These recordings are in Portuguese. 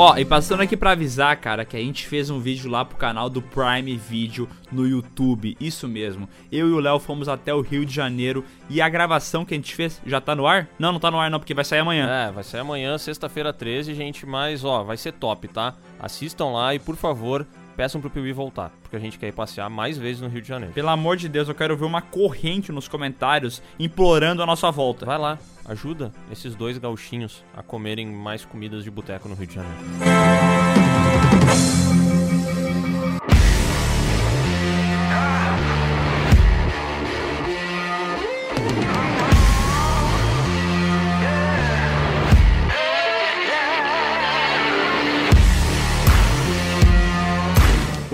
Ó, e passando aqui pra avisar, cara, que a gente fez um vídeo lá pro canal do Prime Video no YouTube. Isso mesmo. Eu e o Léo fomos até o Rio de Janeiro e a gravação que a gente fez já tá no ar? Não, não tá no ar não, porque vai sair amanhã. É, vai sair amanhã, sexta-feira 13, gente, mas ó, vai ser top, tá? Assistam lá e por favor, peçam pro Piuí voltar, porque a gente quer ir passear mais vezes no Rio de Janeiro. Pelo amor de Deus, eu quero ver uma corrente nos comentários implorando a nossa volta. Vai lá, ajuda esses dois gauchinhos a comerem mais comidas de boteco no Rio de Janeiro.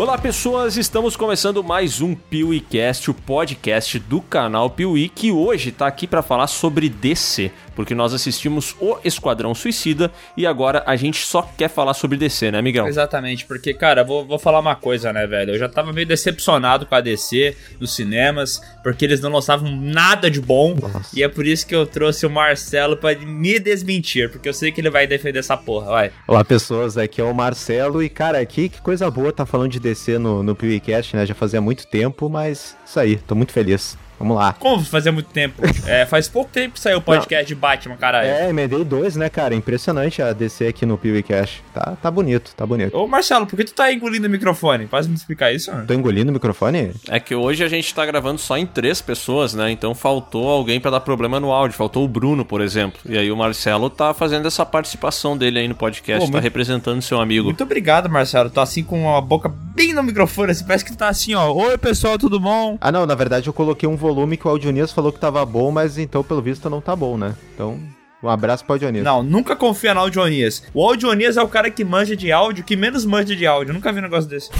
Olá pessoas, estamos começando mais um PeeWeeCast, o podcast do canal Piuí, que hoje tá aqui para falar sobre DC, porque nós assistimos o Esquadrão Suicida e agora a gente só quer falar sobre DC, né, Miguel? Exatamente, porque, cara, vou, vou falar uma coisa, né, velho? Eu já tava meio decepcionado com a DC nos cinemas, porque eles não lançavam nada de bom, Nossa. e é por isso que eu trouxe o Marcelo para me desmentir, porque eu sei que ele vai defender essa porra, vai. Olá, pessoas, aqui é o Marcelo, e, cara, aqui que coisa boa tá falando de DC no, no PewCast, né? Já fazia muito tempo, mas isso aí, tô muito feliz. Vamos lá. Como fazia muito tempo? É, faz pouco tempo que saiu o podcast Não. de Batman, caralho. É, emendei dois, né, cara? Impressionante a DC aqui no PewCast. Tá, tá bonito, tá bonito. Ô, Marcelo, por que tu tá engolindo o microfone? Faz me explicar isso, mano. Tô engolindo o microfone? É que hoje a gente tá gravando só em três pessoas, né? Então faltou alguém para dar problema no áudio. Faltou o Bruno, por exemplo. E aí o Marcelo tá fazendo essa participação dele aí no podcast, Pô, tá muito... representando seu amigo. Muito obrigado, Marcelo. Tô assim com a boca bem no microfone, assim, parece que tu tá assim, ó. Oi, pessoal, tudo bom? Ah, não, na verdade eu coloquei um volume que o Audionias falou que tava bom, mas então, pelo visto, não tá bom, né? Então, um abraço pro Audionias. Não, nunca confia no Audionias. O Audionias é o cara que manja de áudio, que menos manja de áudio. Nunca vi um negócio desse.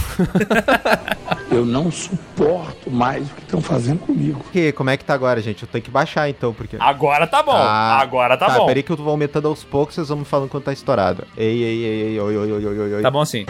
Eu não suporto mais o que estão fazendo comigo. Que, como é que tá agora, gente? Eu tenho que baixar então, porque. Agora tá bom. Ah, agora tá, tá bom. Peraí que eu vou aumentando aos poucos, vocês vão me falando quando tá estourado. Ei, ei, ei, ei, oi, oi, oi, oi, oi. Tá bom assim.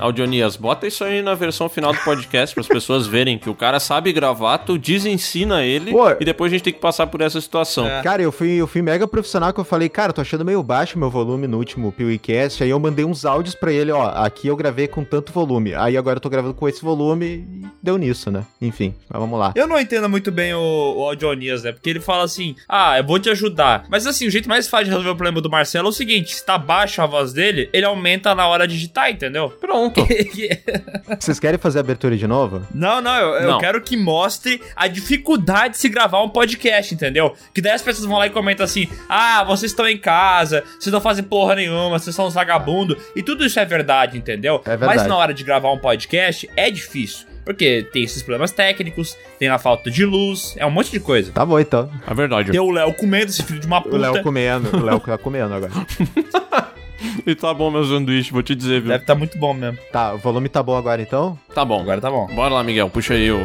Audionias, bota isso aí na versão final do podcast para as pessoas verem que o cara sabe gravar, tu desensina ele Pô, e depois a gente tem que passar por essa situação. É. Cara, eu fui, eu fui mega profissional que eu falei, cara, tô achando meio baixo meu volume no último PewCast, aí eu mandei uns áudios para ele, ó, aqui eu gravei com tanto volume, aí agora eu tô gravando com esse volume e deu nisso, né? Enfim, mas vamos lá. Eu não entendo muito bem o, o Audionias, né? Porque ele fala assim, ah, eu vou te ajudar. Mas assim, o jeito mais fácil de resolver o problema do Marcelo é o seguinte, se tá baixa a voz dele, ele aumenta na hora de digitar, entendeu? Pronto. Vocês querem fazer a abertura de novo? Não, não, eu, eu não. quero que mostre a dificuldade de se gravar um podcast, entendeu? Que daí as pessoas vão lá e comentam assim: ah, vocês estão em casa, vocês não fazem porra nenhuma, vocês são uns vagabundos. E tudo isso é verdade, entendeu? É verdade. Mas na hora de gravar um podcast é difícil. Porque tem esses problemas técnicos, tem a falta de luz, é um monte de coisa. Tá bom, então. É verdade. Tem o Léo comendo, esse filho de uma puta. O Léo comendo, o Léo tá comendo agora. e tá bom meu sanduíche, vou te dizer, viu? Deve tá muito bom mesmo. Tá, o volume tá bom agora então? Tá bom. Agora tá bom. Bora lá, Miguel, puxa aí o...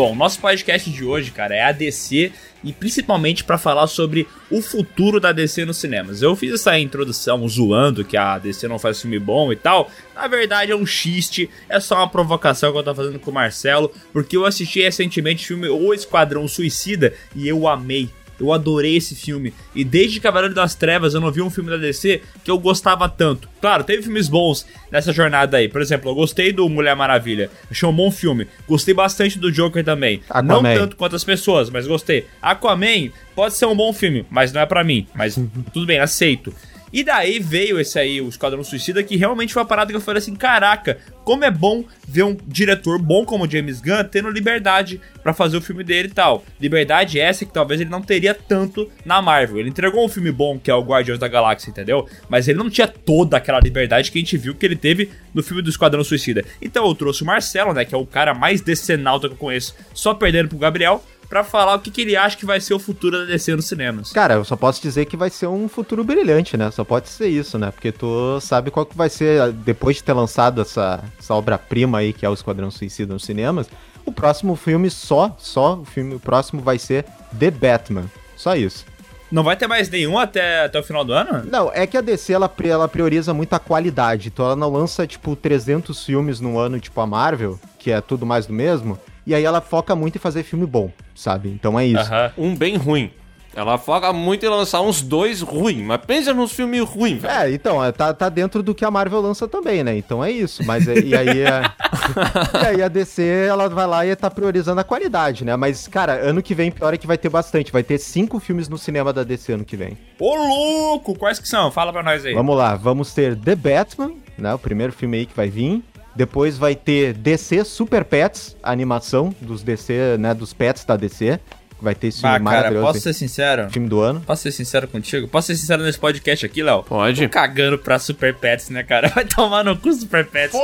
Bom, nosso podcast de hoje, cara, é a DC e principalmente para falar sobre o futuro da DC nos cinemas. Eu fiz essa introdução zoando que a DC não faz filme bom e tal. Na verdade é um xiste, é só uma provocação que eu tô fazendo com o Marcelo, porque eu assisti recentemente o filme O Esquadrão Suicida e eu amei eu adorei esse filme. E desde Cavaleiro das Trevas eu não vi um filme da DC que eu gostava tanto. Claro, teve filmes bons nessa jornada aí. Por exemplo, eu gostei do Mulher Maravilha. Achei um bom filme. Gostei bastante do Joker também. Aquaman. Não tanto quanto as pessoas, mas gostei. Aquaman pode ser um bom filme, mas não é para mim. Mas tudo bem, aceito. E daí veio esse aí, o Esquadrão Suicida, que realmente foi uma parada que eu falei assim: caraca, como é bom ver um diretor bom como James Gunn tendo liberdade para fazer o filme dele e tal. Liberdade essa que talvez ele não teria tanto na Marvel. Ele entregou um filme bom que é o Guardiões da Galáxia, entendeu? Mas ele não tinha toda aquela liberdade que a gente viu que ele teve no filme do Esquadrão Suicida. Então eu trouxe o Marcelo, né, que é o cara mais decenalta que eu conheço, só perdendo pro Gabriel para falar o que, que, ele acha que vai ser o futuro da DC nos cinemas. Cara, eu só posso dizer que vai ser um futuro brilhante, né? Só pode ser isso, né? Porque tu sabe qual que vai ser, depois de ter lançado essa, essa obra-prima aí, que é o Esquadrão Suicida nos cinemas, o próximo filme só, só o filme o próximo vai ser The Batman. Só isso. Não vai ter mais nenhum até, até o final do ano? Não, é que a DC ela, ela prioriza muito a qualidade. Então ela não lança, tipo, 300 filmes no ano, tipo a Marvel, que é tudo mais do mesmo. E aí ela foca muito em fazer filme bom, sabe? Então é isso. Aham. Um bem ruim. Ela foca muito em lançar uns dois ruins, mas pensa nos filmes ruins, velho. É, então, é, tá, tá dentro do que a Marvel lança também, né? Então é isso. Mas é- e aí, é- e aí a DC, ela vai lá e tá priorizando a qualidade, né? Mas, cara, ano que vem, pior é que vai ter bastante. Vai ter cinco filmes no cinema da DC ano que vem. Ô, louco! Quais que são? Fala pra nós aí. Vamos lá, vamos ter The Batman, né? O primeiro filme aí que vai vir. Depois vai ter DC Super Pets, animação dos DC, né? Dos pets da DC. Vai ter esse Ah, filme cara, maravilhoso. posso ser sincero? Filme do ano. Posso ser sincero contigo? Posso ser sincero nesse podcast aqui, Léo? Pode. Tô cagando pra Super Pets, né, cara? Vai tomar no cu Super Pets.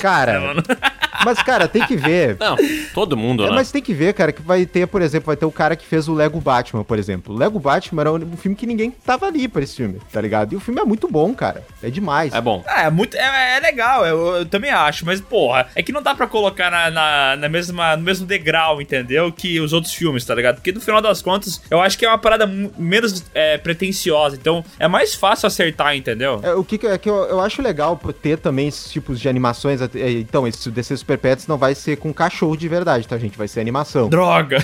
Cara, É, mano. mas, cara, tem que ver. Não, todo mundo, É, né? mas tem que ver, cara, que vai ter, por exemplo, vai ter o cara que fez o Lego Batman, por exemplo. O Lego Batman era um filme que ninguém tava ali pra esse filme, tá ligado? E o filme é muito bom, cara. É demais. É bom. Ah, é muito. É, é legal, eu, eu também acho, mas, porra, é que não dá pra colocar na, na, na mesma, no mesmo degrau, entendeu? Que os outros filmes, tá ligado? Porque no final das contas, eu acho que é uma parada menos é, pretensiosa, então é mais fácil acertar, entendeu? É, o que, que- é que eu, eu acho legal ter também esses tipos de animações. é, Então, esse DC Super Pets não vai ser com cachorro de verdade, tá, gente? Vai ser animação. Droga!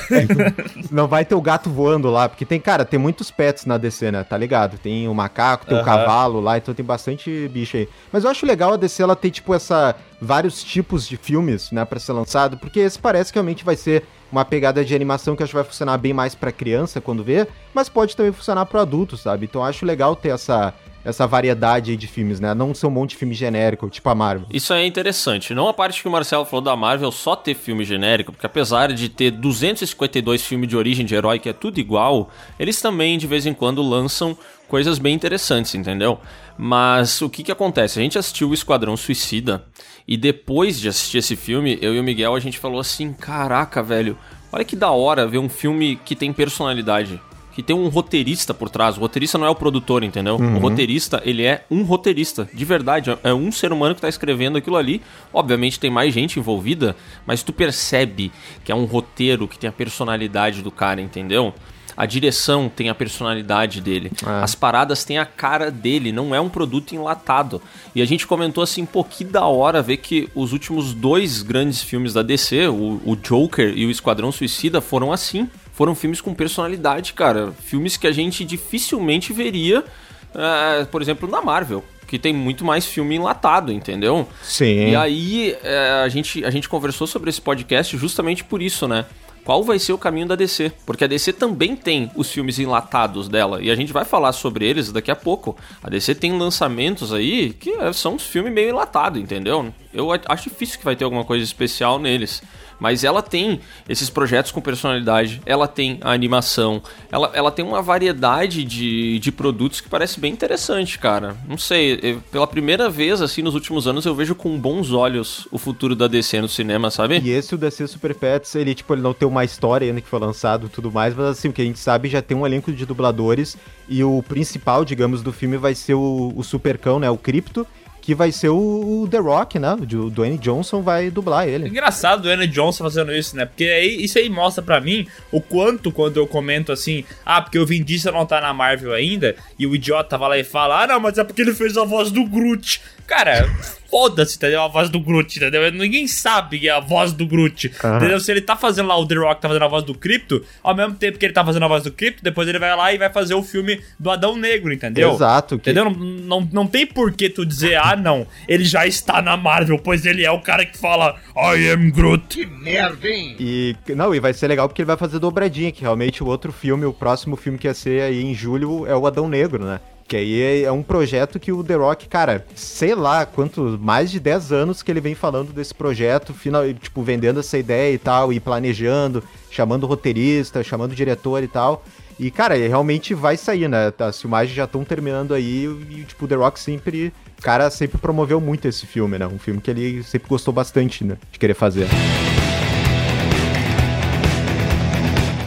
Não vai ter o gato voando lá, porque tem, cara, tem muitos pets na DC, né? Tá ligado? Tem o macaco, tem o Aham. cavalo lá, então tem bastante bicho aí. Mas eu acho legal a DC ela ter, tipo, essa. vários tipos de filmes, né, pra ser lançado, porque esse parece que realmente vai ser uma pegada de animação que acho que vai funcionar bem mais pra criança quando vê, mas pode também funcionar pro adulto, sabe? Então acho legal ter essa. Essa variedade de filmes, né? Não ser um monte de filme genérico, tipo a Marvel. Isso é interessante. Não a parte que o Marcelo falou da Marvel só ter filme genérico, porque apesar de ter 252 filmes de origem de herói que é tudo igual, eles também de vez em quando lançam coisas bem interessantes, entendeu? Mas o que que acontece? A gente assistiu o Esquadrão Suicida e depois de assistir esse filme, eu e o Miguel a gente falou assim: "Caraca, velho, olha que da hora ver um filme que tem personalidade." Que tem um roteirista por trás. O roteirista não é o produtor, entendeu? O roteirista, ele é um roteirista, de verdade. É é um ser humano que tá escrevendo aquilo ali. Obviamente tem mais gente envolvida, mas tu percebe que é um roteiro que tem a personalidade do cara, entendeu? A direção tem a personalidade dele. É. As paradas têm a cara dele, não é um produto enlatado. E a gente comentou assim, pô, que da hora ver que os últimos dois grandes filmes da DC, o, o Joker e o Esquadrão Suicida, foram assim. Foram filmes com personalidade, cara. Filmes que a gente dificilmente veria, eh, por exemplo, na Marvel. Que tem muito mais filme enlatado, entendeu? Sim. E aí, é, a, gente, a gente conversou sobre esse podcast justamente por isso, né? Qual vai ser o caminho da DC? Porque a DC também tem os filmes enlatados dela, e a gente vai falar sobre eles daqui a pouco. A DC tem lançamentos aí que é, são uns filmes meio enlatados, entendeu? Eu acho difícil que vai ter alguma coisa especial neles. Mas ela tem esses projetos com personalidade, ela tem a animação, ela, ela tem uma variedade de, de produtos que parece bem interessante, cara. Não sei, eu- pela primeira vez, assim, nos últimos anos, eu vejo com bons olhos o futuro da DC no cinema, sabe? E esse, o DC Super Pets, ele, tipo, ele não tem uma história ainda que foi lançado e tudo mais, mas assim, o que a gente sabe já tem um elenco de dubladores e o principal, digamos, do filme vai ser o, o Supercão, né, o Crypto, que vai ser o, o The Rock, né, o Dwayne Johnson vai dublar ele. Engraçado o Anna Johnson fazendo isso, né? Porque aí, isso aí mostra pra mim o quanto quando eu comento assim, ah, porque o Vin Diesel não tá na Marvel ainda, e o idiota vai lá e fala, ah, não, mas é porque ele fez a voz do Groot. Cara, foda-se, entendeu? A voz do Groot, entendeu? Ninguém sabe que é a voz do Groot, Aham. entendeu? Se ele tá fazendo lá o The Rock, tá fazendo a voz do Crypto, ao mesmo tempo que ele tá fazendo a voz do Crypto, depois ele vai lá e vai fazer o filme do Adão Negro, entendeu? Exato. Que, Entendeu? Não, não, não tem por que tu dizer, ah, não, ele já está na Marvel, pois ele é o cara que fala I am Groot. E, não, e vai ser legal porque ele vai fazer dobradinha, que realmente o outro filme, o próximo filme que ia ser aí em julho é o Adão Negro, né? Que aí é, é um projeto que o The Rock, cara, sei lá quanto, mais de 10 anos que ele vem falando desse projeto, final, tipo, vendendo essa ideia e tal, e planejando, chamando roteirista, chamando diretor e tal. E, cara, realmente vai sair, né? As filmagens já estão terminando aí e, tipo, o The Rock sempre. Cara sempre promoveu muito esse filme, né? Um filme que ele sempre gostou bastante, né? De querer fazer.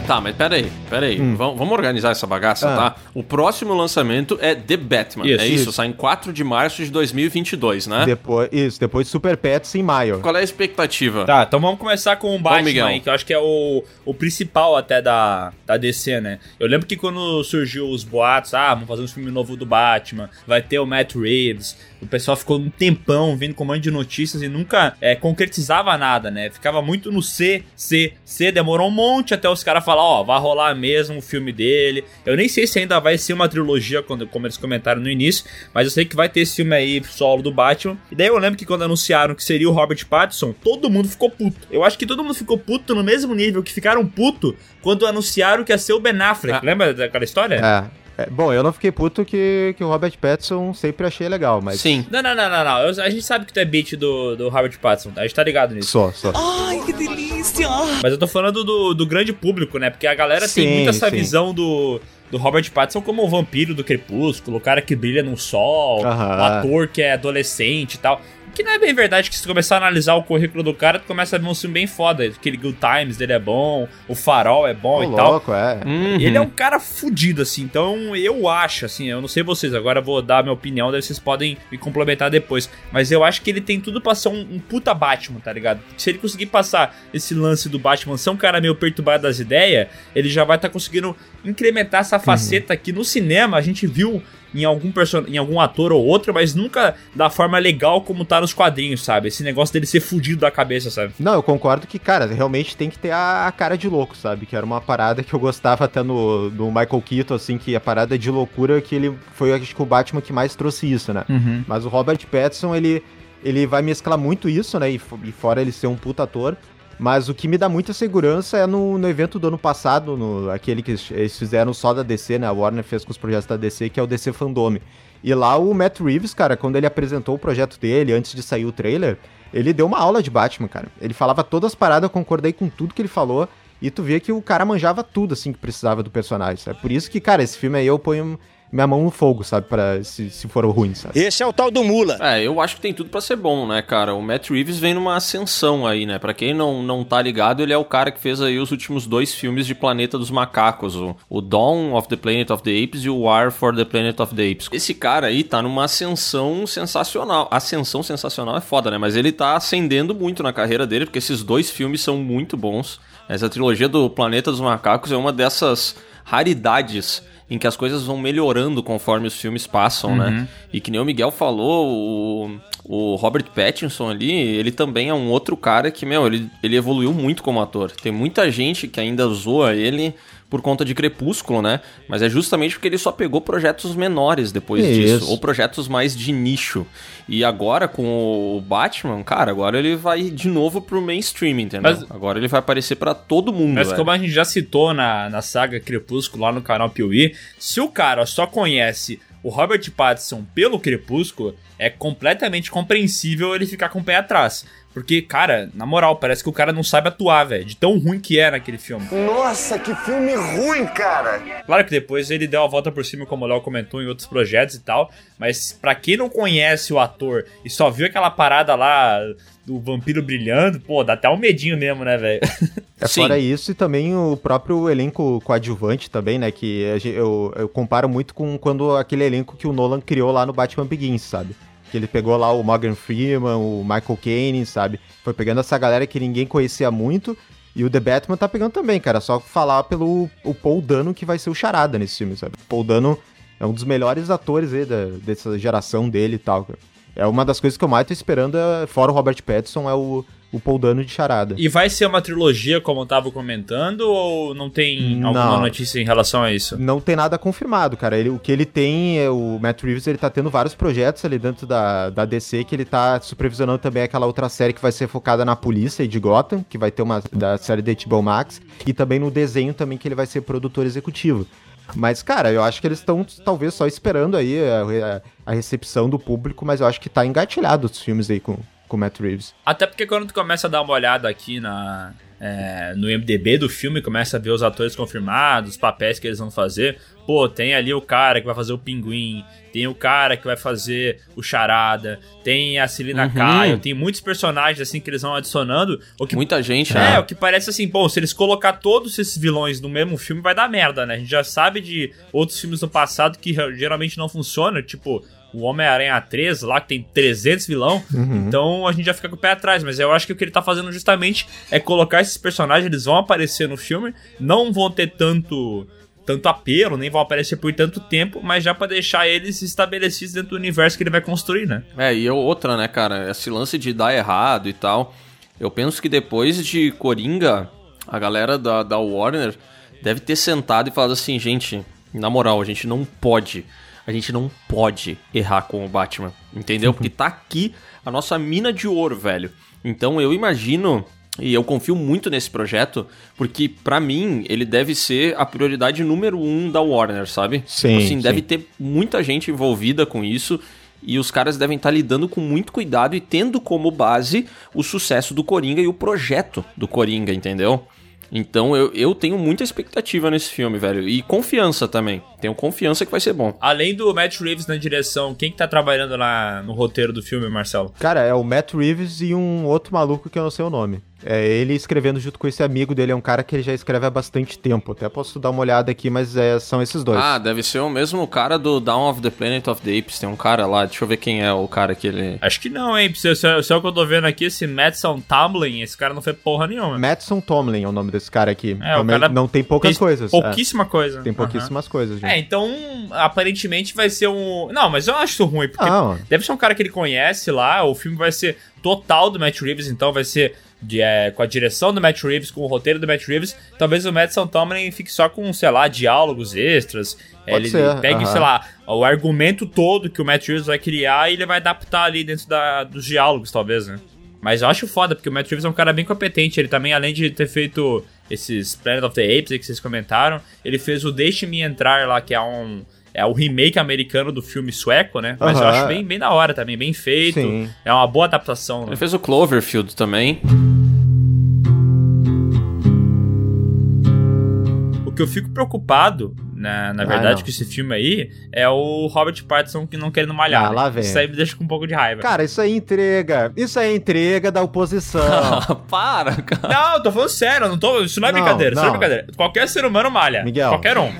Tá, mas peraí, peraí. Hum. Vamos, vamos organizar essa bagaça, Ah. tá? O próximo lançamento é The Batman. Isso, é isso? isso. Sai em 4 de março de 2022, né? Depois, isso, depois Super Pets em maio. Qual é a expectativa? Tá, então vamos começar com o Batman aí, que eu acho que é o, o principal até da, da DC, né? Eu lembro que quando surgiu os boatos, ah, vamos fazer um filme novo do Batman, vai ter o Matt Reeves, o pessoal ficou um tempão vindo com um monte de notícias e nunca é, concretizava nada, né? Ficava muito no C, C, C, demorou um monte até os caras falar, ó, vai rolar mesmo o filme dele. Eu nem sei se ainda vai ser uma trilogia, quando, como eles comentaram no início, mas eu sei que vai ter esse filme aí solo do Batman. E daí eu lembro que quando anunciaram que seria o Robert Pattinson, todo mundo ficou puto. Eu acho que todo mundo ficou puto no mesmo nível que ficaram puto quando anunciaram que ia ser o Ben Affleck. Ah. Lembra daquela história? É. É, bom, eu não fiquei puto que, que o Robert Pattinson sempre achei legal, mas. Sim. Não, não, não, não, não. Eu- a gente sabe que tu é beat do, do Robert Pattinson, a gente tá ligado nisso. Só, só. Mas eu tô falando do, do grande público, né? Porque a galera tem Sim, muito essa sim. visão do, do Robert Pattinson como o vampiro do crepúsculo, o cara que brilha no sol, Aham. o ator que é adolescente e tal. Que não é bem verdade que se tu começar a analisar o currículo do cara, tu começa a ver um filme bem foda. Aquele Good Times dele é bom, o Farol é bom Ô, e tal. louco, é. Uhum. Ele é um cara fudido, assim. Então eu acho, assim, eu não sei vocês, agora eu vou dar a minha opinião, daí vocês podem me complementar depois. Mas eu acho que ele tem tudo pra ser um, um puta Batman, tá ligado? Se ele conseguir passar esse lance do Batman ser um cara meio perturbado das ideias, ele já vai estar conseguindo incrementar essa faceta que no cinema a gente viu em algum person... em algum ator ou outro, mas nunca da forma legal como tá nos quadrinhos, sabe? Esse negócio dele ser fudido da cabeça, sabe? Não, eu concordo que, cara, realmente tem que ter a, a cara de louco, sabe? Que era uma parada que eu gostava até no, no Michael Keaton, assim, que a parada de loucura que ele foi, acho que o Batman que mais trouxe isso, né? Mas o Robert Pattinson, ele, ele vai mesclar muito isso, né? E, e fora ele ser um puta ator. Mas o que me dá muita segurança é no, no evento do ano passado, no, aquele que eles- fizeram só da DC, né? A Warner fez com os projetos da DC, que é o DC Fandome. E lá o Matt Reeves, cara, quando ele apresentou o projeto dele, antes de sair o trailer, ele deu uma aula de Batman, cara. Ele falava todas as paradas, eu concordei com tudo que ele falou. E tu via que o cara manjava tudo, assim, que precisava do personagem, sabe? Por isso que, cara, esse filme aí eu ponho minha mão no fogo, sabe? Pra, se, se for ruim, sabe? Esse é o tal do Mula. É, eu acho que tem tudo pra ser bom, né, cara? O Matt Reeves vem numa ascensão aí, né? Pra quem não, não tá ligado, ele é o cara que fez aí os últimos dois filmes de Planeta dos Macacos, o, o Dawn of the Planet of the Apes e o War for the Planet of the Apes. Esse cara aí tá numa ascensão sensacional. Ascensão sensacional é foda, né? Mas ele tá ascendendo muito na carreira dele, porque esses dois filmes são muito bons. Essa trilogia do Planeta dos Macacos é uma dessas raridades em que as coisas vão melhorando conforme os filmes passam, né? E que nem o Miguel falou, o, o Robert Pattinson ali, ele também é um outro cara que, meu, ele, ele evoluiu muito como ator. Tem muita gente que ainda zoa ele por conta de Crepúsculo, né? Mas é justamente porque ele só pegou projetos menores depois Isso. disso, ou projetos mais de nicho. E agora com o Batman, cara, agora ele vai de novo pro mainstream, entendeu? Mas- Agora ele vai aparecer pra todo mundo, Mas velho. como a gente já citou na, na saga Crepúsculo lá no canal Piuí, se o cara só conhece o Robert Pattinson pelo Crepúsculo, é completamente compreensível ele ficar com o pé atrás. Porque, cara, na moral, parece que o cara não sabe atuar, velho. De tão ruim que é naquele filme. Nossa, que filme ruim, cara! Claro que depois ele deu a volta por cima, como o Léo comentou, em outros projetos e tal. Mas pra quem não conhece o ator e só viu aquela parada lá do vampiro brilhando, pô, dá até um medinho mesmo, né, velho? É Sim. fora isso e também o próprio elenco coadjuvante também, né? Que eu, eu comparo muito com quando aquele elenco que o Nolan criou lá no Batman Begins, sabe? Que ele pegou lá o Morgan Freeman, o Michael Caine, sabe? Foi pegando essa galera que ninguém conhecia muito. E o The Batman tá pegando também, cara. Só falar pelo o Paul Dano que vai ser o charada nesse filme, sabe? Paul Dano é um dos melhores atores aí da, dessa geração dele e tal, cara. É uma das coisas que eu mais tô esperando, é- fora o Robert Pattinson, é o, o Paul Dano de charada. E vai ser uma trilogia, como eu tava comentando, ou não tem Não. alguma notícia em relação a isso? Não tem nada confirmado, cara. Ele, o que ele tem é o Matt Reeves, ele tá tendo vários projetos ali dentro da, da DC, que ele tá supervisionando também aquela outra série que vai ser focada na polícia e de Gotham, que vai ter uma da série da HBO Max, e também no desenho também que ele vai ser produtor executivo. Mas, cara, eu acho que eles estão talvez só esperando aí a, a- a recepção do público, mas eu acho que tá engatilhado os filmes aí com, com o Matt Reeves. Até porque quando tu começa a dar uma olhada aqui na, é, no MDB do filme, começa a ver os atores confirmados, os papéis que eles vão fazer. Pô, tem ali o cara que vai fazer o Pinguim, tem o cara que vai fazer o Charada, tem a Celina Uhum. Caio, tem muitos personagens assim que eles vão adicionando. O que Muita gente, É, né? o que parece assim, bom, se eles colocar todos esses vilões no mesmo filme, vai dar merda, né? A gente já sabe de outros filmes do passado que geralmente não funcionam, tipo o Homem-Aranha 3, lá que tem 300 vilão. Então a gente já fica com o pé atrás. Mas eu acho que o que ele tá fazendo justamente é colocar esses personagens, eles vão aparecer no filme, não vão ter tanto. Tanto apelo, nem vão aparecer por tanto tempo, mas já pra deixar eles estabelecidos dentro do universo que ele vai construir, né? É, e outra, né, cara? Esse lance de dar errado e tal. Eu penso que depois de Coringa, a galera da, da Warner deve ter sentado e falado assim, gente, na moral, a gente não pode. A gente não pode errar com o Batman. Entendeu? Porque tá aqui a nossa mina de ouro, velho. Então eu imagino. E eu confio muito nesse projeto, porque pra mim ele deve ser a prioridade número um da Warner, sabe? Sim, Assim, deve sim. ter muita gente envolvida com isso e os caras devem estar lidando com muito cuidado e tendo como base o sucesso do Coringa e o projeto do Coringa, entendeu? Então eu, eu tenho muita expectativa nesse filme, velho. E confiança também. Tenho confiança que vai ser bom. Além do Matt Reeves na direção, quem que tá trabalhando lá no roteiro do filme, Marcelo? Cara, é o Matt Reeves e um outro maluco que eu não sei o nome. É ele escrevendo junto com esse amigo dele, é um cara que ele já escreve há bastante tempo. Até posso dar uma olhada aqui, mas é, são esses dois. Ah, deve ser o mesmo cara do Dawn of the Planet of the Apes. Tem um cara lá, deixa eu ver quem é o cara que ele. Acho que não, hein? Se, se, se é o que eu tô vendo aqui, esse Madison Tamlin, esse cara não fez porra nenhuma. Madison Tomlin é o nome desse cara aqui. É, o cara não tem poucas coisas. é. Pouquíssima coisa. Tem pouquíssimas coisas, É, então, aparentemente vai ser um. Não, mas eu acho isso ruim, porque deve ser um cara que ele conhece lá. O filme vai ser total do Matt Reeves, então vai ser de, é, com a direção do Matt Reeves, com o roteiro do Matt Reeves. Talvez o Madison Tomlin fique só com, sei lá, diálogos extras. Pode ele ser, pegue, aham. sei lá, o argumento todo que o Matt Reeves vai criar e ele vai adaptar ali dentro da, dos diálogos, talvez, né? Mas eu acho foda, porque o Matt Reeves é um cara bem competente. Ele também, além de ter feito esses Planet of the Apes aí que vocês comentaram, ele fez o Deixe-me Entrar lá, que é um. É o remake americano do filme sueco, né? Mas eu Aham. acho bem, bem da hora também, bem feito. Sim. É uma boa adaptação. Né? Ele fez o Cloverfield também. O que eu fico preocupado, na, na Ah, verdade, não. com esse filme aí, é o Robert Pattinson que não querendo malhar. Ah, lá né? vem. Isso aí me deixa com um pouco de raiva. Cara, isso aí é entrega. Isso aí é entrega da oposição. Para, cara. Não, eu tô falando sério, não tô, isso não é Não, brincadeira, isso não é não. brincadeira. Qualquer ser humano malha. Miguel. Qualquer um.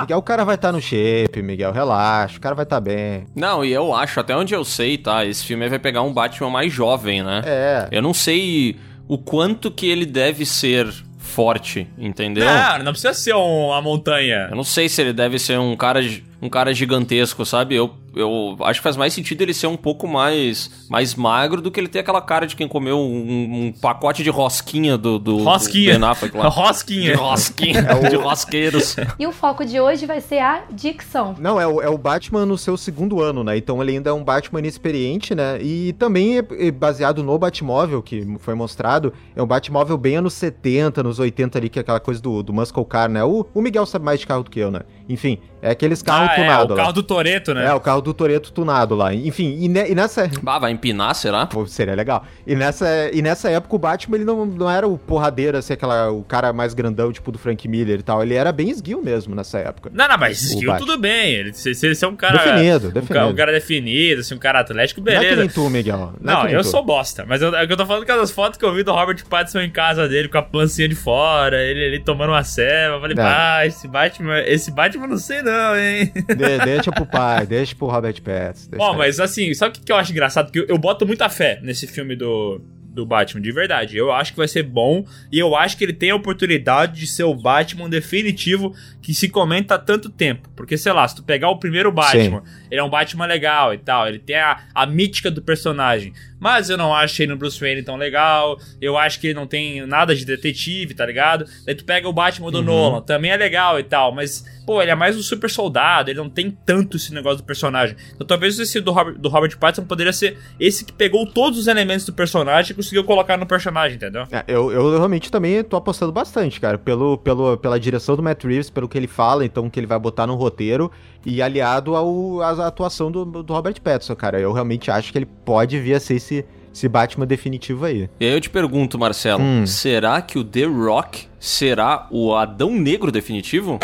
Miguel, o cara vai estar no shape, Miguel. Relaxa, o cara vai estar bem. Não, e eu acho, até onde eu sei, tá? Esse filme aí vai pegar um Batman mais jovem, né? É. Eu não sei o quanto que ele deve ser forte, entendeu? Não, não precisa ser um- uma montanha. Eu não sei se ele deve ser um cara, gi- um cara gigantesco, sabe? Eu, eu acho que faz mais sentido ele ser um pouco mais, mais magro do que ele ter aquela cara de quem comeu um, um pacote de rosquinha do, do, Rosquinha. do Ben Affleck lá. Rosquinha. De rosquinha, de rosqueiros. E o foco de hoje vai ser a dicção. Não, é o, é o Batman no seu segundo ano, né? Então ele ainda é um Batman inexperiente, né? E também é, é baseado no Batmóvel, que foi mostrado. É um Batmóvel bem anos 70, nos 80 ali, que é aquela coisa do, do Muscle Car, né? O, o Miguel sabe mais de carro do que eu, né? Enfim, é aqueles carros Ah, é, tunados o lá. carro do Toreto, né? É, o carro do Toreto tunado lá. Enfim, e, ne- e nessa. Bah, vai empinar, será? Pô, seria legal. E nessa, e nessa época o Batman ele não, não era o porradeiro, assim, aquela, o cara mais grandão, tipo do Frank Miller e tal. Ele era bem esguio mesmo nessa época. Não, não, mas O skill Batman. tudo bem. Ele, se, se ele é um cara. Definido, um definido. ca- Um, cara definido, assim, um cara atlético, Não é que beleza. nem tu, Miguel. Não, é que nem eu tu. sou bosta. Mas eu, é que eu tô falando que as fotos que eu vi do Robert Pattinson em casa dele, com a pancinha de fora, ele ali tomando uma ceva. Eu falei, Não. ah, esse Batman, esse Batman eu não sei não, hein? De- deixa pro pai, deixa pro Robert Pattinson. deixa Ó, mas assim, sabe o que que eu acho engraçado? Porque eu, eu boto muita fé nesse filme do, do Batman, de verdade. Eu acho que vai ser bom e eu acho que ele tem a oportunidade de ser o Batman definitivo que se comenta há tanto tempo. Porque, sei lá, se tu pegar o primeiro Batman, ele é um Batman legal e tal, ele tem a, a mítica do personagem. Mas eu não acho ele no Bruce Wayne tão legal. Eu acho que ele não tem nada de detetive, tá ligado? Daí tu pega o Batman do Nolan, também é legal e tal, mas, pô, ele é mais um super soldado, ele não tem tanto esse negócio do personagem. Então talvez esse do Robert, do Robert Pattinson poderia ser esse que pegou todos os elementos do personagem e conseguiu colocar no personagem, entendeu? É, eu, eu realmente também tô apostando bastante, cara, pelo, pelo, pela direção do Matt Reeves, pelo que ele fala, então, que ele vai botar no roteiro, e aliado ao, à atuação do, do Robert Pattinson, cara. Eu realmente acho que ele pode vir a ser esse, esse Batman definitivo aí. E aí eu te pergunto, Marcelo, Hum. será que o The Rock será o Adão Negro definitivo?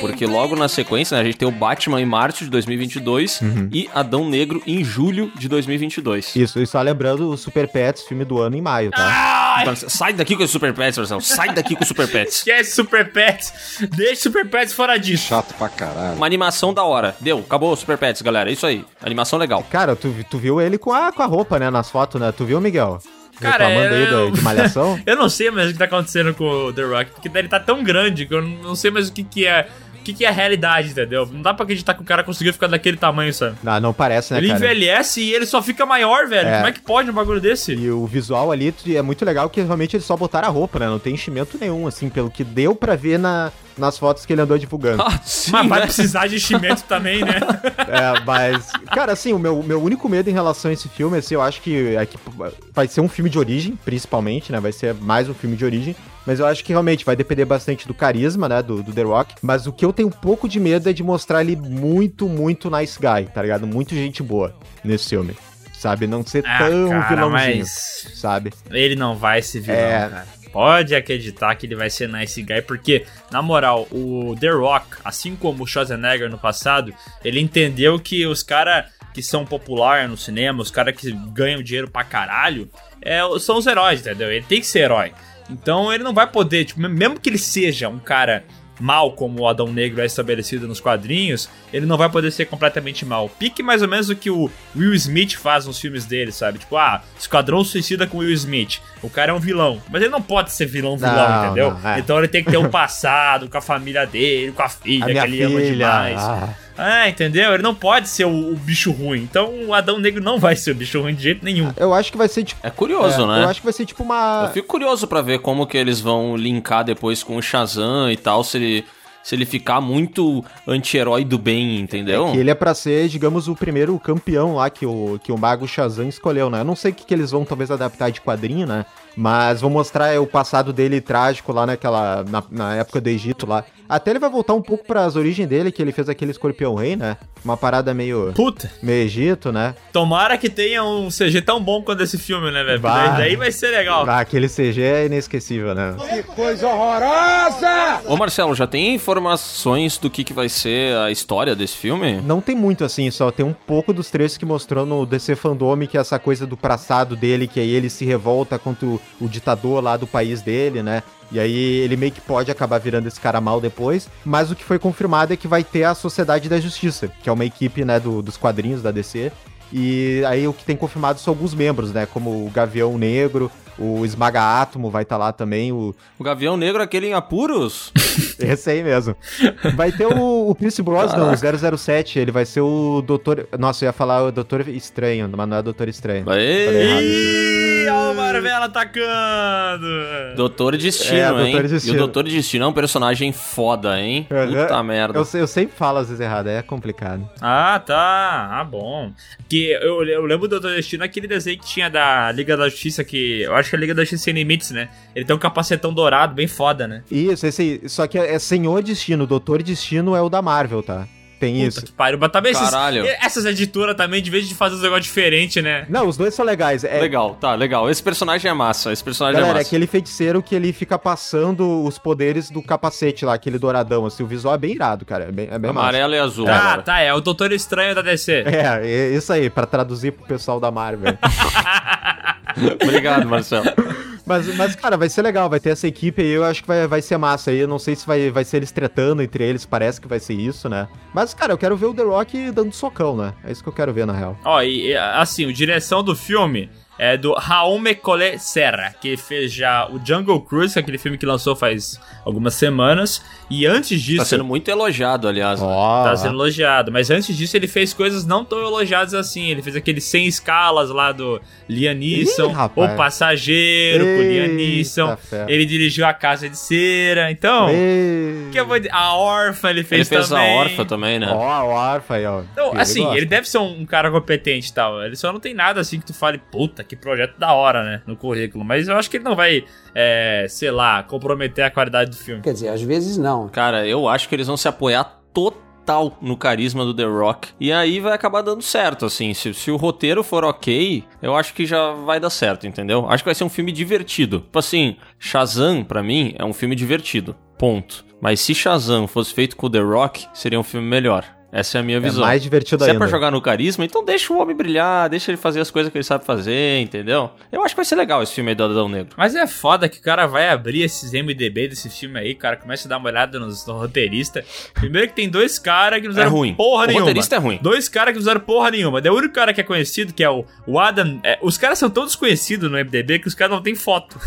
Porque logo na sequência, né, a gente tem o Batman em março de 2022 e Adão Negro em julho de 2022. Isso, e só lembrando o Super Pets, filme do ano em maio, tá? Então, Sai daqui com os Super Pets, Marcelo. Sai daqui com os Super Pets. Esquece Super Pets, deixa Super Pets fora disso. Chato pra caralho. Uma animação da hora. Deu, acabou o Super Pets, galera. É isso aí. Animação legal. Cara, tu, tu viu ele com a, com a roupa, né, nas fotos, né? Tu viu, Miguel? Cara, Reclamando aí eu- da- de malhação? Eu não sei mais o que tá acontecendo com o The Rock, porque ele tá tão grande que eu não sei mais o que, que é. O que, que é a realidade, entendeu? Não dá pra acreditar que o cara conseguiu ficar daquele tamanho, sabe? Não, não parece, né, ele cara? envelhece e ele só fica maior, velho. É. Como é que pode um bagulho desse? E o visual ali é muito legal que realmente eles só botaram a roupa, né? Não tem enchimento nenhum, assim, pelo que deu pra ver na, nas fotos que ele andou divulgando. Ah, sim, Mas vai né? precisar de enchimento também, né? É, mas, cara, assim, o meu, meu único medo em relação a esse filme, assim, eu acho que, é que vai ser um filme de origem, principalmente, né? Vai ser mais um filme de origem. Mas eu acho que realmente vai depender bastante do carisma, né? Do, do The Rock. Mas o que eu tenho um pouco de medo é de mostrar ele muito, muito nice guy, tá ligado? Muito gente boa nesse filme. Sabe? Não ser Ah, tão cara, vilãozinho, mas sabe? ele não vai ser vilão, É. cara. Pode acreditar que ele vai ser nice guy, porque, na moral, o The Rock, assim como o Schwarzenegger no passado, ele entendeu que os caras que são populares no cinema, os caras que ganham dinheiro pra caralho, é, são os heróis, entendeu? Ele tem que ser herói. Então ele não vai poder, tipo, mesmo que ele seja um cara mal como o Adão Negro é estabelecido nos quadrinhos, ele não vai poder ser completamente mal. Pique mais ou menos o que o Will Smith faz nos filmes dele, sabe? Tipo, ah, Esquadrão Suicida com Will Smith. O cara é um vilão, mas ele não pode ser vilão vilão, Não, entendeu? não, é. Então ele tem que ter um passado com a família dele, com a filha, A que ele ama filha. demais. ah. Ah, entendeu? Ele não pode ser o, o bicho ruim. Então o Adão Negro não vai ser o bicho ruim de jeito nenhum. Eu acho que vai ser tipo. É curioso, é, né? Eu acho que vai ser tipo uma. Eu fico curioso pra ver como que eles vão linkar depois com o Shazam e tal, se ele, se ele ficar muito anti-herói do bem, entendeu? Que ele é pra ser, digamos, o primeiro campeão lá que o, que o Mago Shazam escolheu, né? Eu não sei o que, que eles vão talvez adaptar de quadrinho, né? Mas vão mostrar é, o passado dele trágico lá naquela. Na, na época do Egito lá. Até ele vai voltar um pouco pras origens dele, que ele fez aquele escorpião rei, né? Uma parada meio. Puta, meio Egito, né? tomara que tenha um CG tão bom quanto esse filme, né, velho? Daí, daí vai ser legal. Ah, aquele CG é inesquecível, né? Ô Marcelo, já tem informações do que, que vai ser a história desse filme? Não tem muito assim, só tem um pouco dos trechos que mostrou no DC Fandome, que é essa coisa do passado dele, que aí ele se revolta contra o, o ditador lá do país dele, né? E aí ele meio que pode acabar virando esse cara mal depois. Mas o que foi confirmado é que vai ter a Sociedade da Justiça, que é uma equipe, né, do- dos quadrinhos da DC. E aí o que tem confirmado são alguns membros, né? Como o Gavião Negro, o Esmaga Átomo vai estar lá também, o, O Gavião Negro, aquele em apuros? esse aí mesmo. Vai ter o, o Pierce Brosnan, o 007, ele vai ser o Doutor... Nossa, eu ia falar o Doutor Estranho, mas não é Doutor Estranho. Ih, olha o Marvela atacando! Doutor Destino, É, hein? Doutor Destino. E o Doutor Destino é um personagem foda, hein? Puta Eu, merda. eu, eu sempre falo às vezes errado, é complicado. Ah, tá. Ah, bom. Que eu, eu lembro do Doutor Destino, aquele desenho que tinha da Liga da Justiça, que eu acho que é a Liga da Justiça Sem Limites, né? Ele tem um capacetão dourado, bem foda, né? Isso, esse aí. Só que é Senhor Destino, Doutor Destino é o da Marvel, tá? Tem Puta isso. que pariu. Mas também esses- Caralho. essas editoras também, de vez de fazer uns negócios diferentes, né? Não, os dois são legais. É, Legal, tá, legal. Esse personagem é massa, esse personagem Galera, é é massa. aquele feiticeiro que ele fica passando os poderes do capacete lá, aquele douradão, assim. O visual é bem irado, cara. É bem, é bem massa. Amarelo e azul. Ah, agora. tá. É o Doutor Estranho da DC. É, é isso aí, pra traduzir pro pessoal da Marvel. Obrigado, Marcelo. Mas, mas, cara, vai ser legal, vai ter essa equipe aí, eu acho que vai, vai ser massa aí. Eu não sei se vai, vai ser eles tretando entre eles, parece que vai ser isso, né? Mas, cara, eu quero ver o The Rock dando socão, né? É isso que eu quero ver, na real. Ó, e e, assim, o direção do filme é do Raume Cole Serra, que fez já o Jungle Cruise, que é aquele filme que lançou faz algumas semanas. E antes disso. Tá sendo muito elogiado, aliás. né? Ó, Tá sendo elogiado, mas antes disso ele fez coisas não tão elogiadas assim. Ele fez aqueles 100 escalas lá do rapaz. O Passageiro com Eita Neeson. ferro. Ele dirigiu A Casa de Cera. Então, Ei. que eu vou dizer? A Órfã ele Ele fez, fez também. a Orfa também, né? Ó, a órfã aí, ó. Então, Ele assim, gosta. ele deve ser um, um cara competente e tal. Ele só não tem nada assim que tu fale, puta, que projeto da hora, né? No currículo. Mas eu acho que ele não vai, é, sei lá, comprometer a qualidade do filme. Quer dizer, às vezes não. Cara, eu acho que eles vão se apoiar total no carisma do The Rock. E aí vai acabar dando certo, assim. Se, se o roteiro for ok, eu acho que já vai dar certo, entendeu? Acho que vai ser um filme divertido. Tipo assim, Shazam, pra mim, é um filme divertido. Ponto. Mas se Shazam fosse feito com o The Rock, seria um filme melhor. Essa é a minha É visão. mais divertido Se é ainda. pra jogar no carisma, então deixa o homem brilhar, deixa ele fazer as coisas que ele sabe fazer, entendeu? Eu acho que vai ser legal esse filme aí do Adão Negro. Mas é foda que o cara vai abrir esses MDB desse filme aí, cara, começa a dar uma olhada nos, no roteirista. Primeiro que tem dois caras que não fizeram É ruim. porra O nenhuma. roteirista é ruim. Dois caras que não fizeram porra nenhuma. Daí o único cara que é conhecido, que é o, o Adam. é, os caras são todos conhecidos no MDB, que os caras não têm foto.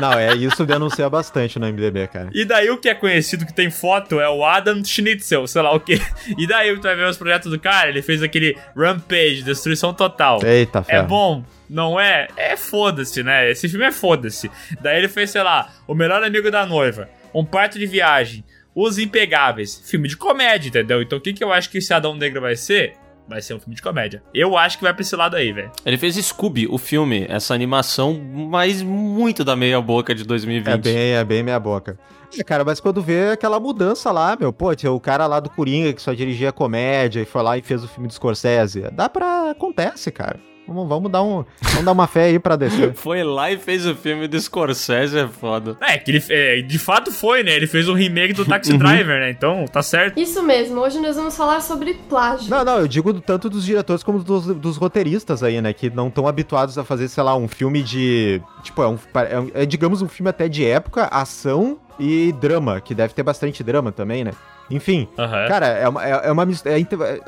Não, é isso denuncia bastante no MDB, cara. E daí o que é conhecido que tem foto é o Adam Schnitzel, sei lá o quê. E daí tu vai ver os projetos do cara, ele fez aquele Rampage, Destruição Total. Eita, É ferro. bom, não é? É foda-se, né? Esse filme é foda-se. Daí ele fez, sei lá, O Melhor Amigo da Noiva, Um Parto de Viagem, Os Impegáveis. Filme de comédia, entendeu? Então o que, que eu acho que esse Adão Negro vai ser? Vai ser um filme de comédia. Eu acho que vai pra esse lado aí, velho. Ele fez Scooby, o filme, essa animação, mas muito da meia boca de 2020. É bem, é bem meia boca. É, cara, mas quando vê aquela mudança lá, meu, pô, tinha o cara lá do Coringa que só dirigia comédia e foi lá e fez o filme do Scorsese. Dá pra. Acontece, cara. Vamos, vamos dar um. Vamos dar uma fé aí pra descer. Foi lá e fez o filme do Scorsese, é foda. É, que ele é, de fato foi, né? Ele fez um remake do Taxi Driver, né? Então, tá certo. Isso mesmo, hoje nós vamos falar sobre plágio. Não, não, eu digo tanto dos diretores como dos, dos roteiristas aí, né? Que não estão habituados a fazer, sei lá, um filme de. Tipo, é, um, é um- é, digamos um filme até de época, ação e drama, que deve ter bastante drama também, né? Enfim, cara, é uma. É, é uma mis- é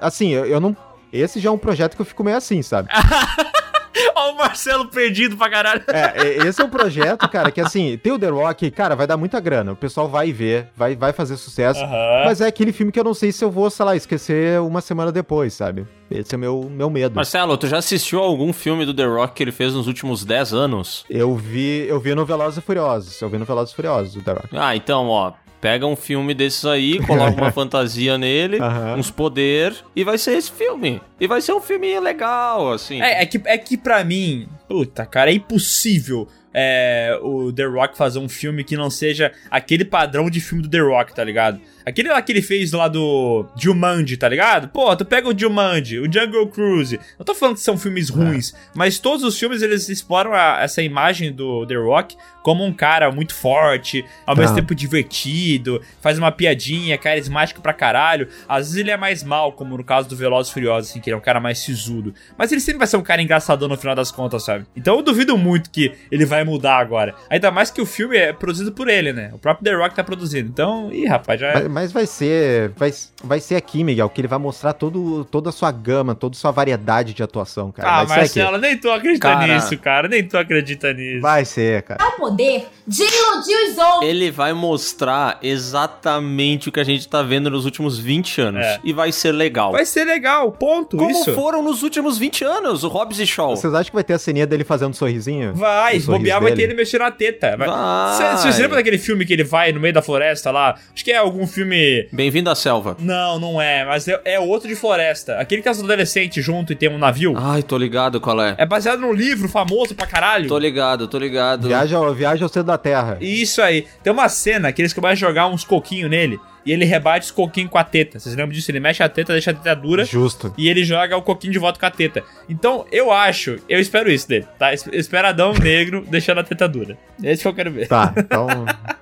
assim, eu, eu não. Esse já é um projeto que eu fico meio assim, sabe? Ó, o Marcelo perdido pra caralho. É, é, esse é um projeto, cara, que assim, tem o The Rock, cara, vai dar muita grana. O pessoal vai ver, vai, vai fazer sucesso. Mas é aquele filme que eu não sei se eu vou, sei lá, esquecer uma semana depois, sabe? Esse é o meu, meu medo. Marcelo, tu já assistiu a algum filme do The Rock que ele fez nos últimos 10 anos? Eu vi, eu vi no Velozes e Furiosos. Eu vi no Velozes e Furiosos, o The Rock. Ah, então, ó, pega um filme desses aí, coloca uma fantasia nele, Aham. uns poder e vai ser esse filme. E vai ser um filme legal, assim. É, é que, é que pra mim, puta, cara, é impossível é, o The Rock fazer um filme que não seja aquele padrão de filme do The Rock, tá ligado? Aquele lá que ele fez lá do Jumanji, tá ligado? Pô, tu pega o Jumanji, o Jungle Cruise. Não tô falando que são filmes ruins, mas todos os filmes eles exploram a- essa imagem do The Rock como um cara muito forte, ao mesmo Ah. tempo divertido, faz uma piadinha, carismático pra caralho. Às vezes ele é mais mal, como no caso do Velozes Furiosos, assim, que ele é um cara mais sisudo. Mas ele sempre vai ser um cara engraçadão no final das contas, sabe? Então eu duvido muito que ele vai mudar agora. Ainda mais que o filme é produzido por ele, né? O próprio The Rock tá produzindo. Então, ih, rapaz, já Mas, mas vai ser. Vai, vai ser aqui, Miguel, que ele vai mostrar todo, toda a sua gama, toda a sua variedade de atuação, cara. Ah, vai. Marcela, nem tu acredita Cara. nisso, cara. Nem tu acredita nisso. Vai ser, cara. o poder de iludir os outros. Ele vai mostrar exatamente o que a gente tá vendo nos últimos 20 anos. É. E vai ser legal. Vai ser legal, ponto. Como isso. foram nos últimos 20 anos, o Hobbs e Shaw. Vocês acham que vai ter a ceninha dele fazendo um sorrisinho? Vai, sorriso bobear, vai ter dele? ele mexendo na teta. Vai. Vai. Você lembra daquele filme que ele vai no meio da floresta lá? Acho que é algum filme. Bem-vindo à selva. Não, não é, mas é, é outro de floresta. Aquele que é os adolescentes junto e tem um navio. Ai, tô ligado qual é. É baseado num livro famoso pra caralho. Tô ligado, tô ligado. Viaja, ao- viaja ao centro da Terra. Isso aí. Tem uma cena que eles começam a jogar uns coquinhos nele e ele rebate os coquinhos com a teta. Vocês lembram disso? Ele mexe a teta, deixa a teta dura. Justo. E ele joga o coquinho de volta com a teta. Então, eu acho, eu espero isso dele, tá? Es- Esperadão negro deixando a teta dura. É isso que eu quero ver. Tá, então,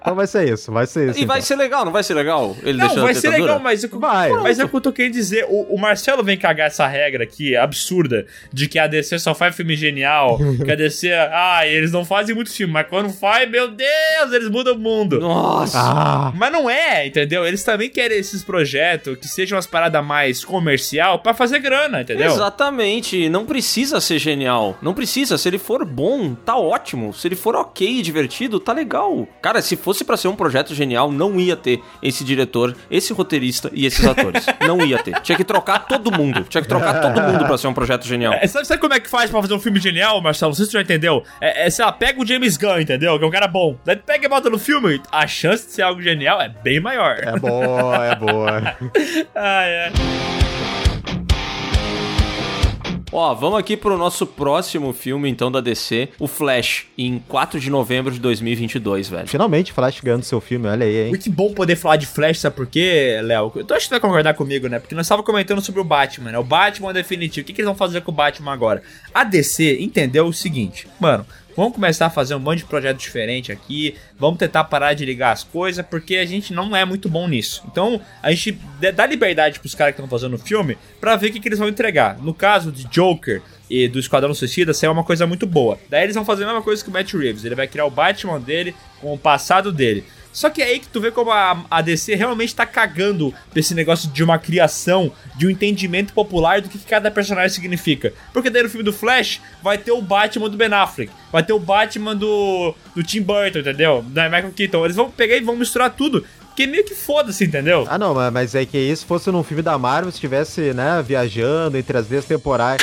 então vai ser isso, vai ser isso. E vai então. ser legal, não vai ser legal? Ele Não, deixando vai a ser teta legal, dura? mas, eu, Vai. mas é o que eu tô querendo dizer. O, o Marcelo vem cagar essa regra aqui, absurda, de que a DC só faz filme genial. que a DC, ah, eles não fazem muito filme, mas quando faz, meu Deus, eles mudam o mundo. Nossa. Ah, Mas não é, entendeu? Eles também querem esses projetos que sejam umas paradas mais comercial pra fazer grana, entendeu? Exatamente. Não precisa ser genial. Não precisa. Se ele for bom, tá ótimo. Se ele for ok e divertido, tá legal. Cara, se fosse pra ser um projeto genial, não ia ter esse diretor, esse roteirista e esses atores. não ia ter. Tinha que trocar todo mundo. Tinha que trocar todo mundo pra ser um projeto genial. É, sabe, sabe como é que faz pra fazer um filme genial, Marcelo? Não sei se você já entendeu. É, é sei lá, pega o James Gunn, entendeu? Que é um cara bom. Daí pega e bota no filme, a chance de ser algo genial é bem maior. É boa, é boa. Ai, ai. Ó, vamos aqui pro nosso próximo filme, então, da DC, o Flash, em 4 de novembro de 2022, velho. Finalmente, Flash ganhando seu filme, olha aí, hein? Muito bom poder falar de Flash, sabe por quê, Léo? Eu tô acho que tu vai concordar comigo, né? Porque nós estávamos comentando sobre o Batman, né? O Batman definitivo. O que, que eles vão fazer com o Batman agora? A DC entendeu o seguinte, mano. Vamos começar a fazer um monte de projeto diferente aqui. Vamos tentar parar de ligar as coisas, porque a gente não é muito bom nisso. Então, a gente dá liberdade pros caras que estão fazendo o filme pra ver o que, que eles vão entregar. No caso de Joker e do Esquadrão Suicida, isso é uma coisa muito boa. Daí eles vão fazer a mesma coisa que o Matt Reeves. Ele vai criar o Batman dele com o passado dele. Só que é aí que tu vê como a, a DC realmente tá cagando desse negócio de uma criação, de um entendimento popular do que cada personagem significa. Porque daí no filme do Flash vai ter o Batman do Ben Affleck, vai ter o Batman do, do Tim Burton, entendeu? Da Michael Keaton. Eles vão pegar e vão misturar tudo. Que meio que foda-se, entendeu? Ah, não, mas- é que isso fosse num filme da Marvel, se estivesse, né, viajando entre as vezes temporais.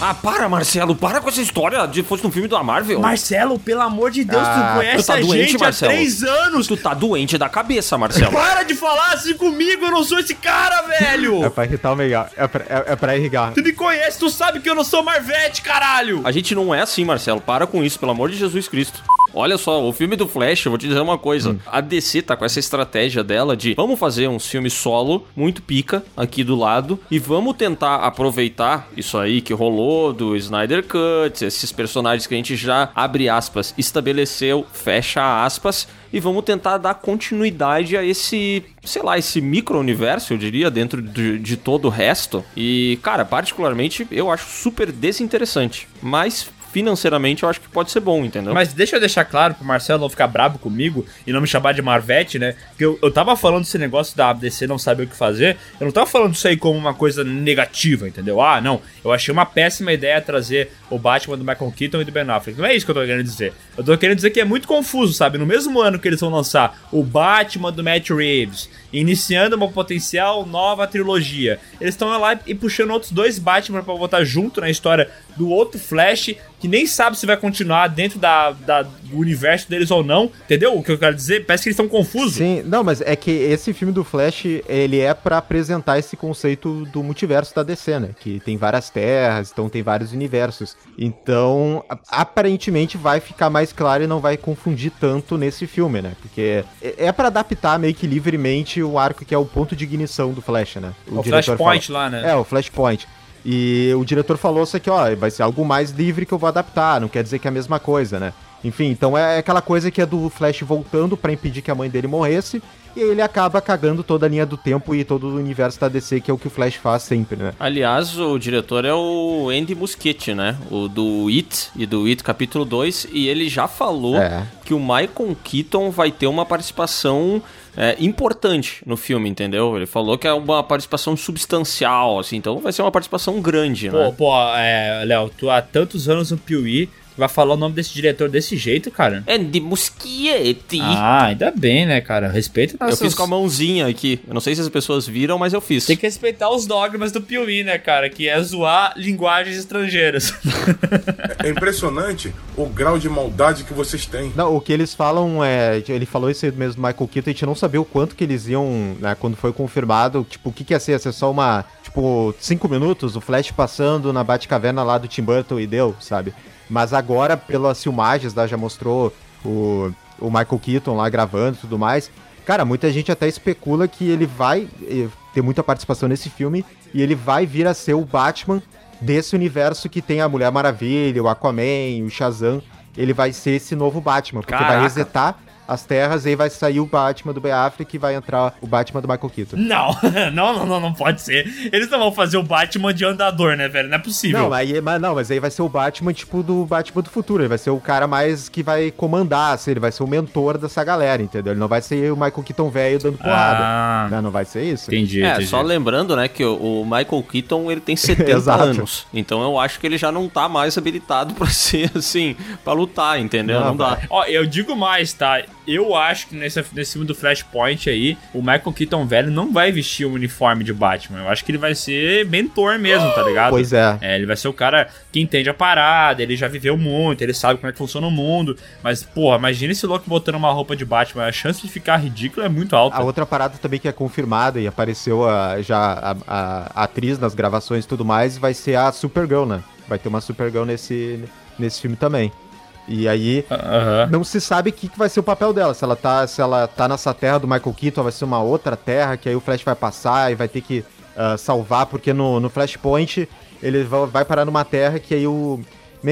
Ah, para, Marcelo, para com essa história de fosse um filme da Marvel. Marcelo, pelo amor de Deus, Ah, tu conhece tu tá a doente, gente Marcelo? há três anos. Tu tá doente da cabeça, Marcelo. Para de falar assim comigo, eu não sou esse cara, velho! É pra irritar o Miguel. É pra, é, é pra irrigar. Tu me conhece, tu sabe que eu não sou Marvete, caralho! A gente não é assim, Marcelo. Para com isso, pelo amor de Jesus Cristo. Olha só, o filme do Flash, eu vou te dizer uma coisa. A DC tá com essa estratégia dela de vamos fazer uns filmes solo, muito pica, aqui do lado, e vamos tentar aproveitar isso aí que rolou do Snyder Cut, esses personagens que a gente já, abre aspas, estabeleceu, fecha aspas, e vamos tentar dar continuidade a esse, sei lá, esse micro-universo, eu diria, dentro de, de todo o resto. E, cara, particularmente, eu acho super desinteressante. Mas financeiramente eu acho que pode ser bom, entendeu? Mas deixa eu deixar claro pro Marcelo não ficar bravo comigo e não me chamar de Marvete, né? Porque eu, eu tava falando desse negócio da ABC não saber o que fazer, eu não tava falando isso aí como uma coisa negativa, entendeu? Ah, não, eu achei uma péssima ideia trazer o Batman do Michael Keaton e do Ben Affleck. Não é isso que eu tô querendo dizer. Eu tô querendo dizer que é muito confuso, sabe? No mesmo ano que eles vão lançar o Batman do Matt Reeves, iniciando uma potencial nova trilogia, eles estão lá e puxando outros dois Batman pra botar junto na história do outro Flash, que nem sabe se vai continuar dentro da, da- do universo deles ou não, entendeu? O que eu quero dizer? Parece que eles estão confusos. Sim, não, mas é que esse filme do Flash, ele é pra apresentar esse conceito do multiverso da DC, né? Que tem várias terras, então tem vários universos. Então, aparentemente vai ficar mais claro e não vai confundir tanto nesse filme, né? Porque é- é pra adaptar meio que livremente o arco que é o ponto de ignição do Flash, né? O diretor Flashpoint fala- lá, né? É, o Flashpoint. E o diretor falou isso aqui, ó, vai ser algo mais livre que eu vou adaptar, não quer dizer que é a mesma coisa, né? Enfim, então é aquela coisa que é do Flash voltando pra impedir que a mãe dele morresse, e ele acaba cagando toda a linha do tempo e todo o universo da DC, que é o que o Flash faz sempre, né? Aliás, o diretor é o Andy Muschietti, né? O do It e do It capítulo 2, e ele já falou É. que o Michael Keaton vai ter uma participação é, importante no filme, entendeu? Ele falou que é uma participação substancial, assim, então vai ser uma participação grande, Pô, né? pô, é, Léo, tu há tantos anos no Piuí, vai falar o nome desse diretor desse jeito, cara? Andy Muschietti. Ah, ainda bem, né, cara? Respeita Eu nossas... fiz com a mãozinha aqui. Eu não sei se as pessoas viram, mas eu fiz. Tem que respeitar os dogmas do Piuí, né, cara? Que é zoar linguagens estrangeiras. É impressionante o grau de maldade que vocês têm. Não, o que eles falam é. Ele falou isso aí mesmo do Michael Keaton, a gente não sabia o quanto que eles iam, né, quando foi confirmado, tipo, o que, que ia ser? Ia ser só uma. Tipo, cinco minutos, o Flash passando na Batcaverna lá do Tim Burton e deu, sabe? Mas agora, pelas filmagens, lá já mostrou o, o Michael Keaton lá gravando e tudo mais. Cara, muita gente até especula que ele vai eh, ter muita participação nesse filme e ele vai vir a ser o Batman desse universo que tem a Mulher Maravilha, o Aquaman, o Shazam. Ele vai ser esse novo Batman, porque Caraca. vai resetar as terras, e aí vai sair o Batman do Ben Affleck e vai entrar o Batman do Michael Keaton. Não, não, não, não, não pode ser. Eles não vão fazer o Batman de andador, né, velho? Não é possível. Não, aí, mas, não, mas aí vai ser o Batman, tipo, do Batman do futuro. Ele vai ser o cara mais que vai comandar, assim, ele vai ser o mentor dessa galera, entendeu? Ele não vai ser o Michael Keaton velho dando porrada. Ah. Né? Não vai ser isso. Entendi, É, entendi. só lembrando, né, que o Michael Keaton, ele tem 70 Exato. anos. Então eu acho que ele já não tá mais habilitado pra ser, assim, pra lutar, entendeu? Não, Não, dá. Ó, eu digo mais, tá? Eu acho que nesse, nesse filme do Flashpoint aí, o Michael Keaton velho não vai vestir o uniforme de Batman. Eu acho que ele vai ser mentor mesmo, tá ligado? Pois é. É, ele vai ser o cara que entende a parada, ele já viveu muito, ele sabe como é que funciona o mundo. Mas, porra, imagina esse louco botando uma roupa de Batman. A chance de ficar ridículo é muito alta. A outra parada também que é confirmada e apareceu a- já a, a- a atriz nas gravações e tudo mais, vai ser a Supergirl, né? Vai ter uma Supergirl nesse, nesse filme também. E aí, não se sabe o que, que vai ser o papel dela. Se ela, tá, se ela tá nessa terra do Michael Keaton, vai ser uma outra terra, que aí o Flash vai passar e vai ter que ah, salvar, porque no, no Flashpoint ele vai, parar numa terra que aí o.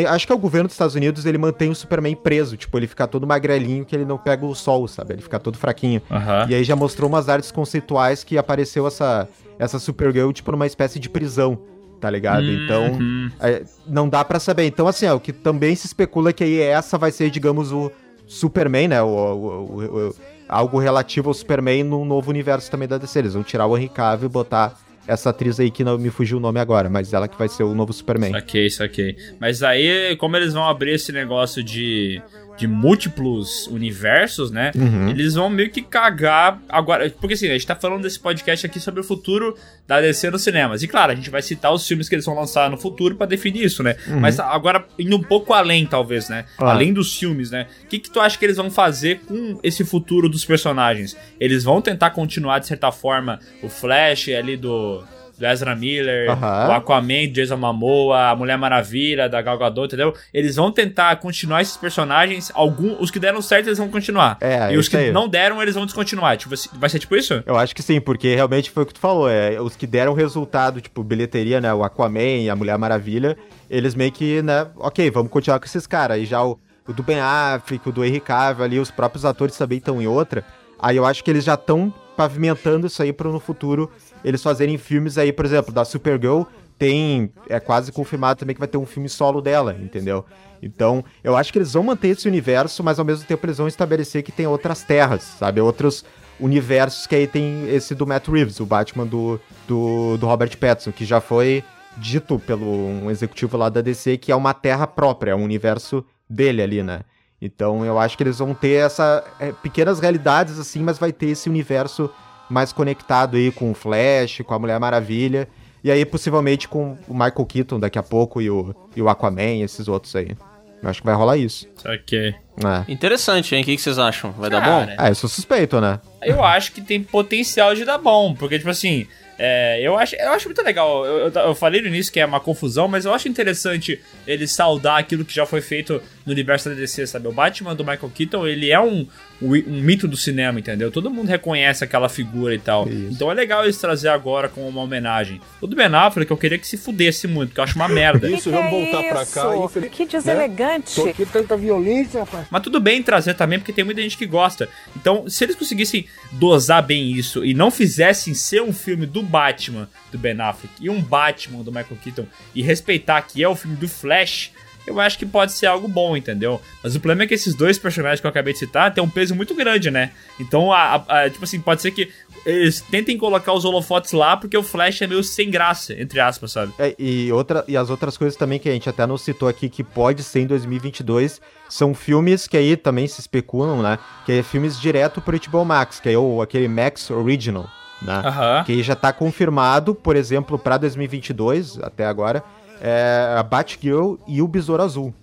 Acho que é o governo dos Estados Unidos, ele mantém o Superman preso. Tipo, ele fica todo magrelinho que ele não pega o sol, sabe? Ele fica todo fraquinho. Aham. E aí já mostrou umas artes conceituais que apareceu essa, essa Supergirl, tipo, numa espécie de prisão, tá ligado? Então, é, não dá pra saber. Então, assim, ó, o que também se especula é que aí essa vai ser, digamos, o Superman, né? O, o- o- o- algo relativo ao Superman num novo universo também da DC. Eles vão tirar o Henry Cavill e botar essa atriz aí que não me fugiu o nome agora, mas ela que vai ser o novo Superman. Saquei, saquei. Mas aí, como eles vão abrir esse negócio de, de múltiplos universos, né? Eles vão meio que cagar agora. Porque assim, a gente tá falando desse podcast aqui sobre o futuro da DC nos cinemas. E claro, a gente vai citar os filmes que eles vão lançar no futuro pra definir isso, né? Mas agora, indo um pouco além, talvez, né? Ah. Além dos filmes, né? O que, que tu acha que eles vão fazer com esse futuro dos personagens? Eles vão tentar continuar, de certa forma, o Flash ali do. Do Ezra Miller, Aham. o Aquaman, do Jason Momoa, a Mulher Maravilha, da Gal Gadot, entendeu? Eles vão tentar continuar esses personagens, algum, os que deram certo eles vão continuar. É, e os que aí. não deram eles vão descontinuar. Tipo, vai ser tipo isso? Eu acho que sim, porque realmente foi o que tu falou. É, os que deram resultado, tipo, bilheteria, né? O Aquaman e a Mulher Maravilha, eles meio que, né? Ok, vamos continuar com esses caras. Aí já o, o do Ben Affleck, o do Henry Cavill ali, os próprios atores também estão em outra. Aí eu acho que eles já estão pavimentando isso aí para no futuro eles fazerem filmes aí, por exemplo, da Supergirl tem é quase confirmado também que vai ter um filme solo dela, entendeu? Então, eu acho que eles vão manter esse universo, mas ao mesmo tempo eles vão estabelecer que tem outras terras, sabe? Outros universos que aí tem esse do Matt Reeves, o Batman do, do, do Robert Pattinson, que já foi dito pelo um executivo lá da DC que é uma terra própria, é um universo dele ali, né? Então eu acho que eles vão ter essa é, pequenas realidades assim, mas vai ter esse universo mais conectado aí com o Flash, com a Mulher Maravilha, e aí possivelmente com o Michael Keaton daqui a pouco e o, e o Aquaman e esses outros aí. Eu acho que vai rolar isso. Ok. É. Interessante, hein? O que, que vocês acham? Vai dar Cara, bom? Ah, eu sou suspeito, né? Eu acho que tem potencial de dar bom, porque, tipo assim, é, eu, acho, eu acho muito legal. Eu, eu, eu falei no início que é uma confusão, mas eu acho interessante ele saudar aquilo que já foi feito no universo da DC, sabe? O Batman do Michael Keaton, ele é um, um, mito do cinema, entendeu? Todo mundo reconhece aquela figura e tal. Isso. Então é legal eles trazer agora como uma homenagem. O do Ben Affleck eu queria que se fudesse muito, porque eu acho uma merda. Isso, vamos voltar pra cá. infeliz- Que deselegante. Tô aqui tanta violência, rapaz. Mas tudo bem trazer também, porque tem muita gente que gosta. Então, se eles conseguissem dosar bem isso e não fizessem ser um filme do Batman do Ben Affleck e um Batman do Michael Keaton e respeitar que é o filme do Flash, eu acho que pode ser algo bom, entendeu? Mas o problema é que esses dois personagens que eu acabei de citar têm um peso muito grande, né? Então, a, a- tipo assim, pode ser que eles tentem colocar os holofotes lá porque o Flash é meio sem graça, entre aspas, sabe? É, e, outra, e as outras coisas também que a gente até não citou aqui que pode ser em 2022 são filmes que aí também se especulam, né? Que é filmes direto pro HBO Max, que é o, aquele Max Original, né? Que já tá confirmado, por exemplo, pra 2022, até agora, é a Batgirl e o Besouro Azul.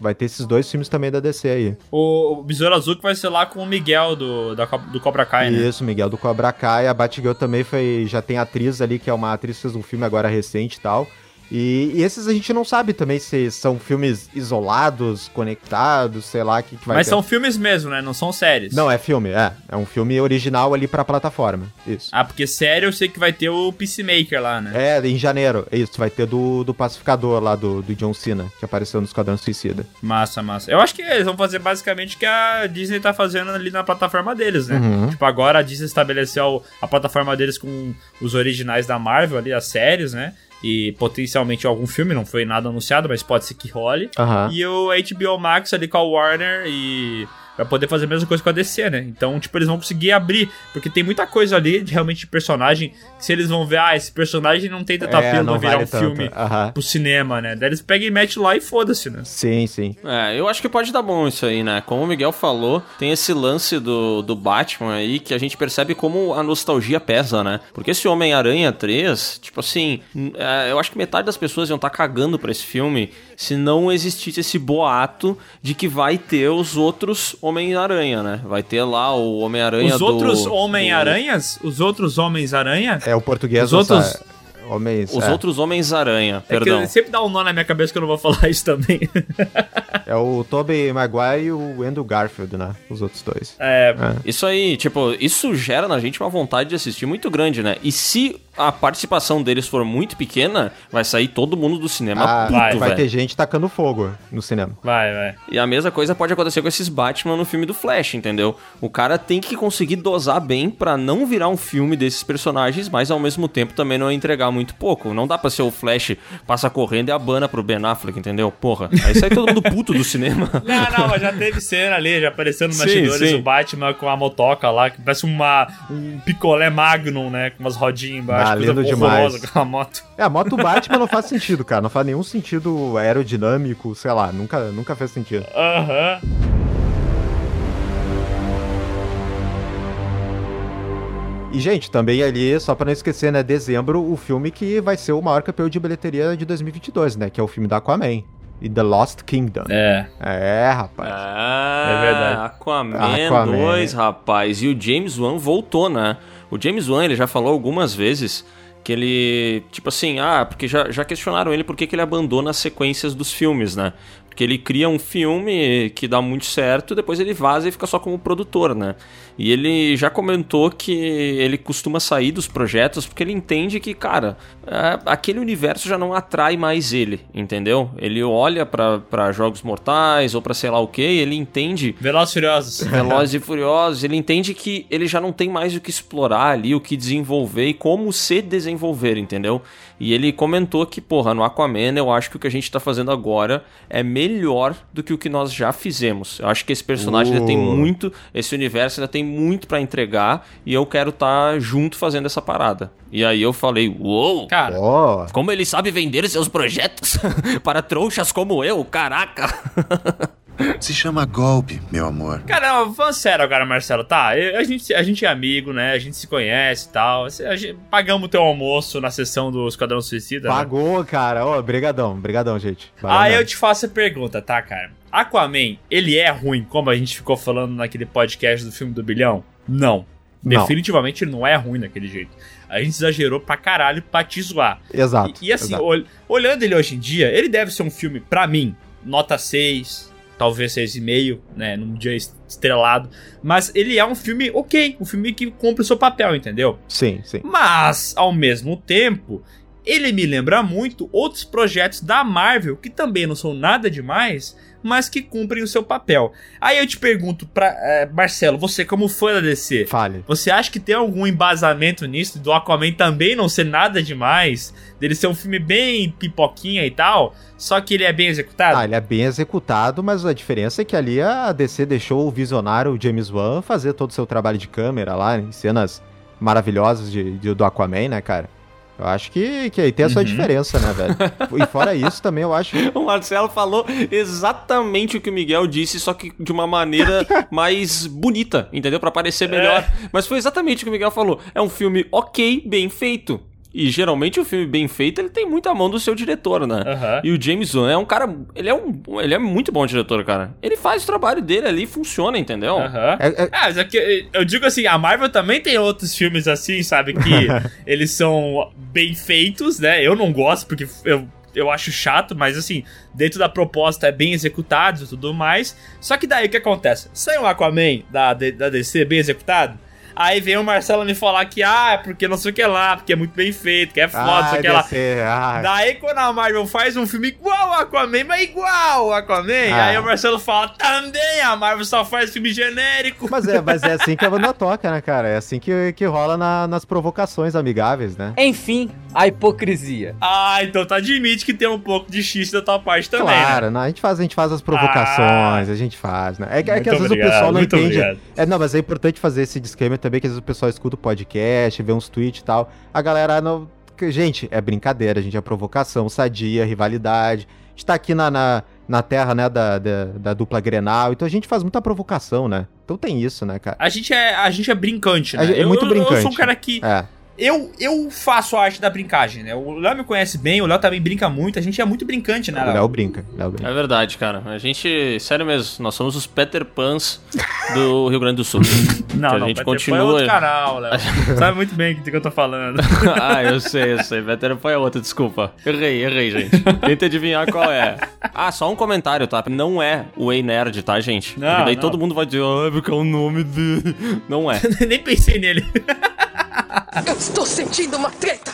Vai ter esses dois filmes também da DC aí. O, o Besouro Azul que vai ser lá com o Miguel do, da, do Cobra Kai, né? Isso, Miguel do Cobra Kai. A Batgirl também foi. Já tem atriz ali, que é uma atriz que fez um filme agora recente e tal. E, e esses a gente não sabe também se são filmes isolados, conectados, sei lá, o que, que vai Mas ter. são filmes mesmo, né? Não são séries. Não, é filme, é. É um filme original ali pra plataforma. Isso. Ah, porque série eu sei que vai ter o Peacemaker lá, né? É, em janeiro. Isso, vai ter do, do pacificador lá, do, do John Cena, que apareceu no Esquadrão Suicida. Massa, massa. Eu acho que eles vão fazer basicamente o que a Disney tá fazendo ali na plataforma deles, né? Uhum. Tipo, agora a Disney estabeleceu a plataforma deles com os originais da Marvel ali, as séries, né? E potencialmente algum filme, não foi nada anunciado, mas pode ser que role. E o HBO Max ali com a Warner e vai poder fazer a mesma coisa com a DC, né? Então, tipo, eles vão conseguir abrir, porque tem muita coisa ali de realmente de personagem que se eles vão ver, ah, esse personagem não tem tanta É, apelo não pra virar vale um tanto. filme Aham. pro cinema, né? Daí eles pegam e metem lá e foda-se, né? Sim, sim. É, eu acho que pode dar bom isso aí, né? Como o Miguel falou, tem esse lance do, do Batman aí que a gente percebe como a nostalgia pesa, né? Porque esse Homem-Aranha 3, tipo assim, é, eu acho que metade das pessoas iam estar cagando pra esse filme se não existisse esse boato de que vai ter os outros Homem-Aranha, né? Vai ter lá o Homem-Aranha Os do... outros do- Homem-Aranhas, os outros Homens-Aranha, É o português. Os outros- essa- Homens. Os é. outros Homens-Aranha, é que perdão. sempre dá um nó na minha cabeça que eu não vou falar isso também. É o Tobey Maguire e o Andrew Garfield, né? Os outros dois. É, Isso aí, tipo, isso gera na gente uma vontade de assistir muito grande, né? E se a participação deles for muito pequena, vai sair todo mundo do cinema Ah, puto, vai, vai ter gente tacando fogo no cinema. vai, vai. E a mesma coisa pode acontecer com esses Batman no filme do Flash, entendeu? O cara tem que conseguir dosar bem pra não virar um filme desses personagens, mas ao mesmo tempo também não entregar muito pouco. Não dá pra ser o Flash passa correndo e abana pro Ben Affleck, entendeu? Porra, aí sai todo mundo puto do cinema. Não, não, mas já teve cena ali, já apareceu no Sim, bastidores o Batman com a motoca lá, que parece uma, um picolé Magnum, né? Com umas rodinhas embaixo, Ah, coisa demais. com a moto. É, a moto Batman não faz sentido, cara. Não faz nenhum sentido aerodinâmico, sei lá. Nunca, nunca fez sentido. Aham. E, gente, também ali, só pra não esquecer, né? Dezembro, o filme que vai ser o maior campeão de bilheteria de 2022, né? Que é o filme da Aquaman. E The Lost Kingdom. É. É, rapaz. Ah, É verdade. Aquaman, Aquaman. 2, rapaz. E o James Wan voltou, né? O James Wan, ele já falou algumas vezes que ele, tipo assim, ah, porque já, já questionaram ele por que, que ele abandona as sequências dos filmes, né? Porque ele cria um filme que dá muito certo, depois ele vaza e fica só como produtor, né? E ele já comentou que ele costuma sair dos projetos porque ele entende que, cara, é, aquele universo já não atrai mais ele, entendeu? Ele olha pra pra Jogos Mortais ou pra sei lá o que, ele entende Velozes e Furiosos. Velozes e Furiosos, ele entende que ele já não tem mais o que explorar ali, o que desenvolver e como se desenvolver, entendeu? E ele comentou que, porra, no Aquaman eu acho que o que a gente tá fazendo agora é melhor do que o que nós já fizemos. Eu acho que esse personagem ainda tem Uh. muito, esse universo ainda tem muito pra entregar e eu quero estar junto fazendo essa parada. E aí eu falei, uou! Cara, Ó, Como ele sabe vender seus projetos para trouxas como eu, caraca! Se chama golpe, meu amor. cara, não, falando sério agora, Marcelo, tá? A gente, a gente é amigo, né? A gente se conhece e tal. A gente- pagamos teu almoço na sessão do Esquadrão Suicida. né? pagou, cara. Ó, brigadão. Brigadão, gente. Valeu Aí eu te faço a pergunta, tá, cara? Aquaman, ele é ruim, como a gente ficou falando naquele podcast do filme do bilhão? Não. Não. Definitivamente ele não é ruim daquele jeito. A gente exagerou pra caralho pra te zoar. Exato. E, e assim, exato. ol- olhando ele hoje em dia, ele deve ser um filme, pra mim, nota 6, talvez 6,5, né? Num dia est- estrelado. Mas ele é um filme ok, um filme que cumpre o seu papel, entendeu? Sim, sim. Mas, ao mesmo tempo, ele me lembra muito outros projetos da Marvel que também não são nada demais, mas que cumprem o seu papel. Aí eu te pergunto, pra, eh, Marcelo, você como fã da DC, Fale. você acha que tem algum embasamento nisso, do Aquaman também não ser nada demais, dele ser um filme bem pipoquinha e tal, só que ele é bem executado? Ah, ele é bem executado, mas a diferença é que ali a DC deixou o visionário James Wan fazer todo o seu trabalho de câmera lá, em cenas maravilhosas de, de- do Aquaman, né, cara? Eu acho que, que aí tem a sua Uhum. diferença, né, velho? E fora isso, também eu acho. O Marcelo falou exatamente o que o Miguel disse, só que de uma maneira mais bonita, entendeu? Pra parecer melhor. Mas foi exatamente o que o Miguel falou. É um filme ok, bem feito. E geralmente o filme bem feito, ele tem muita mão do seu diretor, né? Aham. E o James Wan é um cara, ele é um, ele é muito bom diretor, cara. Ele faz o trabalho dele ali e funciona, entendeu? Aham. É- é- Ah, mas é que eu digo assim, a Marvel também tem outros filmes assim, sabe? Que eles são bem feitos, né? Eu não gosto porque eu eu acho chato, mas assim, dentro da proposta é bem executado e tudo mais. Só que daí o que acontece? Sai um Aquaman da, da DC bem executado? Aí vem o Marcelo me falar que, ah, é porque não sei o que lá, porque é muito bem feito, que é foda, não sei o que lá. Ah, Daí quando a Marvel faz um filme igual ao Aquaman, mas igual ao Aquaman, Ah. aí o Marcelo fala, também a Marvel só faz filme genérico. Mas é, mas é assim que a banda toca, né, cara? É assim que, que rola na- nas provocações amigáveis, né? Enfim, a hipocrisia. Ah, então tu admite que tem um pouco de X da tua parte também, né? claro, não, a gente faz, a gente faz as provocações, a gente faz, né? É, que- é que às vezes obrigado, o pessoal não entende. obrigado. É, não, mas é importante fazer esse disclaimer também, que às vezes o pessoal escuta o podcast, vê uns tweets e tal. A galera não. Gente, é brincadeira, a gente é provocação, sadia, rivalidade. A gente tá aqui na, na, na terra, né, da, da, da dupla Grenal, então a gente faz muita provocação, né? Então tem isso, né, cara? A gente é, a gente é brincante, né? É Eu- muito eu, Eu sou um brincante. cara que. É. Eu, eu faço a arte da brincagem, né? O Léo me conhece bem, o Léo também brinca muito, a gente é muito brincante, né, O Léo? Léo brinca, Léo brinca. É verdade, cara. A gente, sério mesmo, nós somos os Peter Pans do Rio Grande do Sul. Não, que a não, gente Peter Pan é continua. outro canal, Léo. Sabe muito bem do que eu tô falando. ah, eu sei, eu sei. Peter Pan é outro, desculpa. Errei, errei, gente. Tenta adivinhar qual é. Ah, só um comentário, tá? Não é o Ei Nerd, tá, gente? Não, Porque daí não. todo mundo vai dizer, ah, porque é o nome dele. Não é. Nem pensei nele. Eu estou sentindo uma treta.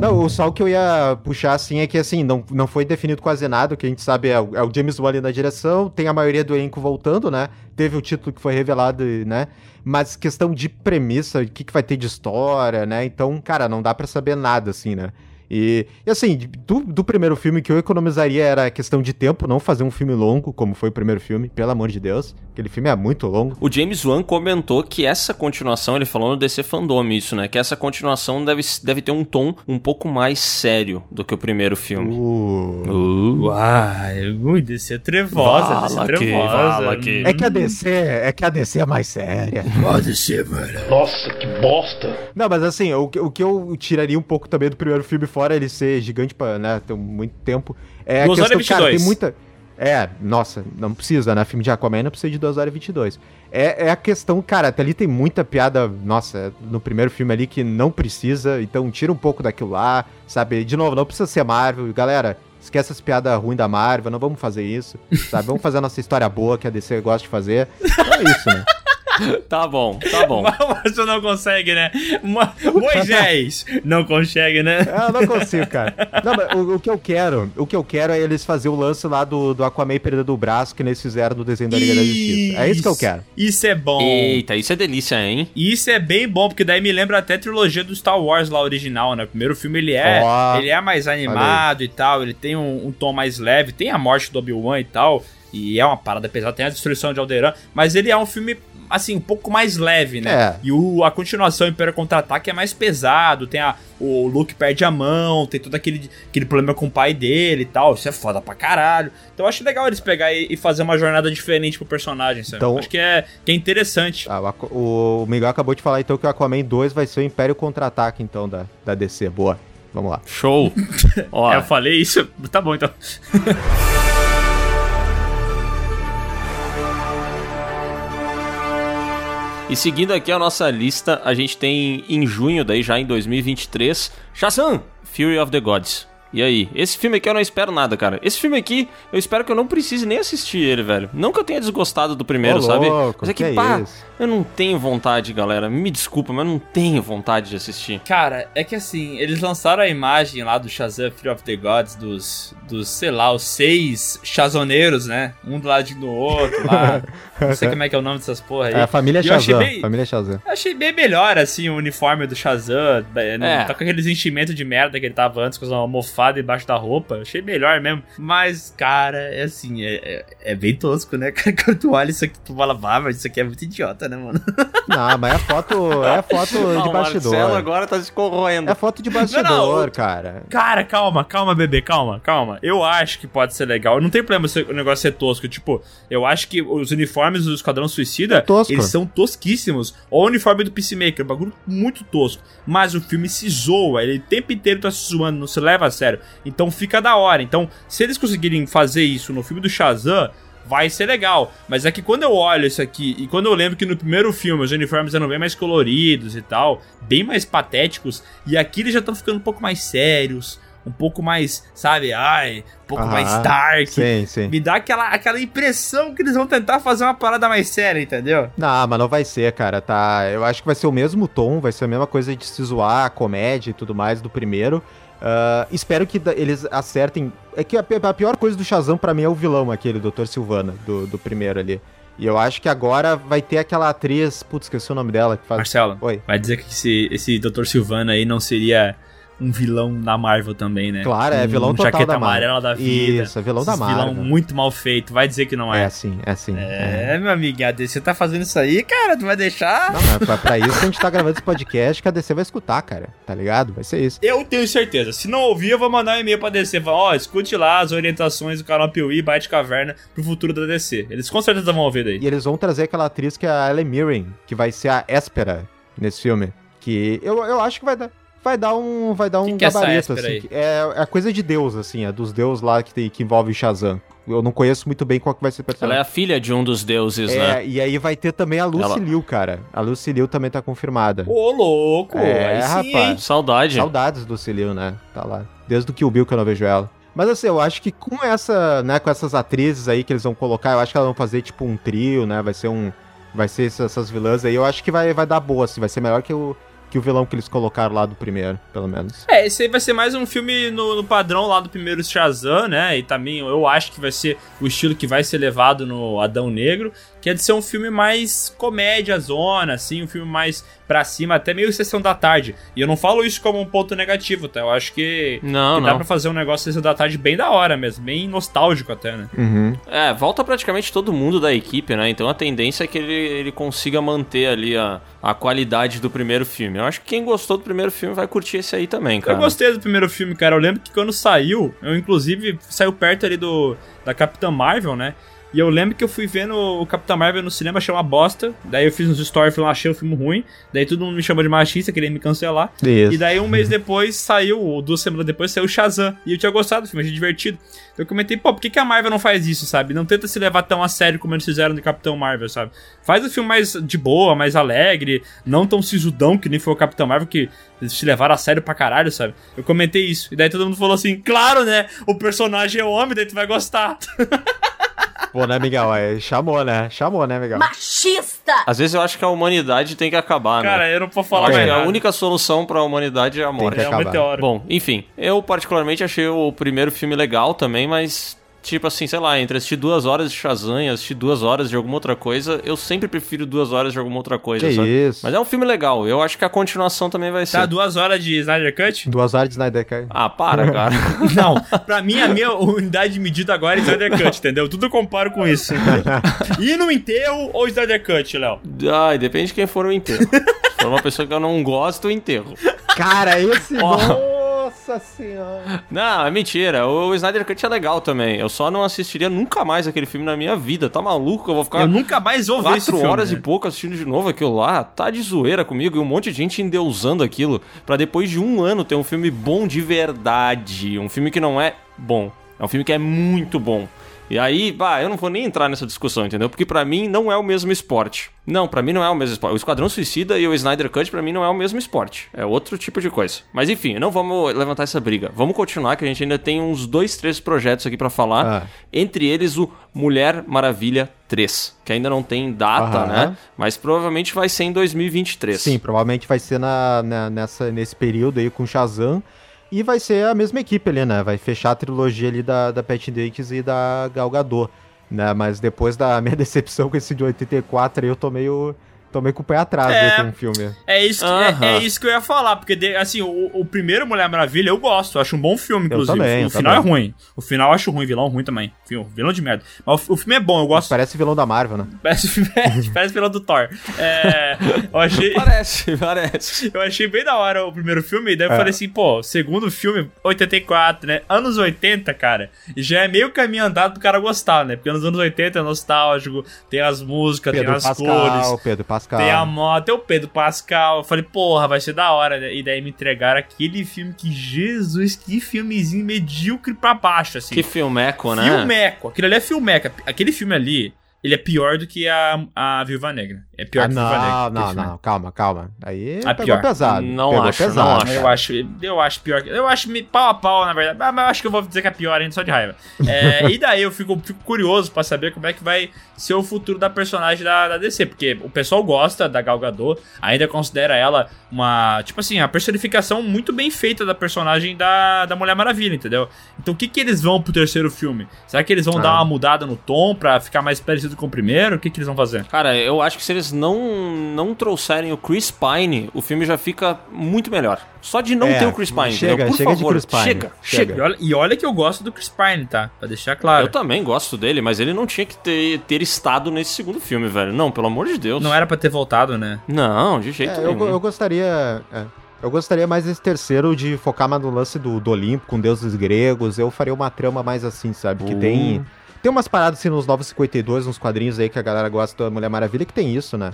Não, o que eu ia puxar assim é que assim, não, não foi definido quase nada. O que a gente sabe é o, é o James Wan na direção, tem a maioria do elenco voltando, né? Teve o título que foi revelado, né? Mas questão de premissa, o que, que vai ter de história, né? Então, cara, não dá pra saber nada, assim, né? E, e assim, do, do primeiro filme que eu economizaria era a questão de tempo, não fazer um filme longo, como foi o primeiro filme, pelo amor de Deus. Aquele filme é muito longo. O James Wan comentou que essa continuação, ele falou no DC Fandom isso, né? Que essa continuação deve, deve ter um tom um pouco mais sério do que o primeiro filme. Uh. Uai, ui, descer trevosa, descer Fala aqui, trevosa. fala aqui. É que a DC, é que a DC é mais séria. Pode ser, velho. Nossa, que bosta. Não, mas assim, o, que- o que eu tiraria um pouco também do primeiro filme, fora ele ser gigante pra, né, ter muito tempo, é Duas horas questão, e cara, 22. tem muita... É, nossa, não precisa, né? Filme de Aquaman não precisa de 2 horas e 22. É, é a questão, cara, até ali tem muita piada, nossa, no primeiro filme ali que não precisa, então tira um pouco daquilo lá, sabe? De novo, não precisa ser Marvel, galera, esquece as piadas ruins da Marvel, não vamos fazer isso, sabe? Vamos fazer a nossa história boa que a DC gosta de fazer. Então é isso, né? Tá bom, tá bom. Mas você não consegue, né? Mo- Moisés não consegue, né? Eu não consigo, cara. Não, mas o, o que eu quero, o que eu quero é eles fazer o lance lá do, do Aquaman perdendo o braço que eles fizeram no desenho da Liga da Justiça. É isso que eu quero. Isso é bom. Eita, isso é delícia, hein? Isso é bem bom, porque daí me lembra até a trilogia do Star Wars lá original, né? O primeiro filme ele é, Ó, ele é mais animado e tal, ele tem um, um tom mais leve, tem a morte do Obi-Wan e tal, e é uma parada pesada, tem a destruição de Alderaan, mas ele é um filme assim, um pouco mais leve, né? É. E o, a continuação Império Contra-Ataque é mais pesado, tem a, o Luke perde a mão, tem todo aquele, aquele problema com o pai dele e tal, isso é foda pra caralho. Então eu acho legal eles pegar e, e fazer uma jornada diferente pro personagem, sabe? Então- acho que é, que é interessante. Ah, o, o Miguel acabou de falar então que o Aquaman 2 vai ser o Império Contra-Ataque, então, da, da DC. Boa. Vamos lá. Show. Ó, É, eu falei isso? Tá bom, então. E seguindo aqui a nossa lista, a gente tem em junho, daí já em 2023, Shazam! Fury of the Gods. E aí? Esse filme aqui eu não espero nada, cara. Esse filme aqui, eu espero que eu não precise nem assistir ele, velho. Não que eu tenha desgostado do primeiro, Ô, sabe? louco, Mas é que, que é pá, isso? eu não tenho vontade, galera. Me desculpa, mas eu não tenho vontade de assistir. Cara, é que assim, eles lançaram a imagem lá do Shazam Fury of the Gods, dos, dos sei lá, os seis chazoneiros, né? Um do lado do outro lá. Não sei como é que é o nome dessas porra aí. É a família eu achei Shazam. bem- Família Shazam. Eu achei bem melhor, assim, o uniforme do Shazam. né? É. tá com aqueles enchimentos de merda que ele tava antes, com uma almofada embaixo da roupa. Achei melhor mesmo. Mas, cara, é assim, é, é, é bem tosco, né? Cara, quando tu olha isso aqui, tu fala, vá, mas isso aqui é muito idiota, né, mano? Não, mas é foto, é foto Ah, de bastidor. Marcelo agora tá se corroendo. É foto de bastidor, Não, não, cara. Cara, calma, calma, bebê, calma, calma. Eu acho que pode ser legal. Não tem problema se o negócio ser tosco. Tipo, eu acho que os uniformes do Esquadrão Suicida, É tosco. eles são tosquíssimos. Ou o uniforme do Peacemaker, um bagulho muito tosco. Mas o filme se zoa, ele o tempo inteiro tá se zoando, não se leva a sério. Então fica da hora. Então, se eles conseguirem fazer isso no filme do Shazam, vai ser legal. Mas é que quando eu olho isso aqui, e quando eu lembro que no primeiro filme os uniformes eram bem mais coloridos e tal, bem mais patéticos, e aqui eles já estão ficando um pouco mais sérios, um pouco mais, sabe, ai, um pouco Aham, mais dark. Sim, sim. Me dá aquela, aquela impressão que eles vão tentar fazer uma parada mais séria, entendeu? Não, mas não vai ser, cara, tá? Eu acho que vai ser o mesmo tom, vai ser a mesma coisa de se zoar, comédia e tudo mais do primeiro. Ah, espero que eles acertem. É que a, a pior coisa do Shazam pra mim é o vilão, aquele Dr. Silvana, do, do primeiro ali. E eu acho que agora vai ter aquela atriz. Putz, esqueci o nome dela que faz. Marcelo, Oi. vai dizer que esse, esse Dr. Silvana aí não seria um vilão da Marvel também, né? Claro, é vilão um total jaqueta da amarela da vida. Isso, é vilão da Marvel. vilão muito mal feito, vai dizer que não É é. sim, é sim. É, meu amigo, a DC tá fazendo isso aí, cara, tu vai deixar? Não, mas pra, pra isso a gente tá gravando esse podcast que a DC vai escutar, cara. Tá ligado? Vai ser isso. Eu tenho certeza. Se não ouvir, eu vou mandar um e-mail pra DC. Falar, ó, escute lá as orientações do canal Piuí, Bate Caverna, pro futuro da DC. Eles com certeza vão ouvir daí. E eles vão trazer aquela atriz que é a Ellen Mirren, que vai ser a Espera nesse filme. Que eu, eu acho que vai dar. Vai dar um, vai dar um que é essa gabarito, assim. É, é a coisa de Deus, assim, é dos deuses lá que, tem, que envolve o Shazam. Eu não conheço muito bem qual que vai ser o Ela é a filha de um dos deuses, É, né? e aí vai ter também a Lucy Ela- Liu, cara. A Lucy Liu também tá confirmada. Ô, louco! É, aí sim, rapaz. hein? Saudade. Saudades do Cilio, né? Tá lá. Desde o Kill Bill que eu não vejo ela. Mas assim, eu acho que com essa, né, com essas atrizes aí que eles vão colocar, eu acho que elas vão fazer tipo um trio, né? Vai ser um. Vai ser essas, essas vilãs aí, eu acho que vai, vai dar boa, assim, vai ser melhor que o, que o vilão que eles colocaram lá do primeiro, pelo menos. É, esse aí vai ser mais um filme no, no padrão lá do primeiro Shazam, né? E também eu acho que vai ser o estilo que vai ser levado no Adão Negro, que é de ser um filme mais comédia zona, assim, um filme mais pra cima, até meio sessão da tarde. E eu não falo isso como um ponto negativo, tá? Eu acho que, Não, que dá não. pra fazer um negócio sessão da tarde bem da hora mesmo, bem nostálgico até, né? Uhum. É, volta praticamente todo mundo da equipe, né? Então a tendência é que ele, ele consiga manter ali a, a qualidade do primeiro filme. Eu acho que quem gostou do primeiro filme vai curtir esse aí também, cara. Eu gostei do primeiro filme, cara. Eu lembro que quando saiu, eu inclusive saiu perto ali do da Capitã Marvel, né? E eu lembro que eu fui vendo o Capitão Marvel no cinema, achei uma bosta. Daí eu fiz uns stories falando, achei o filme ruim. Daí todo mundo me chamou de machista, queria me cancelar. Isso. E daí um mês depois saiu, ou duas semanas depois, saiu o Shazam. E eu tinha gostado do filme, achei divertido. Eu comentei, pô, por que, que a Marvel não faz isso, sabe? Não tenta se levar tão a sério como eles fizeram de Capitão Marvel, sabe? Faz o filme mais de boa, mais alegre, não tão sisudão que nem foi o Capitão Marvel, que eles se levaram a sério pra caralho, sabe? Eu comentei isso. E daí todo mundo falou assim, claro, né? O personagem é homem, daí tu vai gostar. Pô, né, Miguel? É, chamou, né? Chamou, né, Miguel? Machista! Às vezes eu acho que a humanidade tem que acabar, Cara, né? eu não posso Eu falar mais a única solução pra humanidade é a morte. que É um acabar. meteoro. Bom, enfim, eu particularmente achei o primeiro filme legal também, mas tipo assim, sei lá, entre assistir duas horas de Shazam e assistir duas horas de alguma outra coisa, eu sempre prefiro duas horas de alguma outra coisa, Que sabe? isso. Mas é um filme legal, eu acho que a continuação também vai ser. Tá, duas horas de Snyder Cut? Duas horas de Snyder Cut. Ah, para, cara. Não, pra mim a minha unidade de medida agora é Snyder Cut, entendeu? Tudo eu comparo com isso. Ir no enterro ou Snyder Cut, Léo? Ai, depende de quem for o enterro. Se for uma pessoa que eu não gosto, o enterro. Cara, esse. Ó. Nossa senhora. Não, é mentira. O Snyder Cut é legal também. Eu só não assistiria nunca mais aquele filme na minha vida. Tá maluco? Eu vou ficar Eu nunca mais vou ver esse quatro filme. horas né? e pouco assistindo de novo aquilo lá. Tá de zoeira comigo. E um monte de gente endeusando aquilo. Pra depois de um ano ter um filme bom de verdade. Um filme que não é bom. É um filme que é muito bom. E aí, bah, eu não vou nem entrar nessa discussão, entendeu? Porque pra mim não é o mesmo esporte. Não, pra mim não é o mesmo esporte. O Esquadrão Suicida e o Snyder Cut pra mim não é o mesmo esporte. É outro tipo de coisa. Mas enfim, não vamos levantar essa briga. Vamos continuar que a gente ainda tem uns dois, três projetos aqui pra falar. Ah. Entre eles o Mulher Maravilha 3, que ainda não tem data, Aham. né? Mas provavelmente vai ser em 2023. Sim, provavelmente vai ser na, na- nessa, nesse período aí com Shazam. E vai ser a mesma equipe ali, né? Vai fechar a trilogia ali da, da Pat Dicks e da Gal Gadot, né? Mas depois da minha decepção com esse de 84 aí, eu tô meio, tô meio com o pé atrás É. com o filme. É isso, que, Aham. é, é isso que eu ia falar, porque de- assim, o, o primeiro Mulher Maravilha eu gosto, eu acho um bom filme, inclusive. também, o eu final também. é ruim. O final eu acho ruim, vilão ruim também. Vilão de merda. Mas o, o filme é bom, eu gosto. Parece vilão da Marvel, né? Parece, parece vilão do Thor. É, eu achei. Parece, parece. Eu achei bem da hora o primeiro filme, e daí eu É. falei assim, pô, segundo filme, 84, né? Anos 80, cara, e já é meio caminho andado pro cara gostar, né? Porque nos anos 80 é nostálgico, tem as músicas, tem Pedro as Pascal, cores, Pedro Pascal. Tem a moto, tem o Pedro Pascal. Eu falei, porra, vai ser da hora, né? E daí me entregaram aquele filme que, Jesus, que filmezinho medíocre pra baixo, assim. Que filmeco, né? Filmeco, aquele ali é filmeco. Aquele filme ali, ele é pior do que a, a Viúva Negra. É pior Ah, que a Viúva Negra. não, não, não, calma, calma. Aí Ah, pegou pior. pesado. Não pegou acho, não pesado. acho. Eu acho, eu acho pior. que- Eu acho me- pau a pau, na verdade. Mas mas eu acho que eu vou dizer que é pior ainda, só de raiva. É, e daí eu fico, fico curioso pra saber como é que vai ser o futuro da personagem da, da DC. Porque o pessoal gosta da Gal Gadot, ainda considera ela uma. Tipo assim, a personificação muito bem feita da personagem da, da Mulher Maravilha, entendeu? Então o que, que eles vão pro terceiro filme? Será que eles vão Ah. dar uma mudada no tom pra ficar mais parecido com o primeiro? O que, que eles vão fazer? Cara, eu acho que se eles não, não trouxerem o Chris Pine, o filme já fica muito melhor. Só de não É, ter o Chris Pine, chega, entendeu? Por chega de favor, Chris Pine. chega, Chega. chega. E olha, e olha que eu gosto do Chris Pine, tá? Pra deixar claro. Eu também gosto dele, mas ele não tinha que ter, ter estado nesse segundo filme, velho. Não, pelo amor de Deus. Não era pra ter voltado, né? Não, de jeito É, eu, nenhum. eu gostaria. é, eu gostaria mais desse terceiro de focar mais no lance do, do Olimpo, com deuses gregos. Eu faria uma trama mais assim, sabe? Que Uh. tem. Tem umas paradas assim nos 952, uns quadrinhos aí que a galera gosta da Mulher Maravilha, que tem isso, né?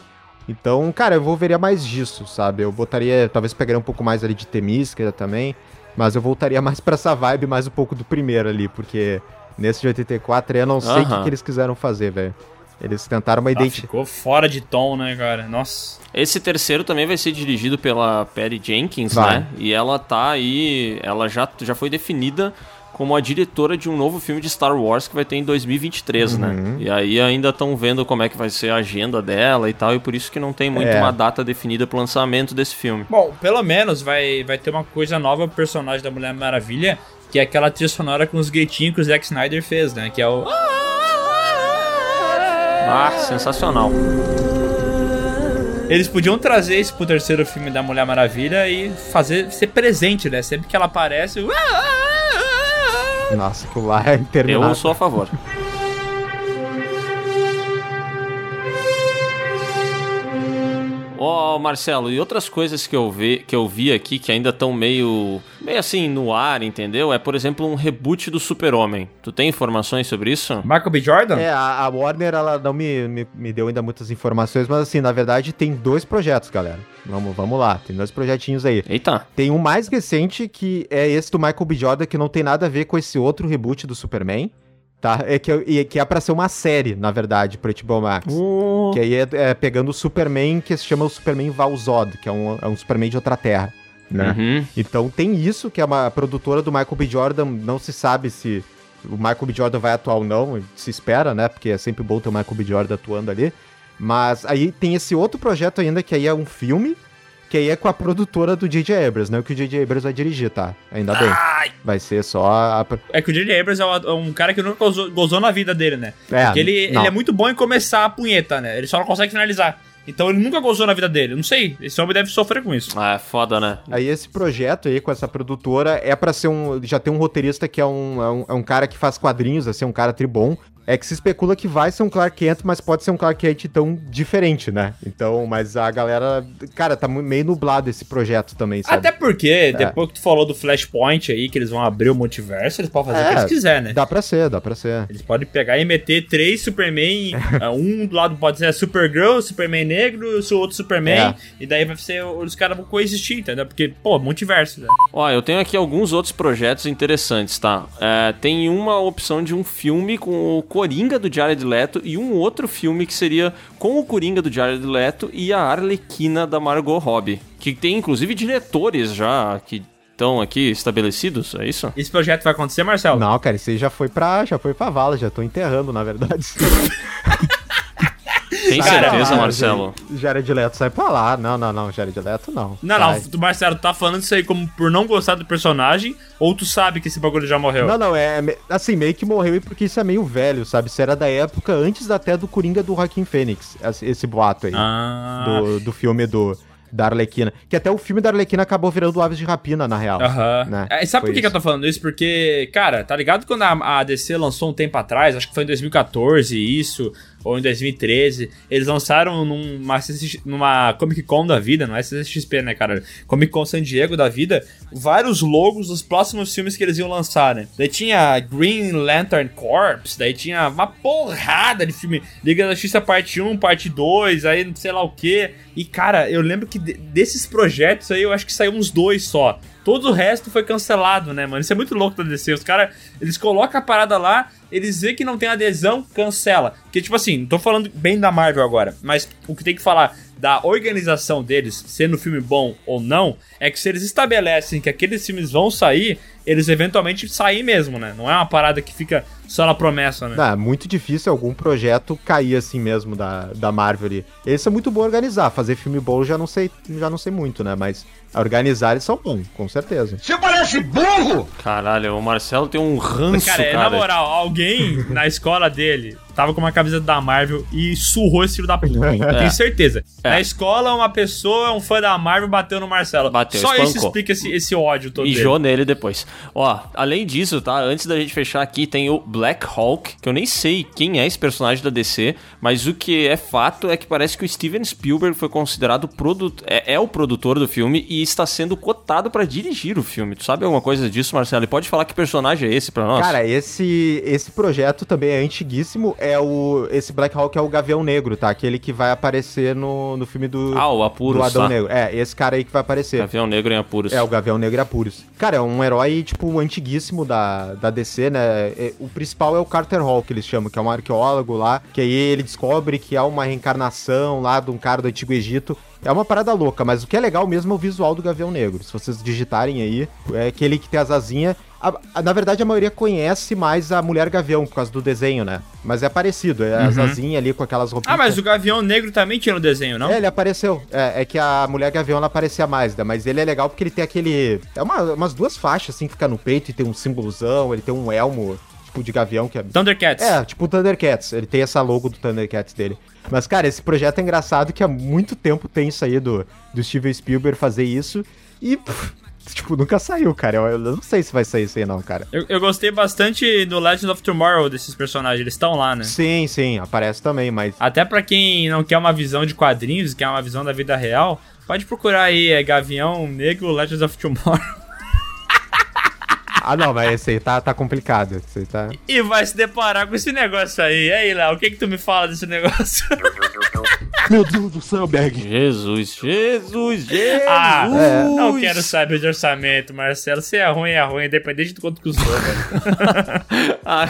Então, cara, eu envolveria mais disso, sabe? Eu botaria, talvez pegaria um pouco mais ali de Temísquera também, mas eu voltaria mais pra essa vibe, mais um pouco do primeiro ali, porque nesse de 84 aí eu não sei o que, que eles quiseram fazer, velho. Eles tentaram uma Ah, identidade. ficou fora de tom, né, cara? Nossa. Esse terceiro também vai ser dirigido pela Patty Jenkins, Vai. né? E ela tá aí, ela já, já foi definida como a diretora de um novo filme de Star Wars que vai ter em 2023, Uhum. né? E aí ainda estão vendo como é que vai ser a agenda dela e tal, e por isso que não tem muito É. uma data definida pro lançamento desse filme. Bom, pelo menos vai, vai ter uma coisa nova pro personagem da Mulher Maravilha, que é aquela trilha sonora com os gritinhos que o Zack Snyder fez, né? Que é o. Ah, sensacional. Eles podiam trazer isso pro terceiro filme da Mulher Maravilha e fazer ser presente, né? Sempre que ela aparece. Nossa, que lá é interminável. Eu sou a favor. Ó, Marcelo, e outras coisas que eu, vi, que eu vi aqui que ainda estão meio, meio assim no ar, entendeu? É, por exemplo, um reboot do Super-Homem. Tu tem informações sobre isso? Michael B. Jordan? É, a, a Warner, ela não me, me, me deu ainda muitas informações, mas assim, na verdade tem dois projetos, galera. Vamos, vamos lá, tem dois projetinhos aí. Eita. Tem um mais recente, que é esse do Michael B. Jordan, que não tem nada a ver com esse outro reboot do Superman, tá? É que, e que é pra ser uma série, na verdade, pro HBO Max. Que aí é, é pegando o Superman, que se chama o Superman Valzod, que é um, é um Superman de outra terra, né? Uhum. Então tem isso, que é uma produtora do Michael B. Jordan, não se sabe se o Michael B. Jordan vai atuar ou não, se espera, né? Porque é sempre bom ter o Michael B. Jordan atuando ali. Mas aí tem esse outro projeto ainda, que aí é um filme, que aí é com a produtora do J.J. Abrams, não é o que o J.J. Abrams vai dirigir, tá? Ainda bem. Vai ser só a... É que o J.J. Abrams é um, é um cara que nunca gozou, gozou na vida dele, né? É, Porque ele, não. ele é muito bom em começar a punheta, né? Ele só não consegue finalizar. Então ele nunca gozou na vida dele. Não sei, esse homem deve sofrer com isso. Ah, é foda, né? Aí esse projeto aí com essa produtora é pra ser um. Já tem um roteirista que é um, é um, é um cara que faz quadrinhos, assim, um cara tribom. É que se especula que vai ser um Clark Kent, mas pode ser um Clark Kent tão diferente, né? Então, mas a galera. Cara, tá meio nublado esse projeto também, sabe? Até porque, depois que tu falou do Flashpoint aí, que eles vão abrir o multiverso, eles podem fazer o que É, eles quiserem, né? Dá pra ser, dá pra ser. Eles podem pegar e meter três Superman. ah, um do lado pode ser a Supergirl, Superman negro, o outro Superman. É. E daí vai ser. Os caras vão coexistir, entendeu? Porque, pô, multiverso, né? Ó, eu tenho aqui alguns outros projetos interessantes, tá? É, tem uma opção de um filme com o Coringa do Jared Leto e um outro filme que seria com o Coringa do Jared Leto e a Arlequina da Margot Robbie. Que tem inclusive diretores já que estão aqui estabelecidos, é isso? Esse projeto vai acontecer, Marcelo? Não, cara, isso aí já foi pra, já foi pra vala, já tô enterrando, na verdade. Tem Cara, certeza, Ah, Marcelo? Jared Leto sai pra lá. Não, não, não, Jared Leto não. Não, Sai. não, Marcelo, tu tá falando isso aí como por não gostar do personagem, ou tu sabe que esse bagulho já morreu? Não, não, é me- assim, meio que morreu e porque isso é meio velho, sabe? Isso era da época antes até do Coringa do Joaquim Fênix, esse, boato aí. Ah. Do, do filme do, da Arlequina. Que até o filme da Arlequina acabou virando Aves de Rapina, na real. Aham. né? É, sabe Foi por que, que eu tô falando isso? Porque, cara, tá ligado quando a, a DC lançou um tempo atrás, acho que foi em 2014 isso, ou em 2013, eles lançaram numa, numa Comic Con da vida, não é CCXP, né, cara? Comic Con San Diego da vida, vários logos dos próximos filmes que eles iam lançar, né? Daí tinha Green Lantern Corps, daí tinha uma porrada de filme, Liga da Justiça parte 1, parte 2, aí sei lá o que. E, cara, eu lembro que de- desses projetos aí, eu acho que saiu uns dois só. Todo o resto foi cancelado, né, mano? Isso é muito louco da DC. Os caras, eles colocam a parada lá, eles veem que não tem adesão, cancela. Que tipo assim, não tô falando bem da Marvel agora, mas o que tem que falar da organização deles, sendo filme bom ou não, é que se eles estabelecem que aqueles filmes vão sair, eles eventualmente saem mesmo, né? Não é uma parada que fica só na promessa, né? Não, é muito difícil algum projeto cair assim mesmo da, da Marvel. Eles são muito bom organizar, fazer filme bom já não sei, já não sei muito, né? Mas organizar eles são bons, com certeza. Você parece burro! Caralho, o Marcelo tem um ranço, Cara, cara. é, na moral, alguém na escola dele tava com uma camisa da Marvel e surrou esse filho da puta. Eu tenho certeza. É. Na escola, uma pessoa, um fã da Marvel, bateu no Marcelo. Bateu, Só isso espancou. explica esse, esse ódio todo E jô nele depois. Ó, além disso, tá? Antes da gente fechar aqui, tem o Black Hawk, que eu nem sei quem é esse personagem da DC, mas o que é fato é que parece que o Steven Spielberg foi considerado produto, é, é o produtor do filme e está sendo cotado pra dirigir o filme. Tu sabe alguma coisa disso, Marcelo? E pode falar que personagem é esse pra nós? Cara, esse, esse projeto também é antiguíssimo. É o. Esse Black Hawk é o Gavião Negro, tá? Aquele que vai aparecer no, no filme do, ah, o Apuros, do Adão tá? Negro. É, esse cara aí que vai aparecer. Gavião Negro em Apuros. É, o Gavião Negro em Apuros. Cara, é um herói, tipo, antiguíssimo da, da DC, né? É, o principal é o Carter Hall, que eles chamam, que é um arqueólogo lá, que aí ele descobre que há uma reencarnação lá de um cara do Antigo Egito. É uma parada louca, mas o que é legal mesmo é o visual do Gavião Negro. Se vocês digitarem aí, é aquele que tem as asinhas. Na verdade, a maioria conhece mais a Mulher Gavião por causa do desenho, né? Mas é parecido, é as asinhas ali com aquelas roupinhas. Ah, mas o Gavião Negro também tinha no desenho, não? É, ele apareceu. É, é que a Mulher Gavião ela aparecia mais, né? Mas ele é legal porque ele tem aquele. É uma- umas duas faixas assim que fica no peito e tem um símbolozão, ele tem um elmo, tipo, de gavião que é. Thundercats. É, tipo o Thundercats. Ele tem essa logo do Thundercats dele. Mas, cara, esse projeto é engraçado que há muito tempo tem isso aí do, do Steven Spielberg fazer isso. E, pff, tipo, nunca saiu, cara. Eu, eu não sei se vai sair isso aí, não, cara. Eu, eu gostei bastante do Legend of Tomorrow desses personagens, eles estão lá, né? Sim, sim, aparece também, mas. Até pra quem não quer uma visão de quadrinhos, quer uma visão da vida real, pode procurar aí, é Gavião Negro Legends of Tomorrow. Ah, não, mas esse aí tá, tá complicado. Esse aí tá. e vai se deparar com esse negócio aí. E aí, Léo, o que que tu me fala desse negócio? Meu Deus do céu, Berg. Jesus, Jesus, Jesus! ah, não quero saber de orçamento, Marcelo. Se é ruim, é ruim, independente do quanto custou, velho. Ah,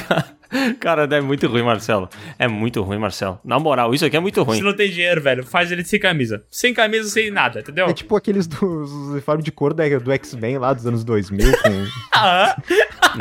Cara, é muito ruim, Marcelo. É muito ruim, Marcelo. Na moral, isso aqui é muito ruim. Se não tem dinheiro, velho, faz ele sem camisa. Sem camisa, sem nada, entendeu? É tipo aqueles dos uniformes de cor do X-Men lá dos anos 2000. Com... Ah,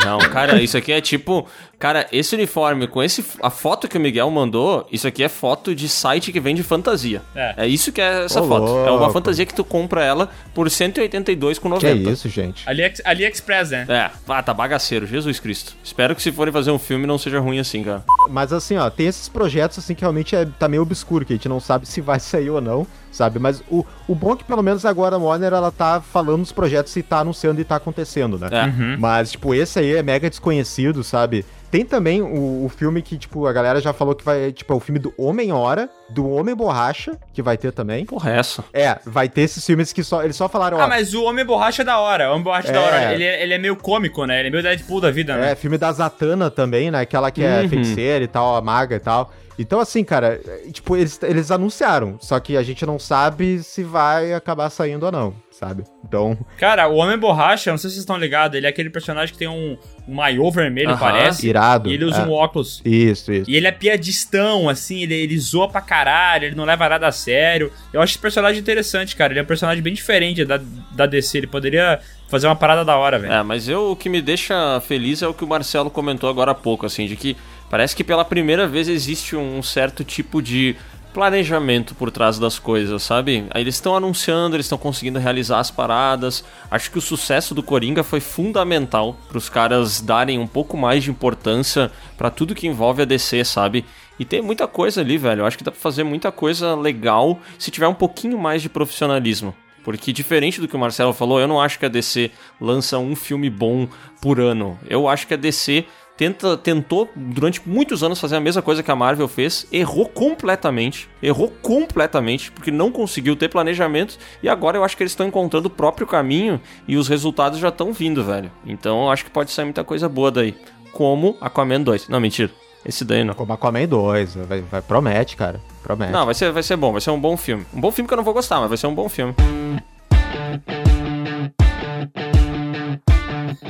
Não, cara, isso aqui é tipo. Cara, esse uniforme com esse. A foto que o Miguel mandou, isso aqui é foto de site que vende fantasia. É. É, isso que é essa Ô, foto. É uma louco. fantasia que tu compra ela por 182,90. que é isso, gente? Ali, AliExpress, né? É, ah, tá bagaceiro, Jesus Cristo. Espero que se forem fazer um filme não seja ruim assim, cara. Mas assim, ó, tem esses projetos assim que realmente é, tá meio obscuro, que a gente não sabe se vai sair ou não, sabe? Mas o, o bom é que pelo menos agora a Warner ela tá falando dos projetos e tá anunciando e tá acontecendo, né? É. Mas, tipo, esse aí é mega desconhecido, sabe? Tem também o, o filme que, tipo, a galera já falou que vai, tipo, é o filme do Homem-Hora, do Homem-Borracha, que vai ter também. Porra, é essa? É, vai ter esses filmes que só, eles só falaram, ó, Ah, mas o Homem Borracha é da hora. O Homem Borracha é da É. hora. Ele é, ele é meio cômico, né? Ele é meio Deadpool da vida, né? É, filme da Zatanna também, né? Aquela que é Uhum. feiticeira e tal, a maga e tal. Então, assim, cara, é, tipo, eles, eles anunciaram, só que a gente não sabe se vai acabar saindo ou não, sabe? Então, Cara, o Homem Borracha, não sei se vocês estão ligados, ele é aquele personagem que tem um, um maiô vermelho, Aham. parece. irado. E ele usa é. um óculos. Isso, isso. E ele é piadistão, assim, ele, ele zoa pra caralho, ele não leva nada a sério. Eu acho esse personagem interessante, cara. Ele é um personagem bem diferente da, da DC. Ele poderia fazer uma parada da hora, velho. É, mas eu, o que me deixa feliz é o que o Marcelo comentou agora há pouco, assim, de que parece que pela primeira vez existe um certo tipo de planejamento por trás das coisas, sabe? Aí eles estão anunciando, eles estão conseguindo realizar as paradas. Acho que o sucesso do Coringa foi fundamental para os caras darem um pouco mais de importância para tudo que envolve a DC, sabe? E tem muita coisa ali, velho. Eu acho que dá pra fazer muita coisa legal se tiver um pouquinho mais de profissionalismo. Porque diferente do que o Marcelo falou, eu não acho que a DC lança um filme bom por ano. Eu acho que a DC tenta, tentou durante muitos anos fazer a mesma coisa que a Marvel fez, errou completamente, errou completamente, porque não conseguiu ter planejamento, e agora eu acho que eles estão encontrando o próprio caminho e os resultados já estão vindo, velho. Então eu acho que pode sair muita coisa boa daí. Como Aquaman 2. Não, mentira. Esse daí não. Como Aquaman 2, vai, vai, promete, cara. Promete. Não, vai ser, vai ser bom, vai ser um bom filme. Um bom filme que eu não vou gostar, mas vai ser um bom filme.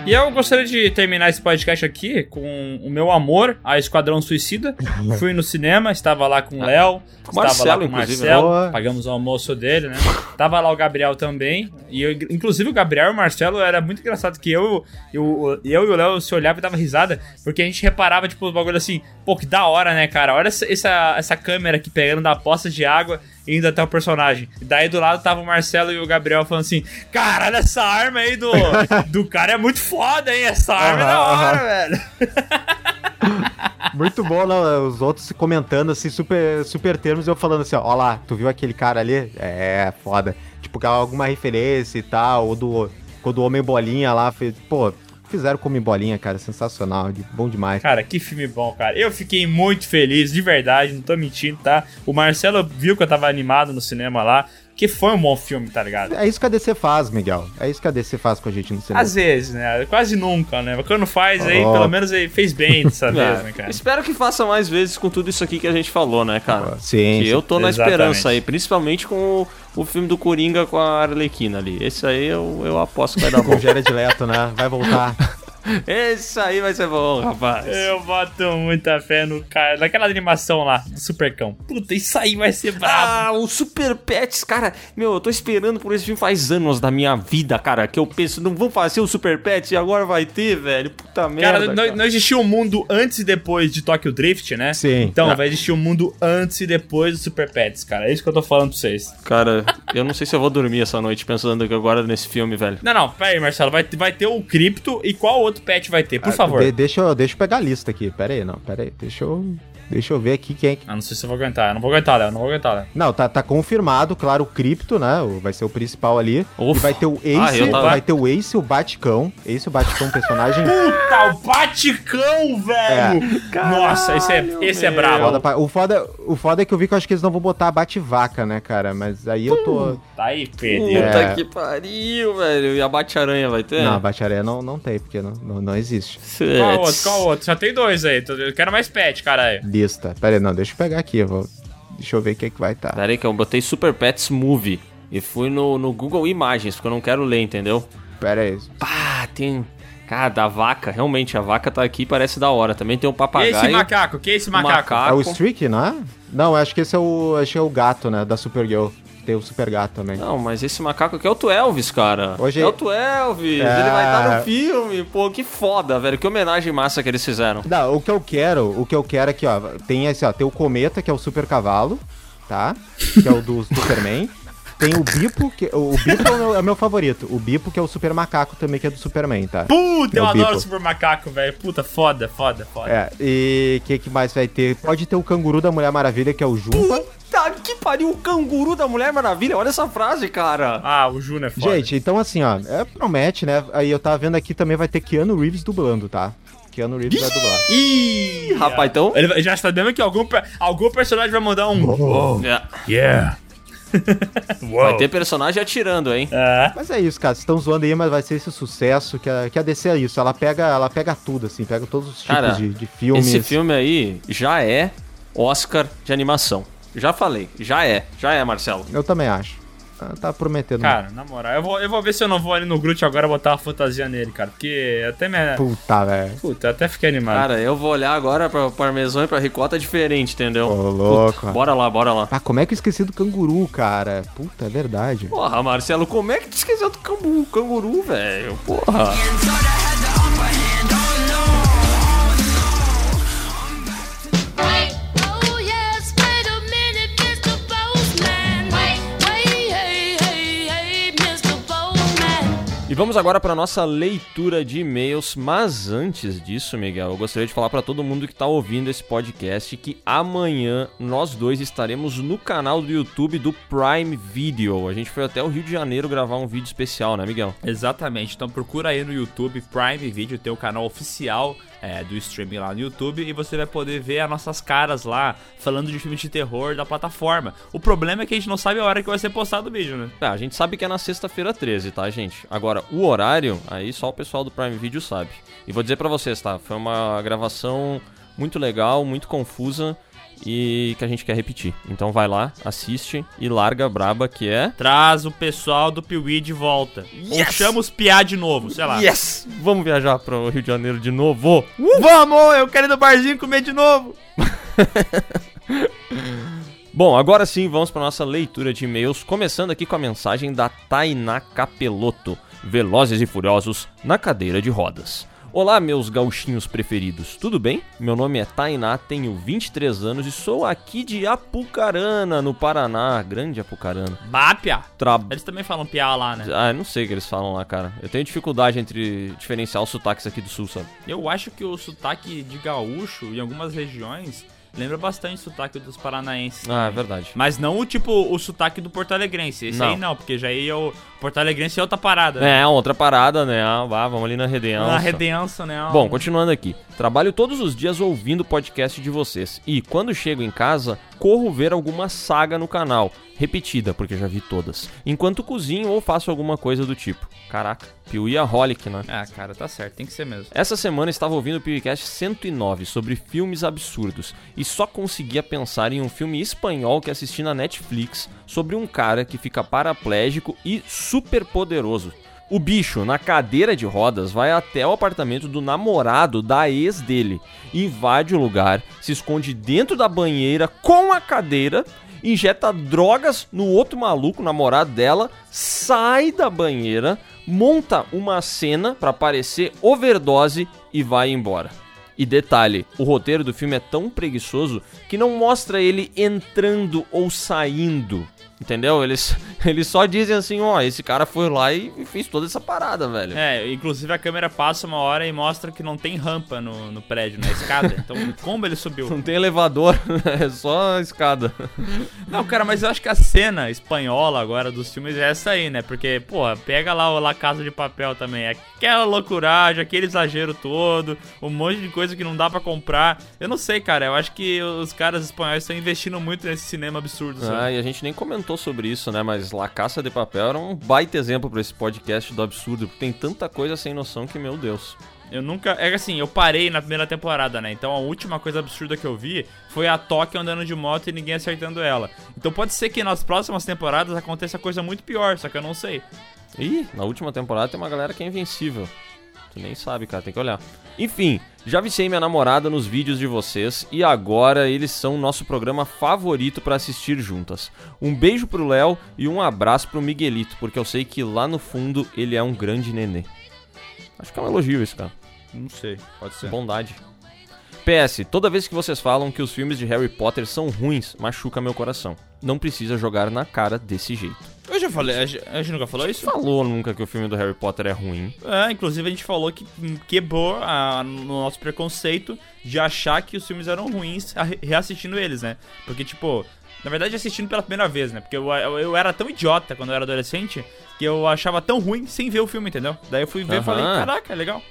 E eu gostaria de terminar esse podcast aqui com o meu amor a Esquadrão Suicida. Fui no cinema, estava lá com o Léo, Com estava Marcelo, lá com o inclusive, Marcelo, né? pagamos o almoço dele, né? Tava lá o Gabriel também. E eu, inclusive o Gabriel e o Marcelo era muito engraçado que eu, eu, eu e o Léo se olhava e dava risada, porque a gente reparava, tipo, os bagulho assim, pô, que da hora, né, cara? Olha essa, essa, essa câmera aqui pegando da poça de água indo até o personagem. E daí do lado tava o Marcelo e o Gabriel falando assim: Caralho, essa arma aí do, do cara é muito foda, hein? Essa arma é da hora, aham. velho. Muito bom, né? Os outros comentando assim, super, super termos, e eu falando assim, ó, ó lá, tu viu aquele cara ali? É, foda. Tipo, que alguma referência e tal, ou do. Quando o Homem Bolinha lá fez. Pô, fizeram como bolinha, cara. Sensacional, bom demais. Cara, que filme bom, cara. Eu fiquei muito feliz, de verdade, não tô mentindo, tá? O Marcelo viu que eu tava animado no cinema lá, que foi um bom filme, tá ligado? É isso que a DC faz, Miguel. É isso que a DC faz com a gente no cinema. Às vezes, né? Quase nunca, né? Mas quando faz, aí Ó. pelo menos ele fez bem dessa vez, É, né, cara? Espero que faça mais vezes com tudo isso aqui que a gente falou, né, cara? Sim, Que eu tô na Exatamente. esperança aí, principalmente com o, o filme do Coringa com a Arlequina ali. Esse aí eu, eu aposto que vai dar Com bom. o Jared Leto, né? Vai voltar. Esse aí vai ser bom, rapaz. Eu boto muita fé no cara, naquela animação lá, do Supercão. Puta, isso aí vai ser brabo. Ah, o Super Pets, cara, meu, eu tô esperando por esse filme faz anos da minha vida, cara, que eu penso, não vão fazer o Super Pets e agora vai ter, velho, puta merda, Cara, não, existia um mundo antes e depois de Tokyo Drift, né? Sim. Então, Ah. vai existir um mundo antes e depois do Super Pets, cara. É isso que eu tô falando pra vocês. Cara, eu não sei se eu vou dormir essa noite pensando agora nesse filme, velho. Não, não, pera aí, Marcelo. Vai, vai ter o Crypto e qual outro pet vai ter? Por favor. De- deixa, eu, deixa eu pegar a lista aqui. Pera aí, não. Pera aí. Deixa eu, deixa eu ver aqui quem é que. Ah, não sei se eu vou aguentar. Eu não vou aguentar, Léo. Não vou aguentar, Léo. Não, tá, tá confirmado, claro, o Cripto, né? o- Vai ser o principal ali. Ufa. E vai ter o Ace, Ah, tava- vai ter o Ace e o Baticão. Ace e o Baticão, personagem Puta, o Baticão, velho! Nossa, esse é, esse é brabo. foda. pra- O foda, o foda é que eu vi que eu acho que eles não vão botar a Bate-Vaca, né, cara? Mas aí eu tô. Tá aí, perdeu. Puta É. que pariu, velho. E a Bate-Aranha vai ter? Não, a Bate-Areia não, não tem, porque não, não, não existe. Qual outro? Qual outro? Já tem dois aí. Eu quero mais pet, caralho. Lista. Pera aí, não, deixa eu pegar aqui. Eu vou... Deixa eu ver o que é que vai estar. Tá. Pera aí que eu botei Super Pets Movie e fui no, no Google Imagens, porque eu não quero ler, entendeu? Pera aí. Pá, tem... Cara, da vaca, realmente, a vaca tá aqui e parece da hora. Também tem um papagaio. esse macaco? Que é esse um macaco? É macaco. o Streak, não é? Não, acho que esse é o. Acho que é o gato, né? Da Supergirl. Tem o Super Gato também. Não, mas esse macaco aqui é o Tuelvis, cara. Hoje- É o Tuelvis, É. ele vai estar no filme. Pô, que foda, velho. Que homenagem massa que eles fizeram. Não, o que eu quero, o que eu quero aqui, ó, tem esse, ó, tem o Cometa, que é o super cavalo, tá? Que é o do Superman. Tem o Bipo, que o Bipo é o, meu, é o meu favorito. O Bipo, que é o super macaco também, que é do Superman, tá? Puta, É eu o adoro o super macaco, velho. Puta, foda, foda, foda. É, e o que, que mais vai ter? Pode ter o canguru da Mulher Maravilha, que é o Jumpa. Puta que pariu, o canguru da Mulher Maravilha. Olha essa frase, cara. Ah, o Juno é foda. Gente, então assim, ó, é, promete, né? Aí eu tava vendo aqui também vai ter Keanu Reeves dublando, tá? Keanu Reeves vai dublar. Ih, Rapaz, então- Ele já está dando que algum, algum personagem vai mandar um. É. Yeah. Vai ter personagem atirando, hein? É. Mas é isso, cara. Vocês estão zoando aí, mas vai ser esse sucesso que a, que a DC é isso. Ela pega, ela pega tudo, assim, pega todos os tipos Cara, de, de filmes. Esse filme aí já é Oscar de animação. Já falei, já é. Já é, Marcelo. Eu também acho. Ah, Tá prometendo. Cara, na moral, eu vou, eu vou ver se eu não vou ali no Groot agora botar uma fantasia nele, cara. Porque até me. Puta, velho. Puta, até fiquei animado. Cara, eu vou olhar agora pra parmesão e pra ricota diferente, entendeu? Ô, louco. Bora lá, bora lá. Ah, como é que eu esqueci do canguru, cara? Puta, é verdade. Porra, Marcelo, como é que tu esqueceu do canguru, canguru velho? Porra. E vamos agora para nossa leitura de e-mails, mas antes disso, Miguel, eu gostaria de falar para todo mundo que está ouvindo esse podcast que amanhã nós dois estaremos no canal do YouTube do Prime Video. A gente foi até o Rio de Janeiro gravar um vídeo especial, né, Miguel? Exatamente, então procura aí no YouTube Prime Video, tem o canal oficial é, do streaming lá no YouTube e você vai poder ver as nossas caras lá falando de filme de terror da plataforma. O problema é que a gente não sabe a hora que vai ser postado o vídeo, né? Ah, a gente sabe que é na sexta-feira 13, tá, gente? Agora, o horário, aí só o pessoal do Prime Video sabe. E vou dizer pra vocês, tá? Foi uma gravação muito legal, muito confusa. E que a gente quer repetir. Então vai lá, assiste e larga a braba que é. Traz o pessoal do Piuí de volta. Ou chama os piá de novo, sei lá. Yes! Vamos viajar pro Rio de Janeiro de novo. Vamos, eu quero ir no barzinho comer de novo. Bom, agora sim vamos para nossa leitura de e-mails, começando aqui com a mensagem da Tainá Capeloto, Velozes e Furiosos na cadeira de rodas. Olá, meus gauchinhos preferidos, tudo bem? Meu nome é Tainá, tenho 23 anos e sou aqui de Apucarana, no Paraná, grande Apucarana. Bápia. Tra... Eles também falam piá lá, né? Ah, eu não sei o que eles falam lá, cara. Eu tenho dificuldade entre diferenciar os sotaques aqui do sul, sabe? Eu acho que o sotaque de gaúcho, em algumas regiões, lembra bastante o sotaque dos paranaenses. Ah, é verdade. Mas não o tipo, o sotaque do Porto Alegrense. Esse Não. aí não, porque já aí é o Porto Alegrense é outra parada. né? É, outra parada, né? Ah, vá, vamos ali na redenção. Na redenção, né? Bom, continuando aqui. Trabalho todos os dias ouvindo o podcast de vocês. E quando chego em casa, corro ver alguma saga no canal. Repetida, porque já vi todas. Enquanto cozinho ou faço alguma coisa do tipo. Caraca, Piuiaholic, né? Ah, cara, tá certo, tem que ser mesmo. Essa semana estava ouvindo o PewCast 109 sobre filmes absurdos e só conseguia pensar em um filme espanhol que assisti na Netflix sobre um cara que fica paraplégico e super poderoso. O bicho, na cadeira de rodas, vai até o apartamento do namorado da ex dele, invade o lugar, se esconde dentro da banheira com a cadeira, injeta drogas no outro maluco, namorado dela, sai da banheira, monta uma cena pra parecer overdose e vai embora. E detalhe, o roteiro do filme é tão preguiçoso que não mostra ele entrando ou saindo. Entendeu? Eles, eles só dizem assim, ó, esse cara foi lá e e fez toda essa parada, velho. É, inclusive a câmera passa uma hora e mostra que não tem rampa no, no prédio, na escada. Então, como ele subiu? Não tem elevador, é só escada. Não, cara, mas eu acho que a cena espanhola agora dos filmes é essa aí, né? Porque, porra, pega lá o La Casa de Papel também. Aquela loucuragem, aquele exagero todo, um monte de coisa que não dá pra comprar. Eu não sei, cara. Eu acho que os caras espanhóis estão investindo muito nesse cinema absurdo, sabe? Ah, e a gente nem comentou sobre isso, né? Mas La Caça de Papel era um baita exemplo pra esse podcast do absurdo, porque tem tanta coisa sem noção que, meu Deus. Eu nunca. É assim, eu parei na primeira temporada, né? Então a última coisa absurda que eu vi foi a Tóquio andando de moto e ninguém acertando ela. Então pode ser que nas próximas temporadas aconteça coisa muito pior, só que eu não sei. Ih, na última temporada tem uma galera que é invencível. Tu nem sabe, cara, tem que olhar. Enfim, já viciei minha namorada nos vídeos de vocês e agora eles são o nosso programa favorito pra assistir juntas. Um beijo pro Léo e um abraço pro Miguelito, porque eu sei que lá no fundo ele é um grande nenê. Acho que é um elogio isso, cara. Não sei, pode ser. Bondade. PS, toda vez que vocês falam que os filmes de Harry Potter são ruins, machuca meu coração. Não precisa jogar na cara desse jeito. Eu já falei, a gente nunca falou isso? Falou nunca que o filme do Harry Potter é ruim. É, inclusive a gente falou que quebrou a- no nosso preconceito de achar que os filmes eram ruins reassistindo eles, né? Porque, tipo, na verdade assistindo pela primeira vez, né? Porque eu, eu, eu era tão idiota quando eu era adolescente que eu achava tão ruim sem ver o filme, entendeu? Daí eu fui ver e falei, Aham. caraca, é legal.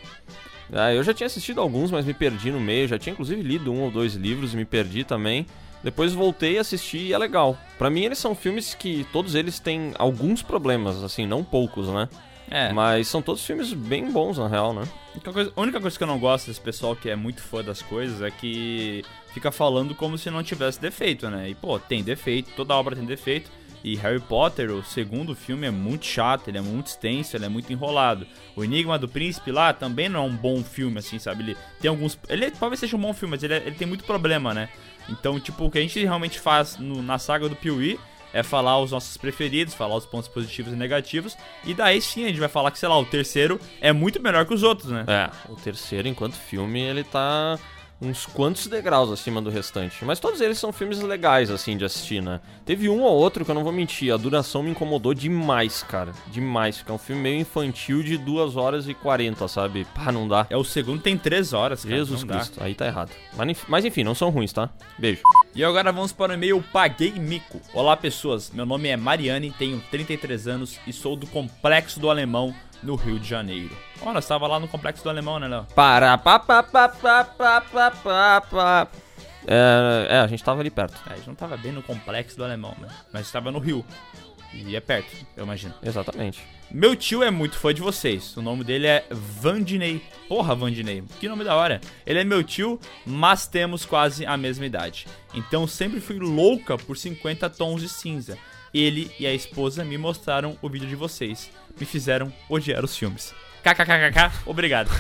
Ah, eu já tinha assistido alguns, mas me perdi no meio. Já tinha inclusive lido um ou dois livros e me perdi também. Depois voltei a assistir e é legal. Pra mim, eles são filmes que todos eles têm alguns problemas, assim, não poucos, né? É. Mas são todos filmes bem bons, na real, né? A única coisa- a única coisa que eu não gosto desse pessoal que é muito fã das coisas é que fica falando como se não tivesse defeito, né? E, pô, tem defeito, toda obra tem defeito. E Harry Potter, o segundo filme, é muito chato, ele é muito extenso, ele é muito enrolado. O Enigma do Príncipe lá também não é um bom filme, assim, sabe? Ele tem alguns. Ele talvez seja um bom filme, mas ele, é- ele tem muito problema, né? Então, tipo, o que a gente realmente faz no- na saga do Piuí é falar os nossos preferidos, falar os pontos positivos e negativos. E daí sim a gente vai falar que, sei lá, o terceiro é muito melhor que os outros, né? É, o terceiro, enquanto filme, ele tá uns quantos degraus acima do restante. Mas todos eles são filmes legais, assim, de assistir, né? Teve um ou outro que eu não vou mentir, a duração me incomodou demais, cara. Demais. Fica um filme meio infantil de 2 horas e 40, sabe? Pá, não dá. É o segundo tem três horas, cara. Jesus não dá. Cristo, aí tá errado. Mas, mas enfim, não são ruins, tá? Beijo. E agora vamos para o e-mail Paguei Mico. Olá pessoas, meu nome é Mariane, tenho 33 anos e sou do Complexo do Alemão, no Rio de Janeiro. Ó, nós estava lá no Complexo do Alemão, né, Léo? Para, pá, pá, pá, pá, pá, pá, pá, pá. É, é, a gente tava ali perto. É, a gente não tava bem no Complexo do Alemão, né? Mas estava no Rio. E é perto, eu imagino. Exatamente. Meu tio é muito fã de vocês. O nome dele é Vandinei. Porra, Vandinei. Que nome da hora. Ele é meu tio, mas temos quase a mesma idade. Então sempre fui louca por 50 tons de cinza. Ele e a esposa me mostraram o vídeo de vocês. Me fizeram odiar os filmes. KKKKK, obrigado.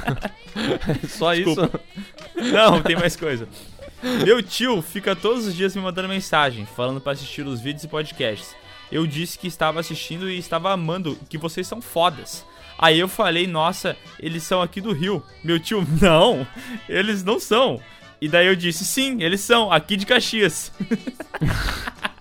Só isso? Não, tem mais coisa. Meu tio fica todos os dias me mandando mensagem, falando pra assistir os vídeos e podcasts. Eu disse que estava assistindo e estava amando, que vocês são fodas. Aí eu falei, nossa, eles são aqui do Rio. Meu tio, não, eles não são. E daí eu disse, sim, eles são, aqui de Caxias.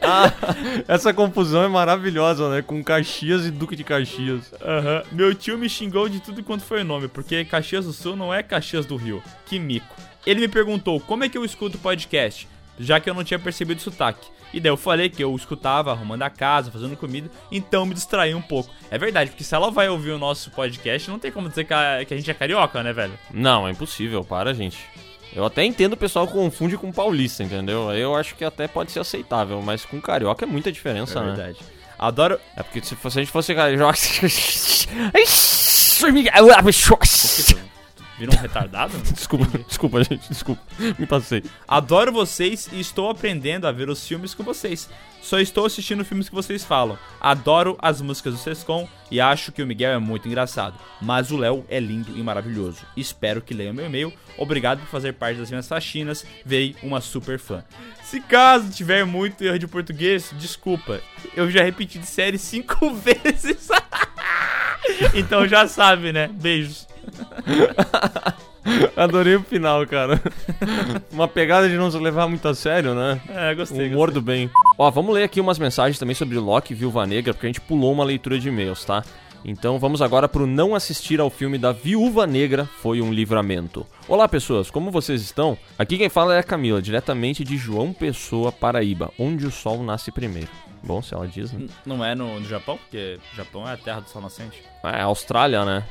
Ah, essa confusão é maravilhosa, né? Com Caxias e Duque de Caxias. Aham. Meu tio me xingou de tudo quanto foi nome, porque Caxias do Sul não é Caxias do Rio. Que mico. Ele me perguntou como é que eu escuto podcast, já que eu não tinha percebido o sotaque. E daí eu falei que eu escutava arrumando a casa, fazendo comida, então me distraí um pouco. É verdade, porque se ela vai ouvir o nosso podcast, não tem como dizer que a, que a gente é carioca, né, velho? Não, é impossível, para, gente. Eu até entendo o pessoal confunde com paulista, entendeu? Eu acho que até pode ser aceitável, mas com carioca é muita diferença, É né? verdade. Adoro. É porque se, fosse- se a gente fosse carioca. Vira um retardado? desculpa, desculpa, gente, desculpa. Me passei. Adoro vocês e estou aprendendo a ver os filmes com vocês. Só estou assistindo filmes que vocês falam. Adoro as músicas do Sescom e acho que o Miguel é muito engraçado. Mas o Léo é lindo e maravilhoso. Espero que leiam meu e-mail. Obrigado por fazer parte das minhas faxinas. Vei uma super fã. Se caso tiver muito erro de português, desculpa. Eu já repeti de série cinco vezes. então já sabe, né? Beijos. Adorei o final, cara. Uma pegada de não se levar muito a sério, né? É, gostei. Humor do bem. Ó, vamos ler aqui umas mensagens também sobre Loki e Viúva Negra, porque a gente pulou uma leitura de e-mails, tá? Então vamos agora pro não assistir ao filme da Viúva Negra foi um livramento. Olá pessoas, como vocês estão? Aqui quem fala é a Camila, diretamente de João Pessoa, Paraíba, onde o sol nasce primeiro. Bom, se ela diz, né? Não é no, no Japão? Porque Japão é a terra do sol nascente. É, Austrália, né?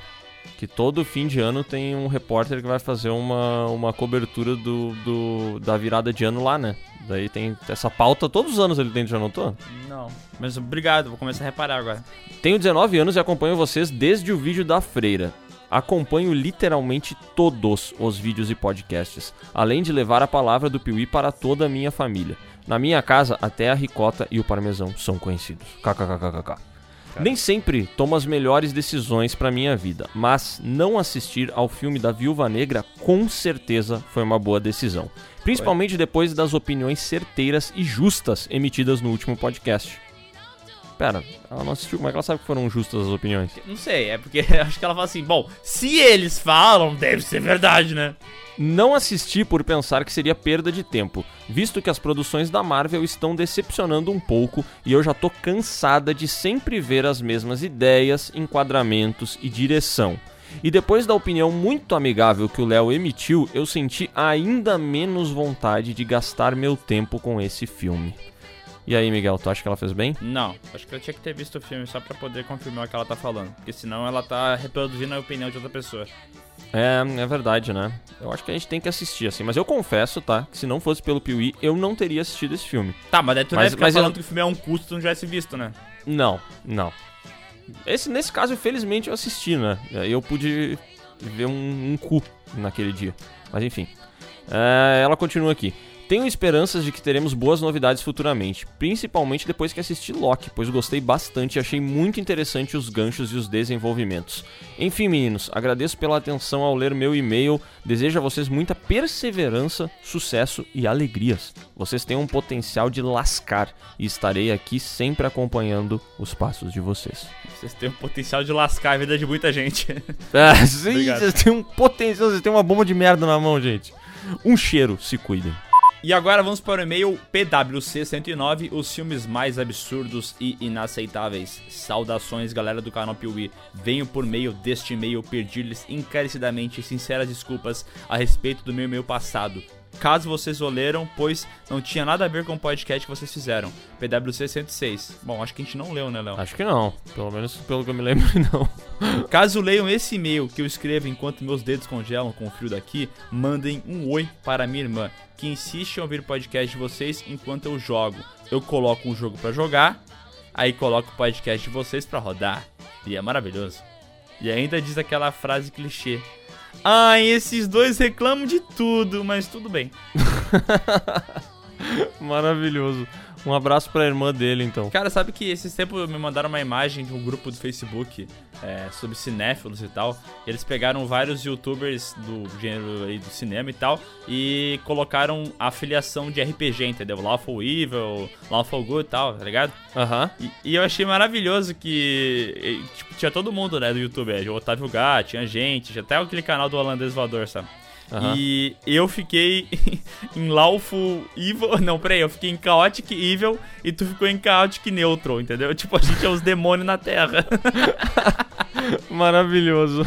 Que todo fim de ano tem um repórter que vai fazer uma, uma cobertura do, do, da virada de ano lá, né? Daí tem essa pauta todos os anos ele tem, já notou? Não. Mas obrigado, vou começar a reparar agora. Tenho 19 anos e acompanho vocês desde o vídeo da freira. Acompanho literalmente todos os vídeos e podcasts, além de levar a palavra do Piuí para toda a minha família. Na minha casa, até a ricota e o parmesão são conhecidos. KKKKK. Nem sempre tomo as melhores decisões para minha vida, mas não assistir ao filme da Viúva Negra com certeza foi uma boa decisão. Principalmente depois das opiniões certeiras e justas emitidas no último podcast. Pera, ela não assistiu, como é que ela sabe que foram justas as opiniões? Não sei, é porque acho que ela fala assim, bom, se eles falam, deve ser verdade, né? Não assisti por pensar que seria perda de tempo, visto que as produções da Marvel estão decepcionando um pouco e eu já tô cansada de sempre ver as mesmas ideias, enquadramentos e direção. E depois da opinião muito amigável que o Léo emitiu, eu senti ainda menos vontade de gastar meu tempo com esse filme. E aí, Miguel, tu acha que ela fez bem? Não, acho que eu tinha que ter visto o filme só pra poder confirmar o que ela tá falando. Porque senão ela tá reproduzindo a opinião de outra pessoa. É, é verdade, né? Eu acho que a gente tem que assistir, assim. Mas eu confesso, tá? Que se não fosse pelo Piuí, eu não teria assistido esse filme. Tá, mas daí tu não Mas- ficar mas eu- falando que o filme é um custo tu não tivesse visto, né? Não, não. Esse, nesse caso, felizmente, eu assisti, né? Aí Eu pude ver um, um cu naquele dia. Mas enfim. É, ela continua aqui. Tenho esperanças de que teremos boas novidades futuramente, principalmente depois que assisti Loki, pois gostei bastante e achei muito interessante os ganchos e os desenvolvimentos. Enfim, meninos, agradeço pela atenção ao ler meu e-mail, desejo a vocês muita perseverança, sucesso e alegrias. Vocês têm um potencial de lascar e estarei aqui sempre acompanhando os passos de vocês. Vocês têm o potencial de lascar a vida de muita gente. Ah, sim, vocês têm um potencial, vocês têm uma bomba de merda na mão, gente. Um cheiro, se cuidem. E agora vamos para o e-mail PWC109, os filmes mais absurdos e inaceitáveis. Saudações, galera do canal Piuí. Venho por meio deste e-mail pedir-lhes encarecidamente sinceras desculpas a respeito do meu e-mail passado. Caso vocês o leram, pois não tinha nada a ver com o podcast que vocês fizeram. PWC 106. Bom, acho que a gente não leu, né, Léo? Acho que não. Pelo menos pelo que eu me lembro, não. Caso leiam esse e-mail que eu escrevo enquanto meus dedos congelam com o frio daqui, mandem um oi para minha irmã, que insiste em ouvir o podcast de vocês enquanto eu jogo. Eu coloco um jogo pra jogar, aí coloco o podcast de vocês pra rodar. E é maravilhoso. E ainda diz aquela frase clichê. Ai, esses dois reclamam de tudo, mas tudo bem. Maravilhoso. Um abraço pra irmã dele, então. Cara, sabe que esses tempos me mandaram uma imagem de um grupo do Facebook é, sobre cinéfilos e tal. E eles pegaram vários youtubers do gênero aí do cinema e tal e colocaram a afiliação de RPG, entendeu? Lawful Evil, Lawful Good e tal, tá ligado? Aham. E, e eu achei maravilhoso que e, tipo, tinha todo mundo, né, do YouTube. O Otávio Gá, tinha gente, tinha até aquele canal do Holandês Voador, sabe? Aham. E eu fiquei em Lawful Evil. Não, peraí, eu fiquei em Chaotic Evil e tu ficou em Chaotic Neutral, entendeu? Tipo, a gente é os demônios na Terra. Maravilhoso.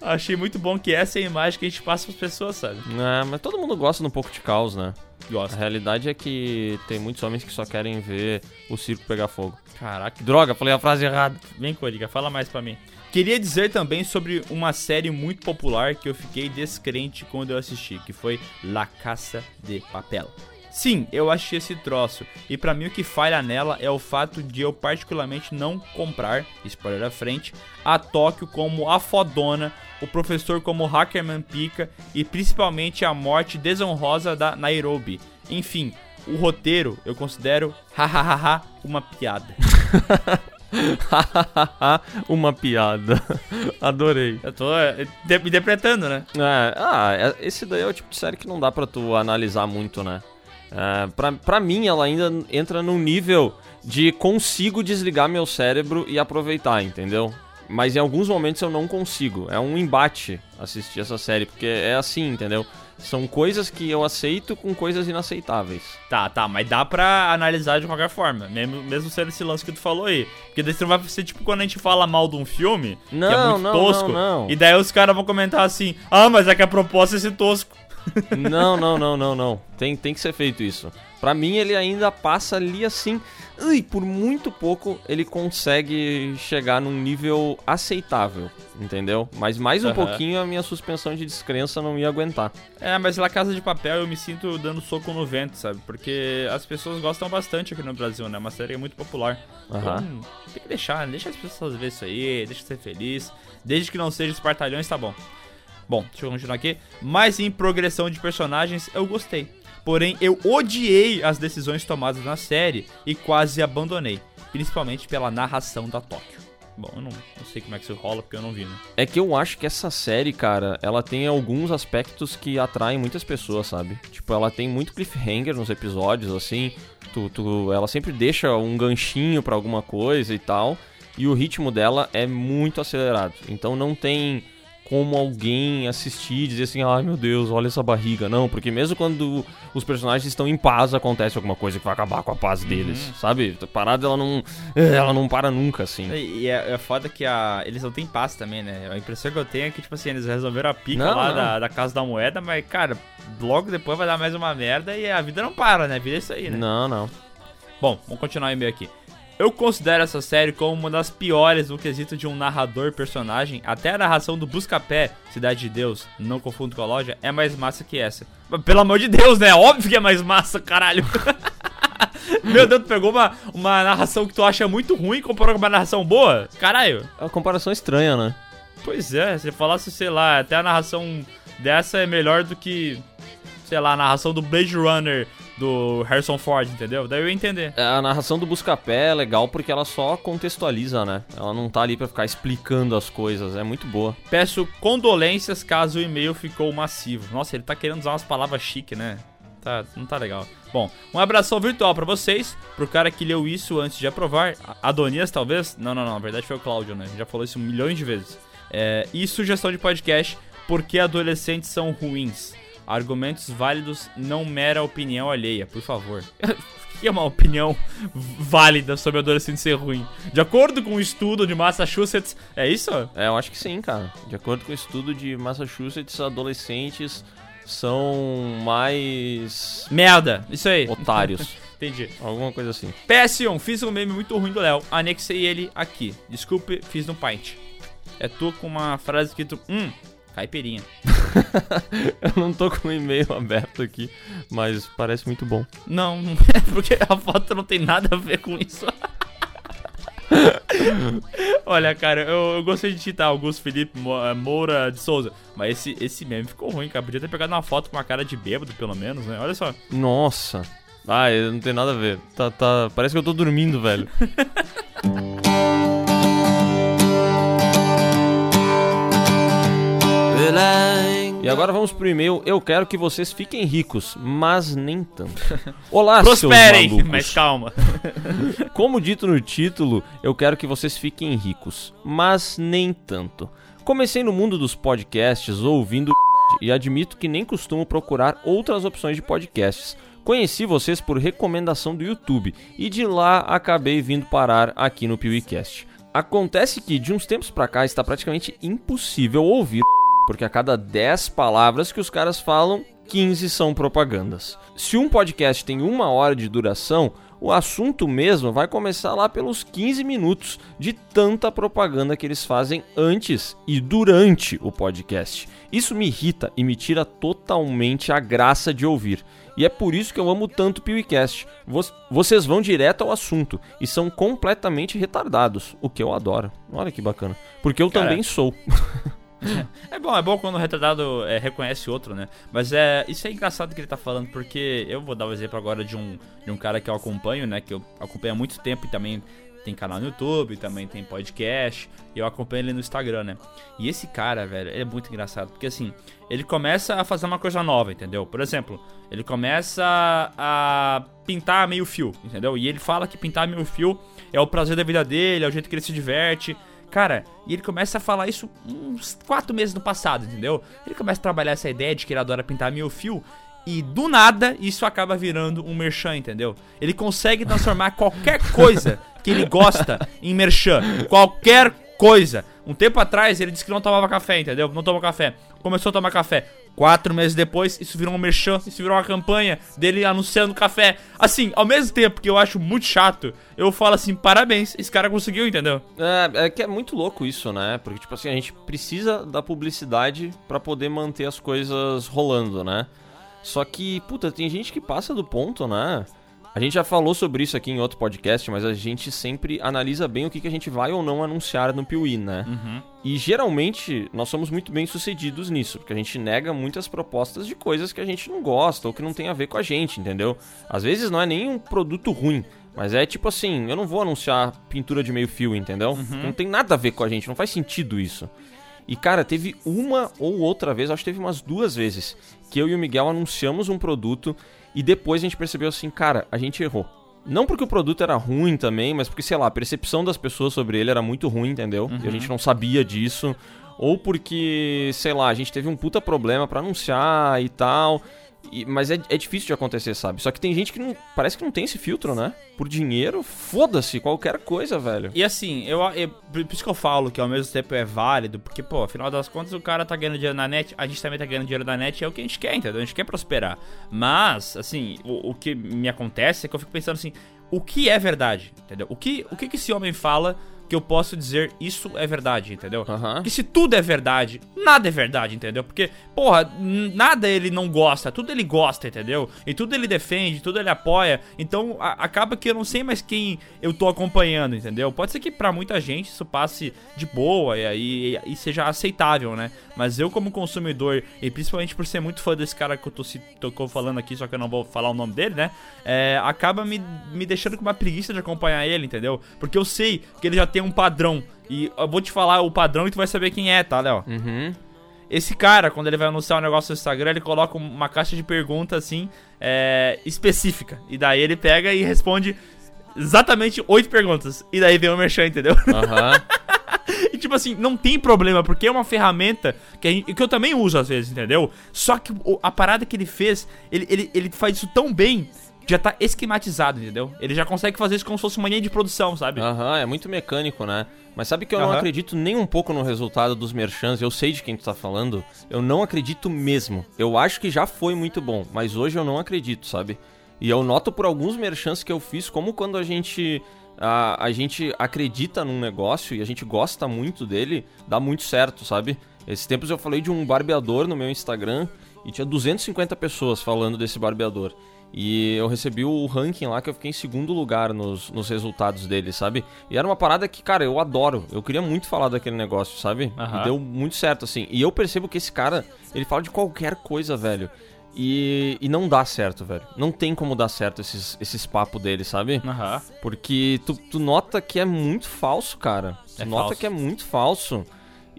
Achei muito bom que essa é a imagem que a gente passa pras pessoas, sabe? É, mas todo mundo gosta de um pouco de caos, né? A Gosta. realidade é que tem muitos homens que só querem ver o circo pegar fogo. Caraca. Droga, falei a frase errada. Vem, Coriga, fala mais pra mim. Queria dizer também sobre uma série muito popular que eu fiquei descrente quando eu assisti, que foi La Caça de Papel. Sim, eu achei esse troço, e pra mim o que falha nela é o fato de eu particularmente não comprar, spoiler à frente, a Tóquio como a fodona, o professor como Hackerman Pica e principalmente a morte desonrosa da Nairobi. Enfim, o roteiro eu considero, hahaha, uma piada. Uma piada. Adorei. Eu tô é, de- interpretando, né? É, ah, é- esse daí é o tipo de série que não dá pra tu analisar muito, né? É, pra, pra mim, ela ainda entra num nível de consigo desligar meu cérebro e aproveitar, entendeu? Mas em alguns momentos eu não consigo. É um embate assistir essa série, porque é assim, entendeu? São coisas que eu aceito com coisas inaceitáveis. Tá, tá, mas dá pra analisar de qualquer forma, mesmo, mesmo sendo esse lance que tu falou aí. Porque daí você não vai ser tipo quando a gente fala mal de um filme, que é Não, muito não, tosco, não, não. e daí os caras vão comentar assim, ah, mas é que a proposta é esse tosco. Não, não, não, não, não. Tem, tem que ser feito isso. Pra mim, ele ainda passa ali assim. Ui, por muito pouco ele consegue chegar num nível aceitável, entendeu? Mas mais um Aham. pouquinho a minha suspensão de descrença não ia aguentar. É, mas La Casa de Papel eu me sinto dando soco no vento, sabe? Porque as pessoas gostam bastante aqui no Brasil, né? É uma série muito popular. Aham. Então, tem que deixar, deixa as pessoas ver isso aí, deixa ser feliz. Desde que não seja espartalhões, tá bom. Bom, deixa eu continuar aqui. Mas em progressão de personagens, eu gostei. Porém, eu odiei as decisões tomadas na série e quase abandonei. Principalmente pela narração da Tóquio. Bom, eu não, não sei como é que isso rola, porque eu não vi, né? É que eu acho que essa série, cara, ela tem alguns aspectos que atraem muitas pessoas, sabe? Tipo, ela tem muito cliffhanger nos episódios, assim. Tu, tu, ela sempre deixa um ganchinho pra alguma coisa e tal. E o ritmo dela é muito acelerado. Então não tem como alguém assistir e dizer assim, ai meu Deus, olha essa barriga. Não, porque mesmo quando os personagens estão em paz, acontece alguma coisa que vai acabar com a paz deles, sabe? A parada ela não. Ela não para nunca, assim. E e é, é foda que a, eles não têm paz também, né? A impressão que eu tenho é que, tipo assim, eles resolveram a pica Não, lá não. Da, da Casa da Moeda, mas, cara, logo depois vai dar mais uma merda e a vida não para, né? A vida é isso aí, né? Não, não. Bom, vamos continuar o e-mail aqui. Eu considero essa série como uma das piores no quesito de um narrador personagem. Até a narração do Buscapé, Cidade de Deus, não confundo com a loja, é mais massa que essa. Pelo amor de Deus, né? Óbvio que é mais massa, caralho. Meu Deus, tu pegou uma, uma narração que tu acha muito ruim e comparou com uma narração boa? Caralho. É uma comparação estranha, né? Pois é, se falasse, sei lá, até a narração dessa é melhor do que, sei lá, a narração do Blade Runner do Harrison Ford, entendeu? Daí eu ia entender. A narração do Buscapé é legal porque ela só contextualiza, né? Ela não tá ali pra ficar explicando as coisas, é muito boa. Peço condolências caso o e-mail ficou massivo. Nossa, ele tá querendo usar umas palavras chique, né? Tá, não tá legal. Bom, um abração virtual pra vocês, pro cara que leu isso antes de aprovar. Adonias, talvez? Não, não, não. Na verdade foi o Cláudio, né? Já falou isso milhões de vezes. É, e sugestão de podcast: Por que adolescentes são ruins? Argumentos válidos, não mera opinião alheia, por favor. O que é uma opinião válida sobre adolescente ser ruim? De acordo com um estudo de Massachusetts, é isso? É, eu acho que sim, cara. De acordo com o estudo de Massachusetts, adolescentes são mais Merda, isso aí. otários. Entendi. Alguma coisa assim. PS1, fiz um meme muito ruim do Léo. Anexei ele aqui. Desculpe, fiz no Paint. É tu com uma frase escrito, hum, caipirinha. Eu não tô com o e-mail aberto aqui, mas parece muito bom. Não, é porque a foto não tem nada a ver com isso. Olha, cara, eu, eu gostei de citar Augusto Felipe eh, Moura de Souza, mas esse, esse meme ficou ruim, cara. Podia ter pegado uma foto com uma cara de bêbado, pelo menos, né? Olha só. Nossa. Ah, não tem nada a ver. Tá, tá... Parece que eu tô dormindo, velho. E agora vamos pro e-mail. Eu quero que vocês fiquem ricos, mas nem tanto. Olá, Prosperem, seus malucos. mas calma. Como dito no título, eu quero que vocês fiquem ricos, mas nem tanto. Comecei no mundo dos podcasts ouvindo e admito que nem costumo procurar outras opções de podcasts. Conheci vocês por recomendação do YouTube e de lá acabei vindo parar aqui no PeeWeeCast. Acontece que de uns tempos pra cá está praticamente impossível ouvir porque a cada 10 palavras que os caras falam, 15 são propagandas. Se um podcast tem uma hora de duração, o assunto mesmo vai começar lá pelos 15 minutos de tanta propaganda que eles fazem antes e durante o podcast. Isso me irrita e me tira totalmente a graça de ouvir. E é por isso que eu amo tanto o PewCast. Vocês vão direto ao assunto e são completamente retardados, o que eu adoro. Olha que bacana. Porque eu Cara, também sou. É bom, é bom quando o retardado é, reconhece outro, né? Mas é isso é engraçado que ele tá falando, porque eu vou dar o exemplo agora de um, de um cara que eu acompanho, né? Que eu acompanho há muito tempo e também tem canal no YouTube, também tem podcast, e eu acompanho ele no Instagram, né? E esse cara, velho, é muito engraçado, porque assim, ele começa a fazer uma coisa nova, entendeu? Por exemplo, ele começa a pintar meio fio, entendeu? E ele fala que pintar meio fio é o prazer da vida dele, é o jeito que ele se diverte. Cara, e ele começa a falar isso uns quatro meses no passado, entendeu? Ele começa a trabalhar essa ideia de que ele adora pintar mil fio. E do nada, isso acaba virando um merchan, entendeu? Ele consegue transformar qualquer coisa que ele gosta em merchan. Qualquer coisa. Um tempo atrás, ele disse que não tomava café, entendeu? Não toma café. Começou a tomar café. Quatro meses depois, isso virou um merchan, isso virou uma campanha dele anunciando café. Assim, ao mesmo tempo que eu acho muito chato, eu falo assim, parabéns, esse cara conseguiu, entendeu? É, é que é muito louco isso, né? Porque, tipo assim, a gente precisa da publicidade pra poder manter as coisas rolando, né? Só que, puta, tem gente que passa do ponto, né? A gente já falou sobre isso aqui em outro podcast, mas a gente sempre analisa bem o que, que a gente vai ou não anunciar no Piuí, né? Uhum. E geralmente nós somos muito bem sucedidos nisso, porque a gente nega muitas propostas de coisas que a gente não gosta ou que não tem a ver com a gente, entendeu? Às vezes não é nem um produto ruim, mas é tipo assim, eu não vou anunciar pintura de meio fio, entendeu? Não tem nada a ver com a gente, não faz sentido isso. E cara, teve uma ou outra vez, acho que teve umas duas vezes, que eu e o Miguel anunciamos um produto e depois a gente percebeu assim, cara, a gente errou. Não porque o produto era ruim também, mas porque, sei lá, a percepção das pessoas sobre ele era muito ruim, entendeu? E a gente não sabia disso. Ou porque, sei lá, a gente teve um puta problema pra anunciar e tal. E- mas é, é difícil de acontecer, sabe? Só que tem gente que não. Parece que não tem esse filtro, né? Por dinheiro, foda-se, qualquer coisa, velho. E assim, eu, eu- por isso que eu falo que ao mesmo tempo é válido, porque, pô, afinal das contas o cara tá ganhando dinheiro na net, a gente também tá ganhando dinheiro na net, é o que a gente quer, entendeu? A gente quer prosperar. Mas, assim, o, o que me acontece é que eu fico pensando assim, o que é verdade, entendeu? O que, o que, que esse homem fala que eu posso dizer isso é verdade, entendeu? Porque se tudo é verdade, nada é verdade, entendeu? Porque, porra, nada ele não gosta, tudo ele gosta, entendeu? E tudo ele defende, tudo ele apoia. Então acaba que eu não sei mais quem eu tô acompanhando, entendeu? Pode ser que pra muita gente isso passe de boa e, e, e seja aceitável, né? Mas eu, como consumidor, e principalmente por ser muito fã desse cara que eu tô, tô falando aqui, só que eu não vou falar o nome dele, né? É, acaba me, me deixando com uma preguiça de acompanhar ele, entendeu? Porque eu sei que ele já tem um padrão. E eu vou te falar o padrão e tu vai saber quem é, tá, Léo? Uhum. Esse cara, quando ele vai anunciar um negócio no Instagram, ele coloca uma caixa de perguntas assim, é, específica. E daí ele pega e responde exatamente oito perguntas. E daí vem o merchan, entendeu? Aham. E tipo assim, não tem problema, porque é uma ferramenta que, a gente- que eu também uso às vezes, entendeu? Só que a parada que ele fez, ele, ele, ele faz isso tão bem já tá esquematizado, entendeu? Ele já consegue fazer isso como se fosse uma linha de produção, sabe? Aham, é muito mecânico, né? Mas sabe que eu não Aham. acredito nem um pouco no resultado dos merchans. Eu sei de quem tu tá falando. Eu não acredito mesmo. Eu acho que já foi muito bom, mas hoje eu não acredito, sabe? E eu noto por alguns merchans que eu fiz, como quando a gente. A, a gente acredita num negócio e a gente gosta muito dele, dá muito certo, sabe? Esses tempos eu falei de um barbeador no meu Instagram e tinha 250 pessoas falando desse barbeador. E eu recebi o ranking lá que eu fiquei em segundo lugar nos, nos resultados dele, sabe? E era uma parada que, cara, eu adoro. Eu queria muito falar daquele negócio, sabe? Aham. E deu muito certo, assim. E eu percebo que esse cara, ele fala de qualquer coisa, velho. E, e não dá certo, velho. Não tem como dar certo esses, esses papos dele, sabe? Aham. Porque tu, tu nota que é muito falso, cara. Tu É nota falso. que é muito falso.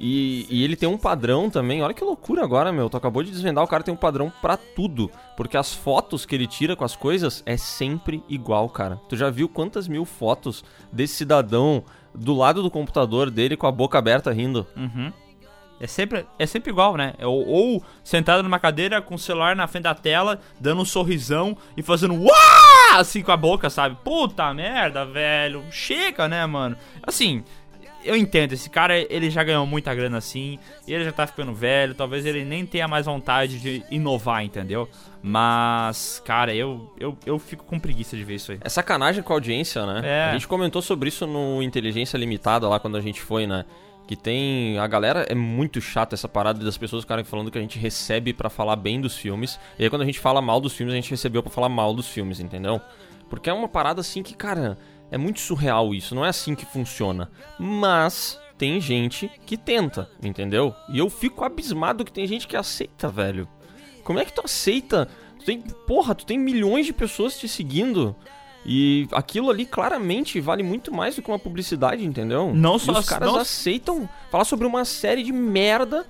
E, e ele tem um padrão também. Olha que loucura agora, meu. Tu acabou de desvendar, o cara tem um padrão pra tudo. Porque as fotos que ele tira com as coisas é sempre igual, cara. Tu já viu quantas mil fotos desse cidadão do lado do computador dele com a boca aberta rindo? Uhum. É sempre, é sempre igual, né? Ou, ou sentado numa cadeira com o celular na frente da tela, dando um sorrisão e fazendo uau! Assim com a boca, sabe? Puta merda, velho. Chega, né, mano? Assim, eu entendo. Esse cara, ele já ganhou muita grana assim. Ele já tá ficando velho. Talvez ele nem tenha mais vontade de inovar, entendeu? Mas, cara, eu, eu, eu fico com preguiça de ver isso aí. É sacanagem com a audiência, né? É. A gente comentou sobre isso no Inteligência Limitada lá quando a gente foi, né? Que tem. A galera é muito chata essa parada das pessoas ficarem falando que a gente recebe pra falar bem dos filmes. E aí quando a gente fala mal dos filmes, a gente recebeu pra falar mal dos filmes, entendeu? Porque é uma parada assim que, cara, é muito surreal isso. Não é assim que funciona. Mas tem gente que tenta, entendeu? E eu fico abismado que tem gente que aceita, velho. Como é que tu aceita? Tu tem, porra, tu tem milhões de pessoas te seguindo. E aquilo ali claramente vale muito mais do que uma publicidade, entendeu? Não E só os as- caras não- aceitam falar sobre uma série de merda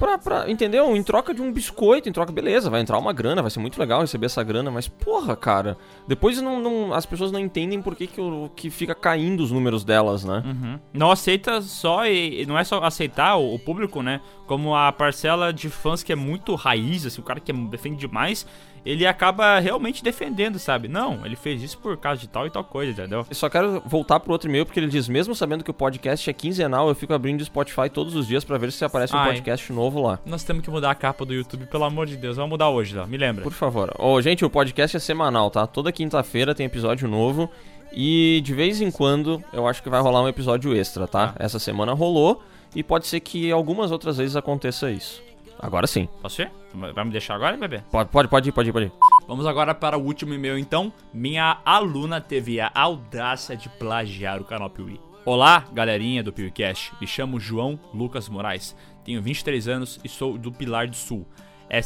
pra, pra. Entendeu? Em troca de um biscoito, em troca, beleza, vai entrar uma grana, vai ser muito legal receber essa grana, mas porra, cara. Depois não, não- as pessoas não entendem por que, que, o- que fica caindo os números delas, né? Uhum. Não aceita só, e não é só aceitar o, o público, né? Como a parcela de fãs que é muito raiz, assim, o cara que é- defende demais, ele acaba realmente defendendo, sabe? Não, ele fez isso por causa de tal e tal coisa, entendeu? Eu só quero voltar pro outro e-mail, porque ele diz, mesmo sabendo que o podcast é quinzenal, eu fico abrindo o Spotify todos os dias pra ver se aparece um Ai. podcast novo lá. Nós temos que mudar a capa do YouTube, pelo amor de Deus. Vamos mudar hoje, ó. Me lembra. Por favor. Ô, gente, o podcast é semanal, tá? Toda quinta-feira tem episódio novo. E de vez em quando eu acho que vai rolar um episódio extra, tá? Essa semana rolou e pode ser que algumas outras vezes aconteça isso. Agora sim. Posso ir? Vai me deixar agora, bebê? Pode, pode, pode ir, pode ir, pode ir. Vamos agora para o último e-mail, então. Minha aluna teve a audácia de plagiar o canal Piuí. Olá, galerinha do PeeWeeCast. Me chamo João Lucas Moraes. Tenho 23 anos e sou do Pilar do Sul. É...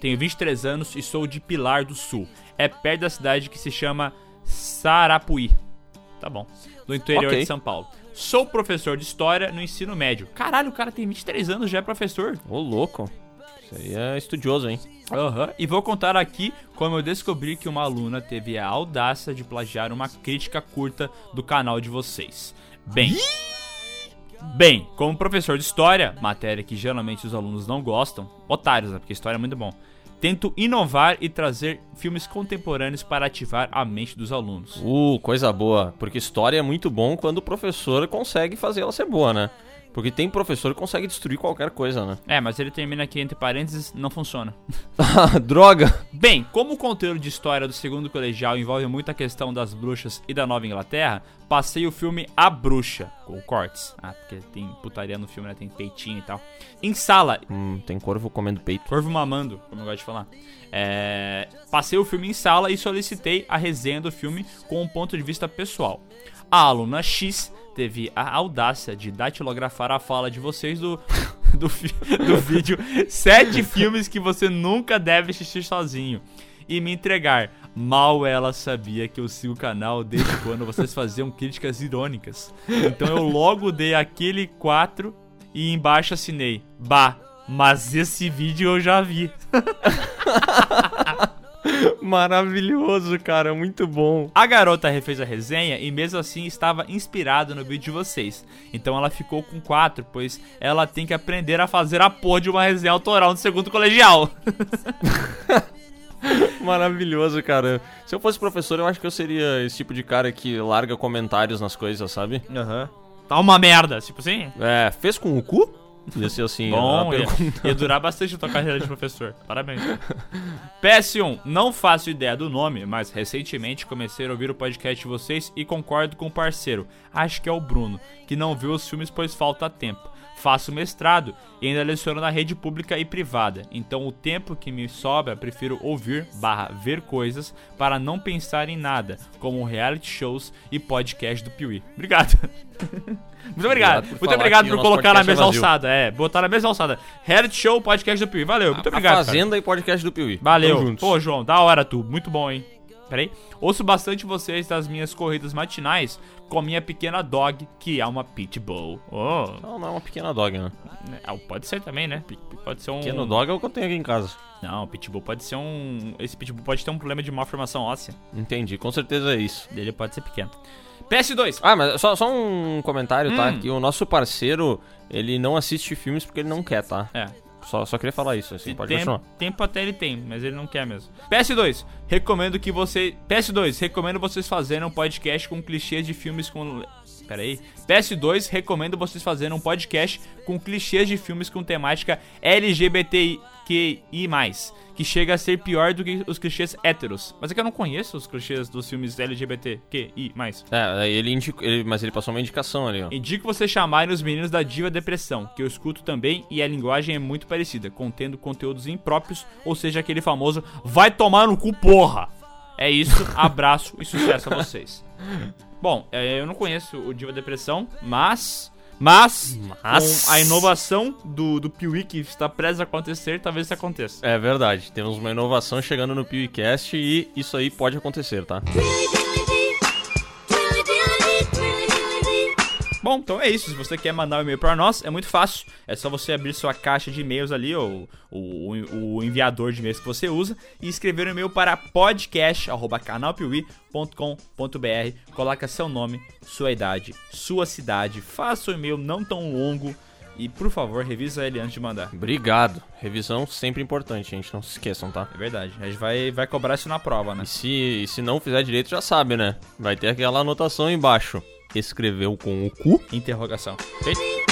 Tenho 23 anos e sou de Pilar do Sul. É perto da cidade que se chama Sarapuí. Tá bom. Do interior Ok. de São Paulo. Sou professor de história no ensino médio. Caralho, o cara tem 23 anos já é professor. Ô, louco. Isso aí é estudioso, hein? Aham. E vou contar aqui como eu descobri que uma aluna teve a audácia de plagiar uma crítica curta do canal de vocês. Bem. Bem, como professor de história, matéria que geralmente os alunos não gostam, otários, né? Porque história é muito bom. Tento inovar e trazer filmes contemporâneos para ativar a mente dos alunos. Uh, coisa boa. Porque história é muito bom quando o professor consegue fazer ela ser boa, né? Porque tem professor que consegue destruir qualquer coisa, né? É, mas ele termina aqui entre parênteses, não funciona. Droga! Bem, como o conteúdo de história do segundo colegial envolve muita questão das bruxas e da Nova Inglaterra, passei o filme A Bruxa, com cortes. Ah, porque tem putaria no filme, né? Tem peitinho e tal. Em sala, Hum, tem corvo comendo peito. Corvo mamando, como eu gosto de falar. É, passei o filme em sala e solicitei a resenha do filme com um ponto de vista pessoal. A aluna X teve a audácia de datilografar a fala de vocês do, do, do vídeo Sete filmes que você nunca deve assistir sozinho e me entregar. Mal ela sabia que eu sigo o canal desde quando vocês faziam críticas irônicas. Então eu logo dei aquele 4 e embaixo assinei. Bah, mas esse vídeo eu já vi. Maravilhoso, cara. Muito bom. A garota refez a resenha e mesmo assim estava inspirada no vídeo de vocês. Então ela ficou com 4, pois ela tem que aprender a fazer a porra de uma resenha autoral no segundo colegial. Maravilhoso, cara. Se eu fosse professor, eu acho que eu seria esse tipo de cara que larga comentários nas coisas, sabe? Aham. Tá uma merda, tipo assim. É, fez com o cu? Ia ser assim, Bom, ia, ia durar bastante a tua carreira de professor. Parabéns. PS1, não faço ideia do nome, mas recentemente comecei a ouvir o podcast de vocês e concordo com o parceiro, acho que é o Bruno, que não viu os filmes pois falta tempo. Faço mestrado e ainda leciono na rede pública e privada, então o tempo que me sobra prefiro ouvir barra ver coisas para não pensar em nada, como reality shows e podcast do Piuí. Obrigado. Muito obrigado. Obrigado Muito obrigado por colocar na é mesma vazio. alçada. É, botar na mesma alçada. Reality Show, podcast do Piuí. Valeu, muito A obrigado. cara. Fazenda e podcast do Piuí. Valeu. Pô, João, da hora tu. Muito bom, hein? Peraí. Ouço bastante vocês das minhas corridas matinais com a minha pequena dog, que é uma pitbull. Oh. Não, não é uma pequena dog, né? É, Pode ser também, né? Pode ser um. Pequeno dog é o que eu tenho aqui em casa. Não, pitbull pode ser um. Esse pitbull pode ter um problema de malformação óssea. Entendi, com certeza é isso. Ele pode ser pequeno. PS2. Ah, mas só, só um comentário, tá? Hum. Que o nosso parceiro, ele não assiste filmes porque ele não quer, tá? É. Só, só queria falar isso, assim, pode Tem- continuar. tempo até ele tem, mas ele não quer mesmo. PS2, recomendo que você. PS2, recomendo vocês fazerem um podcast com clichês de filmes com. Pera aí. PS2, recomendo vocês fazerem um podcast com clichês de filmes com temática LGBTQI, chega a ser pior do que os clichês héteros. Mas é que eu não conheço os clichês dos filmes LGBTQI. É, ele, indico, ele mas ele passou uma indicação ali, ó. Indico vocês chamarem os meninos da Diva Depressão, que eu escuto também e a linguagem é muito parecida, contendo conteúdos impróprios, ou seja, aquele famoso vai tomar no cu, porra! É isso, abraço e sucesso a vocês. Bom, é, eu não conheço o Diva Depressão, mas. Mas, Mas- com a inovação do, do Piuí que está prestes a acontecer, talvez isso aconteça. É verdade, temos uma inovação chegando no PewCast e isso aí pode acontecer, tá? Bom, então é isso. Se você quer mandar um e-mail para nós, é muito fácil. É só você abrir sua caixa de e-mails ali, ou o, o enviador de e-mails que você usa, e escrever um e-mail para podcast.canalpiuí.com.br. Coloca seu nome, sua idade, sua cidade. Faça o e-mail não tão longo. E, por favor, revisa ele antes de mandar. Obrigado. Revisão sempre importante, gente. Não se esqueçam, tá? É verdade. A gente vai, vai cobrar isso na prova, né? E se, e se não fizer direito, já sabe, né? Vai ter aquela anotação embaixo. Escreveu com o cu? Interrogação. Feito?